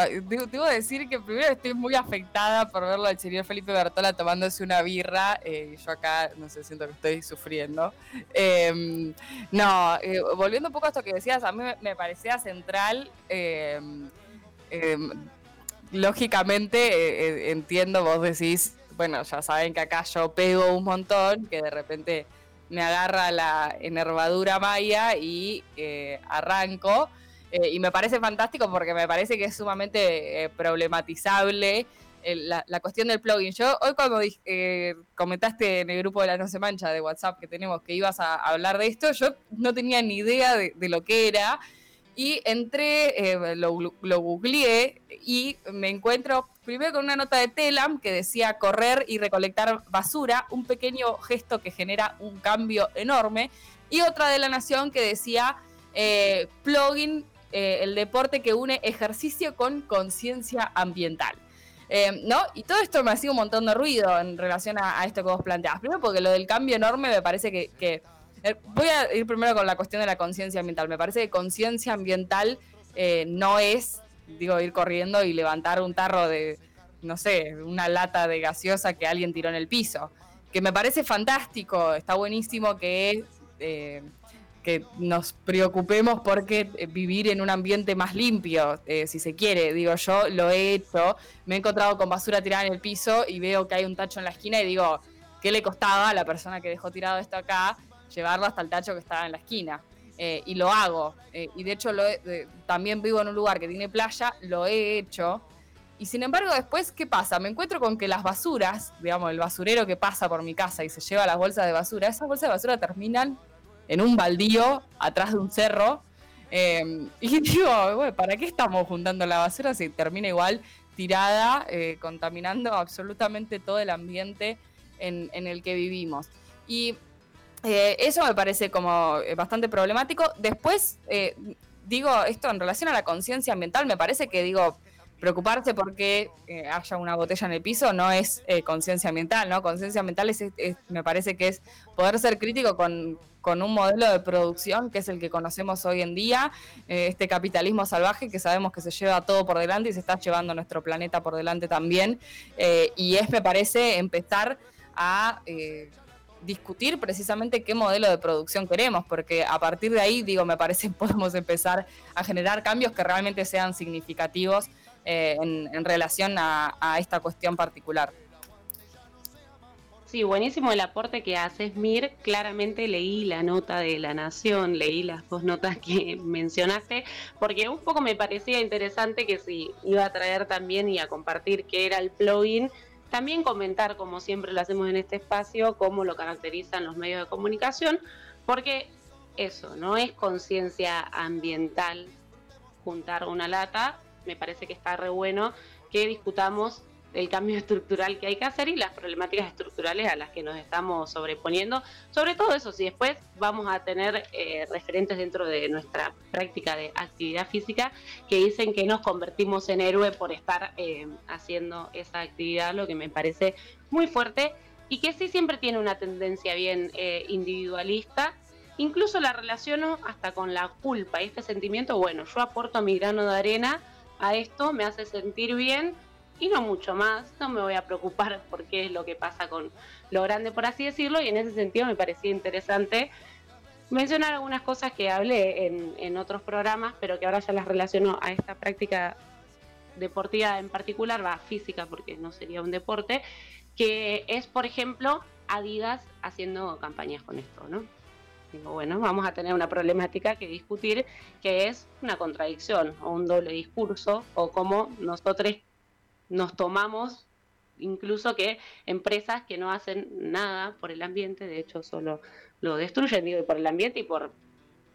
debo, decir que primero estoy muy afectada por verlo al señor Felipe Bertola tomándose una birra. Eh, yo acá, no sé, siento que estoy sufriendo. Em, no, volviendo un poco a esto que decías, a mí me, parecía central. Em, em, lógicamente eh, eh, entiendo, vos decís, bueno, ya saben que acá yo pego un montón, que de repente me agarra la enervadura maya y eh, arranco. y me parece fantástico porque me parece que es sumamente problematizable la, cuestión del plugin. Yo hoy cuando comentaste en el grupo de la No Se Mancha de WhatsApp que tenemos que ibas a hablar de esto, yo no tenía ni idea de, de lo que era. Y entré, eh, lo, lo, googleé y me encuentro primero con una nota de Telam que decía correr y recolectar basura, un pequeño gesto que genera un cambio enorme. Y otra de La Nación que decía eh, plugin, eh, el deporte que une ejercicio con conciencia ambiental. ¿no? Y todo esto me ha sido un montón de ruido en relación a, esto que vos planteás. Primero porque lo del cambio enorme me parece que eh, voy a ir primero con la cuestión de la conciencia ambiental. Me parece que conciencia ambiental eh, no es, digo, ir corriendo y levantar un tarro de, no sé, una lata de gaseosa que alguien tiró en el piso. Que me parece fantástico, está buenísimo que, eh, que nos preocupemos porque vivir en un ambiente más limpio, si se quiere. Digo, yo lo he hecho, me he encontrado con basura tirada en el piso y veo que hay un tacho en la esquina y digo, ¿qué le costaba a la persona que dejó tirado esto acá? Llevarlo hasta el tacho que estaba en la esquina. Eh, y lo hago. Eh, y de hecho lo también vivo en un lugar que tiene playa, lo he hecho. Y sin embargo después, ¿qué pasa? Me encuentro con que las basuras, digamos, el basurero que pasa por mi casa y se lleva las bolsas de basura, esas bolsas de basura terminan en un baldío atrás de un cerro. Eh, y digo, bueno, ¿para qué estamos juntando la basura si termina igual tirada, contaminando absolutamente todo el ambiente en, en el que vivimos? Y eh, eso me parece como eh, bastante problemático. Después, eh, digo, esto en relación a la conciencia ambiental, me parece que, digo, preocuparse porque haya una botella en el piso no es conciencia ambiental, ¿no? Conciencia ambiental es, me parece que es poder ser crítico con, con, un modelo de producción que es el que conocemos hoy en día, este capitalismo salvaje que sabemos que se lleva todo por delante y se está llevando nuestro planeta por delante también. y es, me parece, empezar a discutir precisamente qué modelo de producción queremos, porque a partir de ahí, digo, me parece podemos empezar a generar cambios que realmente sean significativos eh, en, relación a, a esta cuestión particular. Sí, buenísimo el aporte que haces, Mir. Claramente leí la nota de La Nación, leí las dos notas que mencionaste, porque un poco me parecía interesante que si iba a traer también y a compartir qué era el plugin, también comentar, como siempre lo hacemos en este espacio, cómo lo caracterizan los medios de comunicación, porque eso, no es conciencia ambiental juntar una lata, me parece que está re bueno que discutamos el cambio estructural que hay que hacer y las problemáticas estructurales a las que nos estamos sobreponiendo. Sobre todo eso, si después vamos a tener eh, referentes dentro de nuestra práctica de actividad física que dicen que nos convertimos en héroe por estar eh, haciendo esa actividad, lo que me parece muy fuerte y que sí siempre tiene una tendencia bien eh, individualista. Incluso la relaciono hasta con la culpa este sentimiento, bueno, yo aporto mi grano de arena a esto, me hace sentir bien y no mucho más. No me voy a preocupar por qué es lo que pasa con lo grande, por así decirlo, y en ese sentido me parecía interesante mencionar algunas cosas que hablé en, en otros programas, pero que ahora ya las relaciono a esta práctica deportiva en particular, va física porque no sería un deporte, que es, por ejemplo, Adidas haciendo campañas con esto, ¿no? Digo, bueno, vamos a tener una problemática que discutir, que es una contradicción o un doble discurso, o cómo nosotros nos tomamos incluso que empresas que no hacen nada por el ambiente, de hecho solo lo destruyen, digo, por el ambiente y por,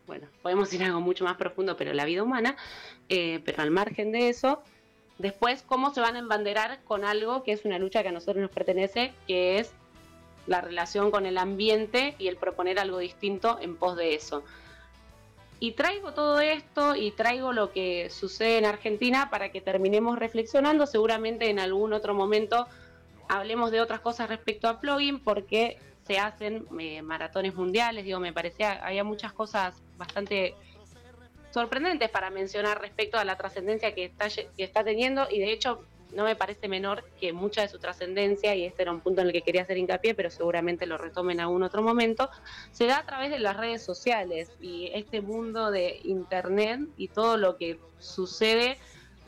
bueno, podemos ir a algo mucho más profundo, pero la vida humana, eh, pero al margen de eso, después cómo se van a embanderar con algo que es una lucha que a nosotros nos pertenece, que es la relación con el ambiente y el proponer algo distinto en pos de eso. Y traigo todo esto y traigo lo que sucede en Argentina para que terminemos reflexionando. Seguramente en algún otro momento hablemos de otras cosas respecto a plugin porque se hacen eh, maratones mundiales. Digo, me parecía, había muchas cosas bastante sorprendentes para mencionar respecto a la trascendencia que está, que está teniendo y de hecho no me parece menor que mucha de su trascendencia, y este era un punto en el que quería hacer hincapié, pero seguramente lo retomen en algún otro momento, se da a través de las redes sociales y este mundo de Internet y todo lo que sucede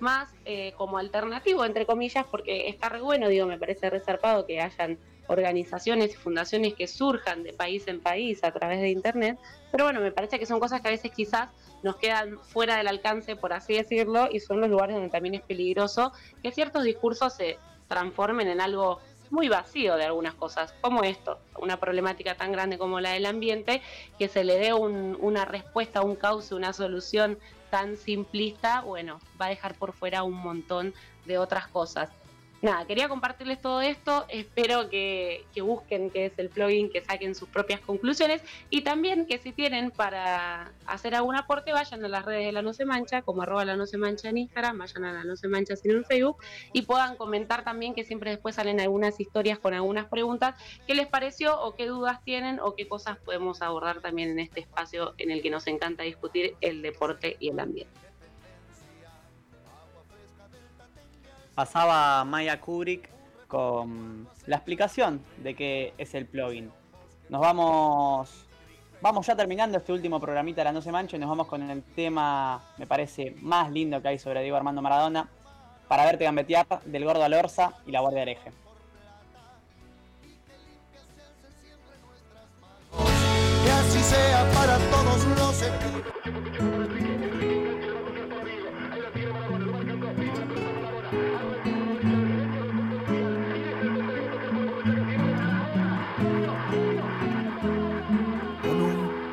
más eh, como alternativo, entre comillas, porque está re bueno, digo, me parece resarpado que hayan organizaciones y fundaciones que surjan de país en país a través de Internet, pero bueno, me parece que son cosas que a veces quizás nos quedan fuera del alcance, por así decirlo, y son los lugares donde también es peligroso que ciertos discursos se transformen en algo muy vacío de algunas cosas, como esto, una problemática tan grande como la del ambiente, que se le dé una respuesta, un cauce, una solución tan simplista, bueno, va a dejar por fuera un montón de otras cosas nada, quería compartirles todo esto. Espero que, busquen qué es el plugin, que saquen sus propias conclusiones y también que si tienen para hacer algún aporte, vayan a las redes de La No Se Mancha, como arroba La No Se Mancha en Instagram, vayan a La No Se Mancha en Facebook y puedan comentar también que siempre después salen algunas historias con algunas preguntas, qué les pareció o qué dudas tienen o qué cosas podemos abordar también en este espacio en el que nos encanta discutir el deporte y el ambiente. Pasaba Maya Kubrick con la explicación de qué es el plugin. Nos vamos vamos ya terminando este último programita de la No se mancha y nos vamos con el tema, me parece, más lindo que hay sobre Diego Armando Maradona, para verte gambetear, del Gordo Alorza y la Guardia del Eje. Que así sea para todos los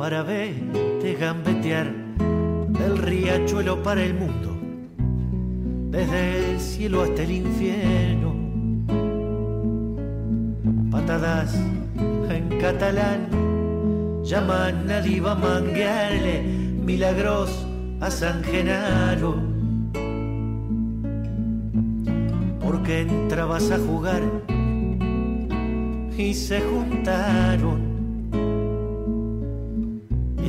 para verte gambetear del riachuelo para el mundo, desde el cielo hasta el infierno. Patadas en catalán llaman a diva manguearle milagros a San Genaro. Porque entrabas a jugar y se juntaron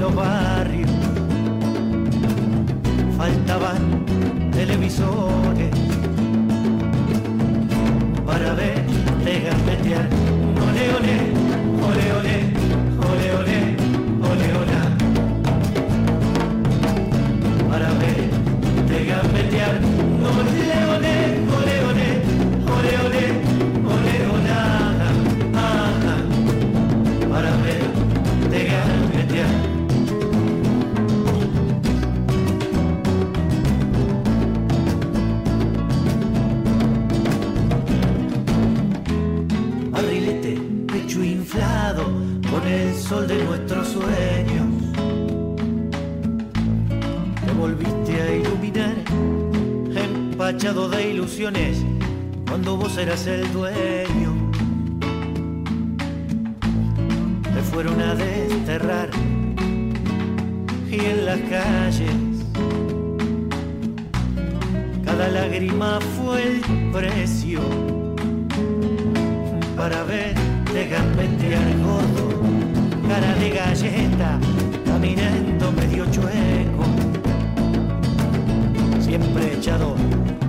los barrios faltaban televisores para verte gambetear. Ole, ole, ole, ole, ole, ole, ole, sol de nuestros sueños. Te volviste a iluminar, empachado de ilusiones, cuando vos eras el dueño. Te fueron a desterrar y en las calles cada lágrima fue el precio para verte gambetear gordo, cara de galleta, caminando medio chueco, siempre echado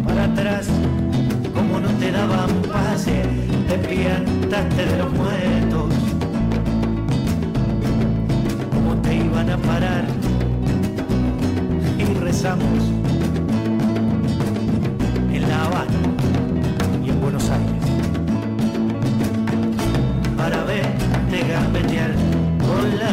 para atrás, como no te daban pase, te piantaste de los muertos, como te iban a parar, y rezamos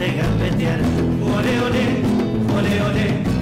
verte gambetear. Ole, ole, ole, ole,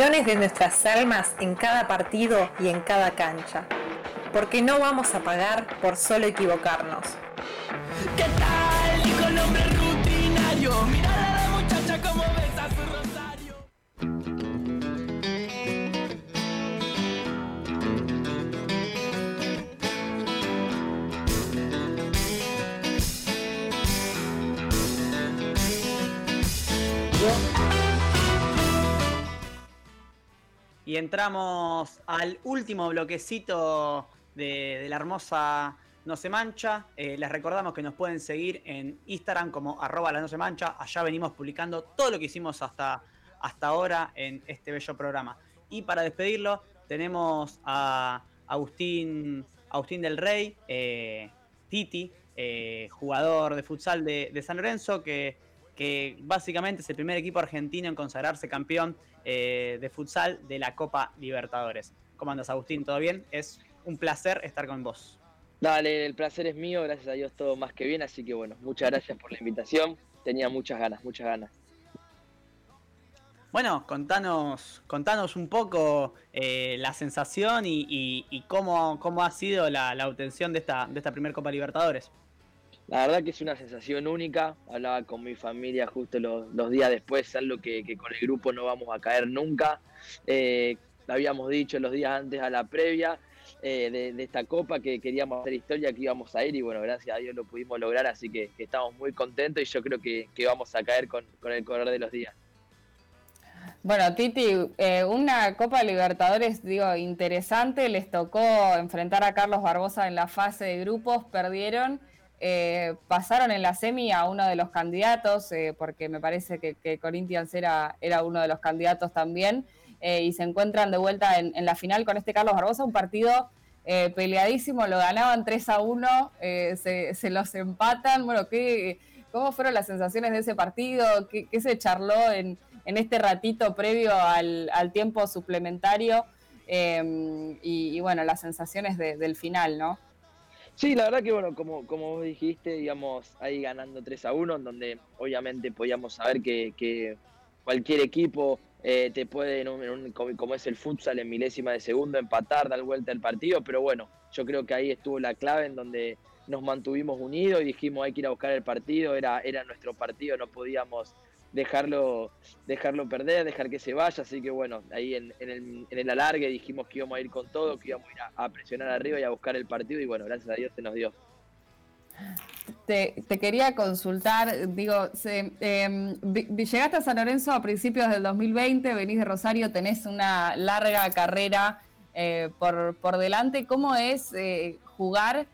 De nuestras almas en cada partido y en cada cancha. Porque no vamos a pagar por solo equivocarnos. Entramos al último bloquecito de, la hermosa No se mancha. Eh, les recordamos que nos pueden seguir en Instagram como arroba la no se mancha. Allá venimos publicando todo lo que hicimos hasta, hasta ahora en este bello programa. Y para despedirlo tenemos a Agustín, Agustín del Rey, eh, Titi, eh, jugador de futsal de, de San Lorenzo, que, que básicamente es el primer equipo argentino en consagrarse campeón eh, de futsal de la Copa Libertadores. ¿Cómo andas, Agustín? ¿Todo bien? Es un placer estar con vos. Dale, el placer es mío, gracias a Dios todo más que bien, así que bueno, muchas gracias por la invitación. Tenía muchas ganas, muchas ganas. Bueno, contanos, contanos un poco eh, la sensación y, y- y cómo, cómo ha sido la, la obtención de esta, de esta primer Copa Libertadores. La verdad que es una sensación única. Hablaba con mi familia justo los, los días después, es algo que, con el grupo no vamos a caer nunca. Eh, habíamos dicho los días antes a la previa eh, de, esta copa que queríamos hacer historia, que íbamos a ir y bueno, gracias a Dios lo pudimos lograr, así que, estamos muy contentos y yo creo que, vamos a caer con, con el correr de los días. Bueno, Titi, eh, una Copa Libertadores, digo, interesante. Les tocó enfrentar a Carlos Barbosa en la fase de grupos, perdieron. Eh, pasaron en la semi a uno de los candidatos, eh, porque me parece que, Corinthians era, uno de los candidatos también, eh, y se encuentran de vuelta en, la final con este Carlos Barbosa, un partido peleadísimo, lo ganaban 3 a 1, eh, se, los empatan. Bueno, ¿qué, ¿cómo fueron las sensaciones de ese partido? ¿Qué, se charló en, este ratito previo al, tiempo suplementario? Y, bueno, las sensaciones de- del final, ¿no? Sí, la verdad que bueno, como, como vos dijiste, íbamos ahí ganando 3 a 1, en donde obviamente podíamos saber que, que cualquier equipo eh, te puede, en un- como, es el futsal, en milésima de segundo, empatar, dar vuelta el partido, pero bueno, yo creo que ahí estuvo la clave en donde nos mantuvimos unidos y dijimos hay que ir a buscar el partido, era, era nuestro partido, no podíamos dejarlo, dejarlo perder, dejar que se vaya, así que bueno, ahí en, el, en alargue dijimos que íbamos a ir con todo, que íbamos a ir a, presionar arriba y a buscar el partido y bueno, gracias a Dios se nos dio. Te, quería consultar, digo, se- em, llegaste a San Lorenzo a principios del 2020, venís de Rosario, tenés una larga carrera eh, por, por delante. ¿Cómo es eh, jugar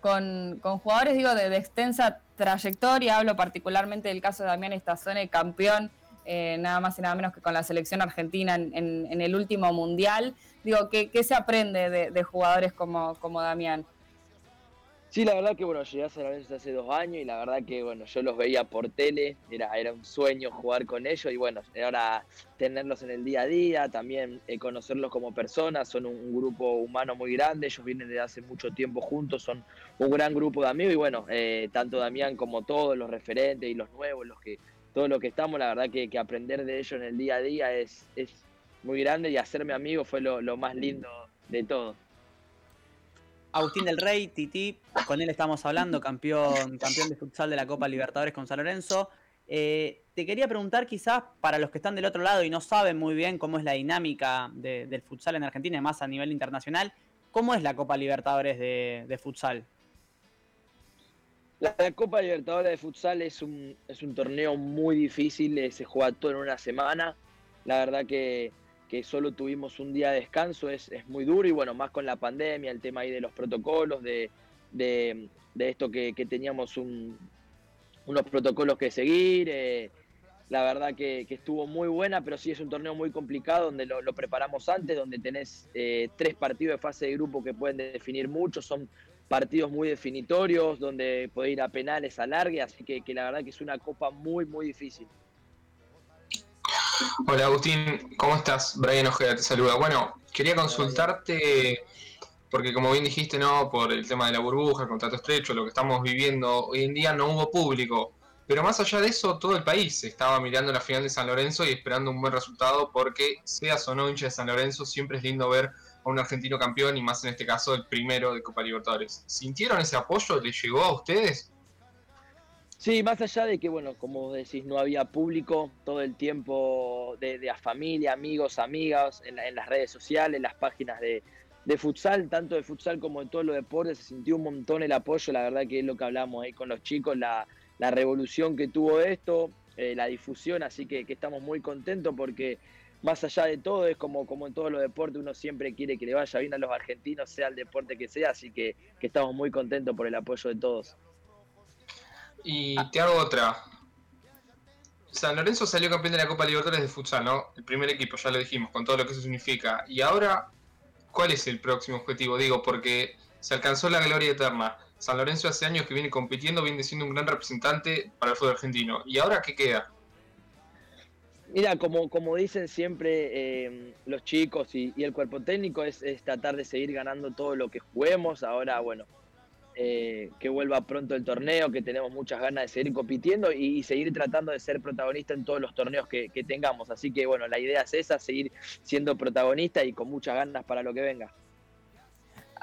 con, con jugadores, digo, de, de extensa trayectoria? Hablo particularmente del caso de Damián Estazone, campeón, eh, nada más y nada menos que con la selección argentina en, en- el último mundial. Digo, ¿qué, se aprende de, de jugadores como, como Damián? Sí, la verdad que bueno, llegué a San Lorenzo hace dos años y la verdad que bueno, yo los veía por tele, era, era un sueño jugar con ellos y bueno, ahora tenerlos en el día a día, también eh, conocerlos como personas, son un, grupo humano muy grande, ellos vienen desde hace mucho tiempo juntos, son un gran grupo de amigos y bueno, eh, tanto Damián como todos los referentes y los nuevos, los que todos los que estamos, la verdad que, que aprender de ellos en el día a día es, es muy grande y hacerme amigo fue lo, lo más lindo de todo. Agustín del Rey, Titi, con él estamos hablando, campeón, campeón de futsal de la Copa Libertadores con San Lorenzo. Eh, te quería preguntar quizás para los que están del otro lado y no saben muy bien cómo es la dinámica de- del futsal en Argentina, más a nivel internacional, ¿cómo es la Copa Libertadores de, futsal? La, la Copa Libertadores de Futsal es un, es un torneo muy difícil, eh, se juega todo en una semana. La verdad que, que solo tuvimos un día de descanso, es, es muy duro y bueno, más con la pandemia, el tema ahí de los protocolos, de, de, de esto que, que teníamos un- unos protocolos que seguir. eh, la verdad que, estuvo muy buena, pero sí es un torneo muy complicado donde lo, lo preparamos antes, donde tenés eh, tres partidos de fase de grupo que pueden definir mucho, son partidos muy definitorios, donde puede ir a penales, a largue, así que, que la verdad que es una copa muy, muy difícil. Hola Agustín, ¿cómo estás? Brian Ojeda te saluda. Bueno, quería consultarte, porque como bien dijiste, ¿no? Por el tema de la burbuja, el contrato estrecho, lo que estamos viviendo hoy en día, no hubo público. Pero más allá de eso, todo el país estaba mirando la final de San Lorenzo y esperando un buen resultado, porque seas o no hincha de San Lorenzo, siempre es lindo ver a un argentino campeón y más en este caso el primero de Copa Libertadores. ¿Sintieron ese apoyo? ¿Les llegó a ustedes? Sí, más allá de que, bueno, como decís, no había público todo el tiempo de, de a familia, amigos, amigas, en, la- en las redes sociales, en las páginas de, futsal, tanto de futsal como de todos los deportes, se sintió un montón el apoyo, la verdad que es lo que hablamos ahí con los chicos, la, la revolución que tuvo esto, eh, la difusión, así que, estamos muy contentos porque más allá de todo, es como, como en todos los deportes, uno siempre quiere que le vaya bien a los argentinos, sea el deporte que sea, así que estamos muy contentos por el apoyo de todos. Y te hago otra. San Lorenzo salió campeón de la Copa Libertadores de futsal, ¿no? El primer equipo, ya lo dijimos, con todo lo que eso significa. Y ahora, ¿cuál es el próximo objetivo? Digo, porque se alcanzó la gloria eterna. San Lorenzo hace años que viene compitiendo, viene siendo un gran representante para el fútbol argentino. ¿Y ahora qué queda? Mira, como, como dicen siempre eh, los chicos y, y el cuerpo técnico, es, es tratar de seguir ganando todo lo que juguemos. Ahora, bueno, eh, que vuelva pronto el torneo, que tenemos muchas ganas de seguir compitiendo y, y seguir tratando de ser protagonista en todos los torneos que, que tengamos. Así que bueno, la idea es esa, seguir siendo protagonista y con muchas ganas para lo que venga.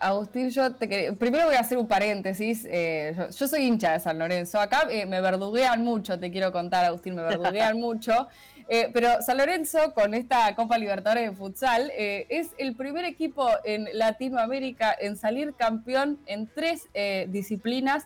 Agustín, yo te quería- primero voy a hacer un paréntesis. eh, yo, yo soy hincha de San Lorenzo. Acá eh, me verduguean mucho, te quiero contar, Agustín, me verduguean mucho. Eh, pero San Lorenzo, con esta Copa Libertadores de futsal, eh, es el primer equipo en Latinoamérica en salir campeón en tres eh, disciplinas.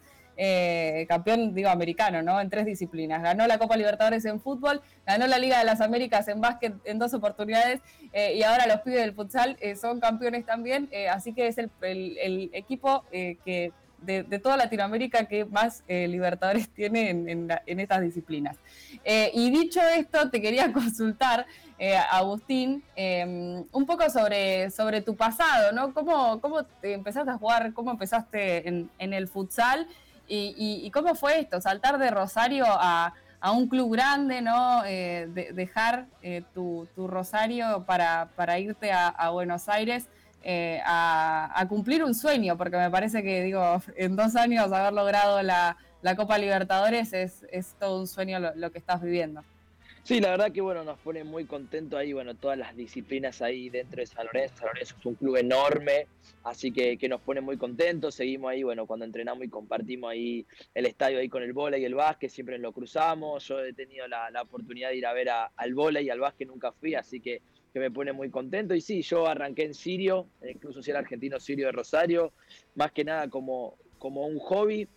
campeón, digo, americano, ¿no? En tres disciplinas. Ganó la Copa Libertadores en fútbol, ganó la Liga de las Américas en básquet en dos oportunidades y ahora los pibes del futsal son campeones también, así que es el, equipo que de, toda Latinoamérica que más eh, Libertadores tiene en, la- estas disciplinas. Eh, y dicho esto, te quería consultar, eh, Agustín, eh, un poco sobre, sobre tu pasado, ¿no? ¿Cómo, ¿Cómo te empezaste a jugar? ¿Cómo empezaste en, el futsal? Y, cómo fue esto? Saltar de Rosario a, a un club grande, ¿no? De- dejar tu, tu Rosario para, para irte a Buenos Aires eh, a, cumplir un sueño, porque me parece que, digo, en dos años haber logrado la, la Copa Libertadores es, es todo un sueño lo, que estás viviendo. Sí, la verdad que bueno, nos pone muy contento ahí, bueno, todas las disciplinas ahí dentro de San Lorenzo. San Lorenzo es un club enorme, así que, que nos pone muy contentos. Seguimos ahí, bueno, cuando entrenamos y compartimos ahí el estadio ahí con el vóley y el básquet, siempre lo cruzamos. Yo he tenido la, la oportunidad de ir a ver al vóley y al básquet, nunca fui, así que, que me pone muy contento. Y sí, yo arranqué en Sirio, eh, incluso si era argentino Sirio de Rosario, más que nada como, como un hobby.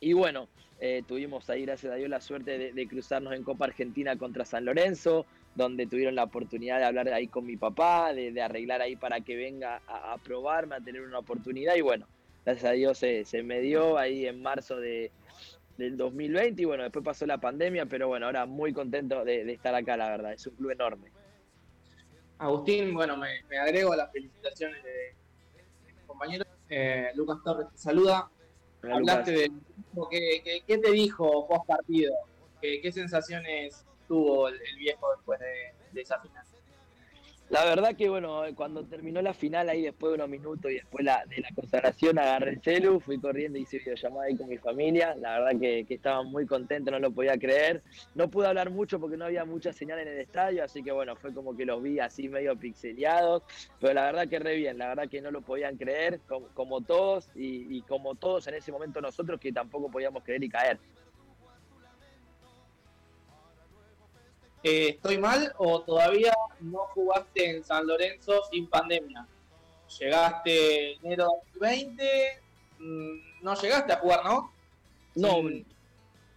Y bueno, eh, tuvimos ahí, gracias a Dios, la suerte de, cruzarnos en Copa Argentina contra San Lorenzo, donde tuvieron la oportunidad de hablar ahí con mi papá, de, de arreglar ahí para que venga a, a probarme, a tener una oportunidad. Y bueno, gracias a Dios se, se me dio ahí en marzo de, del 2020. Y bueno, después pasó la pandemia, pero bueno, ahora muy contento de, de estar acá, la verdad. Es un club enorme. Agustín, bueno, me, me agrego a las felicitaciones de, de mi compañero. Eh, Lucas Torres te saluda. Hola, Hablaste de ¿qué, qué, qué te dijo post partido? ¿Qué, qué sensaciones tuvo el, el viejo después de, de esa final? La verdad que bueno, cuando terminó la final ahí después de unos minutos y después la, de la consagración agarré el celu, fui corriendo y hice videollamada ahí con mi familia, la verdad que, que estaba muy contento, no lo podía creer. No pude hablar mucho porque no había mucha señal en el estadio, así que bueno, fue como que los vi así medio pixeleados, pero la verdad que re bien, la verdad que no lo podían creer, como, todos y como todos en ese momento nosotros que tampoco podíamos creer y caer. Eh, ¿Estoy mal o todavía no jugaste en San Lorenzo sin pandemia? Llegaste enero 2020, mm, no llegaste a jugar, ¿no? No,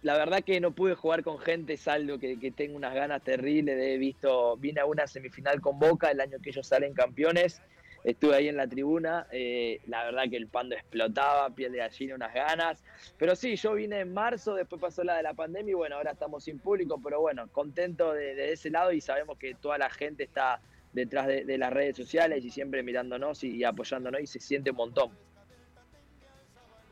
la verdad que no pude jugar con gente, salvo que, que tengo unas ganas terribles de he visto, vine a una semifinal con Boca el año que ellos salen campeones, estuve ahí en la tribuna, eh, la verdad que el pando explotaba, piel de gallina, unas ganas, pero sí, yo vine en marzo, después pasó la de la pandemia y bueno, ahora estamos sin público, pero bueno, contento de, ese lado y sabemos que toda la gente está detrás de, las redes sociales y siempre mirándonos y, apoyándonos y se siente un montón.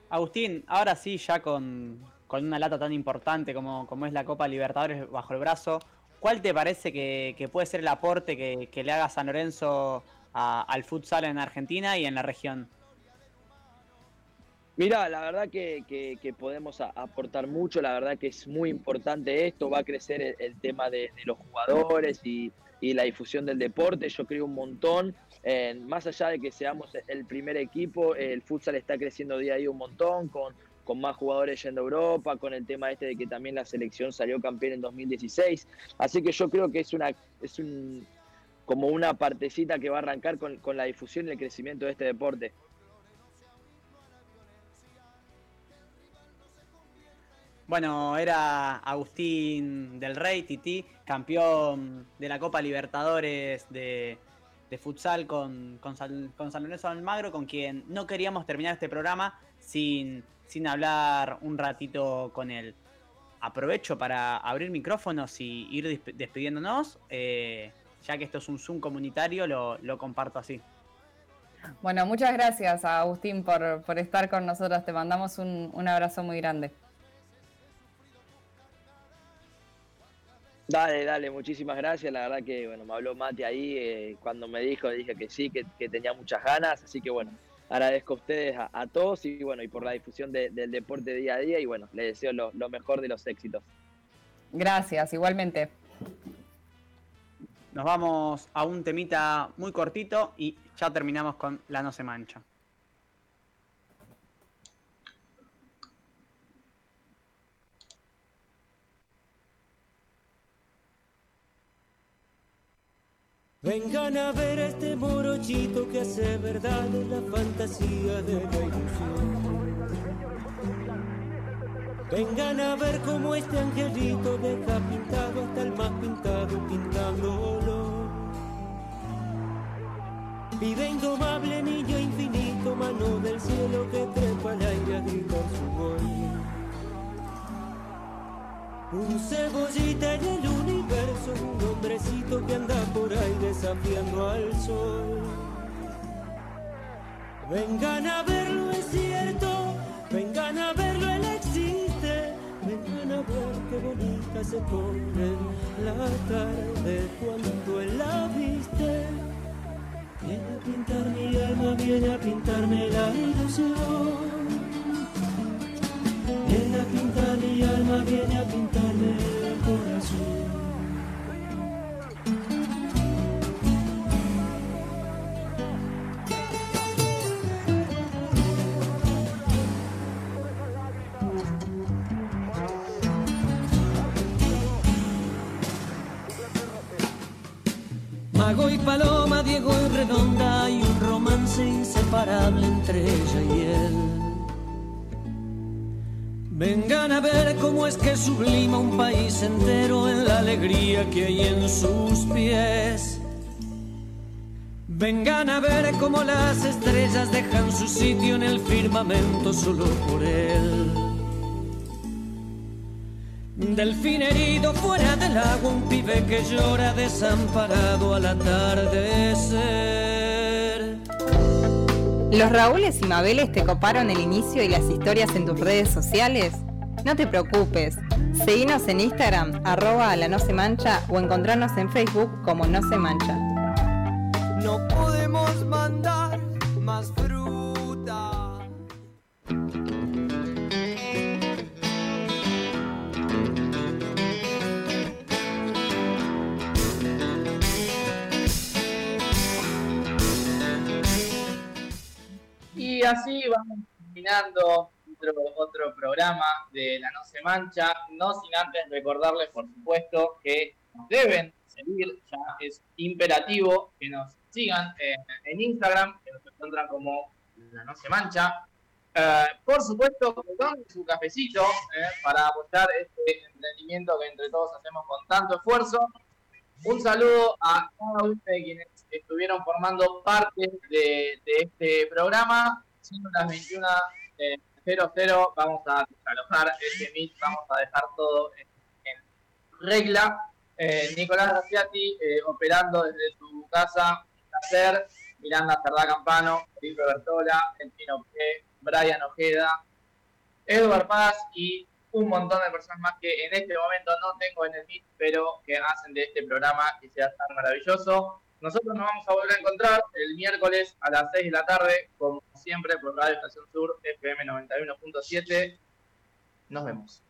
Agustín, ahora sí, ya con, con una lata tan importante como, como es la Copa Libertadores bajo el brazo, ¿cuál te parece que, puede ser el aporte que le haga San Lorenzo al futsal en Argentina y en la región? Mira, la verdad que, podemos aportar mucho, la verdad que es muy importante esto, va a crecer el, tema de, los jugadores y, la difusión del deporte, yo creo un montón, más allá de que seamos el primer equipo, el futsal está creciendo día a día un montón, con, con más jugadores yendo a Europa, con el tema este de que también la selección salió campeón en 2016, así que yo creo que es una es un como una partecita que va a arrancar con, con la difusión y el crecimiento de este deporte. Bueno, era Agustín del Rey, Titi, campeón de la Copa Libertadores de, de futsal con, con, San, con San Lorenzo Almagro, con quien no queríamos terminar este programa sin, sin hablar un ratito con él. Aprovecho para abrir micrófonos y ir despidiéndonos, eh, ya que esto es un Zoom comunitario, lo, lo comparto así. Bueno, muchas gracias a Agustín por, por estar con nosotros. Te mandamos un, un abrazo muy grande. Dale, dale, muchísimas gracias. La verdad que, bueno, me habló Mate ahí. eh, cuando me dijo, dije que sí, que, que tenía muchas ganas. Así que, bueno, agradezco a ustedes, a, a todos y bueno, y por la difusión de- del deporte día a día y bueno, les deseo lo, lo mejor de los éxitos. Gracias, igualmente. Nos vamos a un temita muy cortito y ya terminamos con La No Se Mancha. Vengan a ver a este morochito que hace verdad la fantasía de la ilusión. Vengan a ver cómo este angelito deja pintado hasta el más pintado pintándolo. Vive indomable niño infinito, mano del cielo que trepa al aire a gritar su gol. Un cebollita en el universo, un hombrecito que anda por ahí desafiando al sol. Vengan a verlo, es cierto, vengan a verlo, existe. Qué bonita se pone la tarde cuando la viste. Viene a pintar mi alma, viene a pintarme la ilusión. Viene a pintar mi alma, viene a pintarme el corazón. Mago y Paloma, Diego y Redonda, hay un romance inseparable entre ella y él. Vengan a ver cómo es que sublima un país entero en la alegría que hay en sus pies. Vengan a ver cómo las estrellas dejan su sitio en el firmamento solo por él. Delfín herido fuera del agua, un pibe que llora desamparado al atardecer. ¿Los Raúles y Mabeles te coparon el inicio y las historias en tus redes sociales? No te preocupes, seguinos en Instagram, arroba la no se mancha o encontrarnos en Facebook como no se mancha. No podemos mandar más Y así vamos terminando otro, otro programa de La No Se Mancha, no sin antes recordarles, por supuesto, que nos deben seguir, ya es imperativo que nos sigan en, Instagram, que nos encuentran como La No Se Mancha. Eh, por supuesto, tomen su cafecito eh, para apoyar este emprendimiento que entre todos hacemos con tanto esfuerzo. Un saludo a cada uno de quienes estuvieron formando parte de este programa. Siendo las 21.00 vamos a desalojar este Meet, vamos a dejar todo en, regla. Eh, Nicolás Graciati eh, operando desde su casa. Miranda Cerdá Campano, Felipe Bertola, El Brian Ojeda, Edward Paz y un montón de personas más que en este momento no tengo en el Meet, pero que hacen de este programa que sea tan maravilloso. Nosotros nos vamos a volver a encontrar el miércoles a las 6 de la tarde, como siempre, por Radio Estación Sur, FM 91.7. Nos vemos.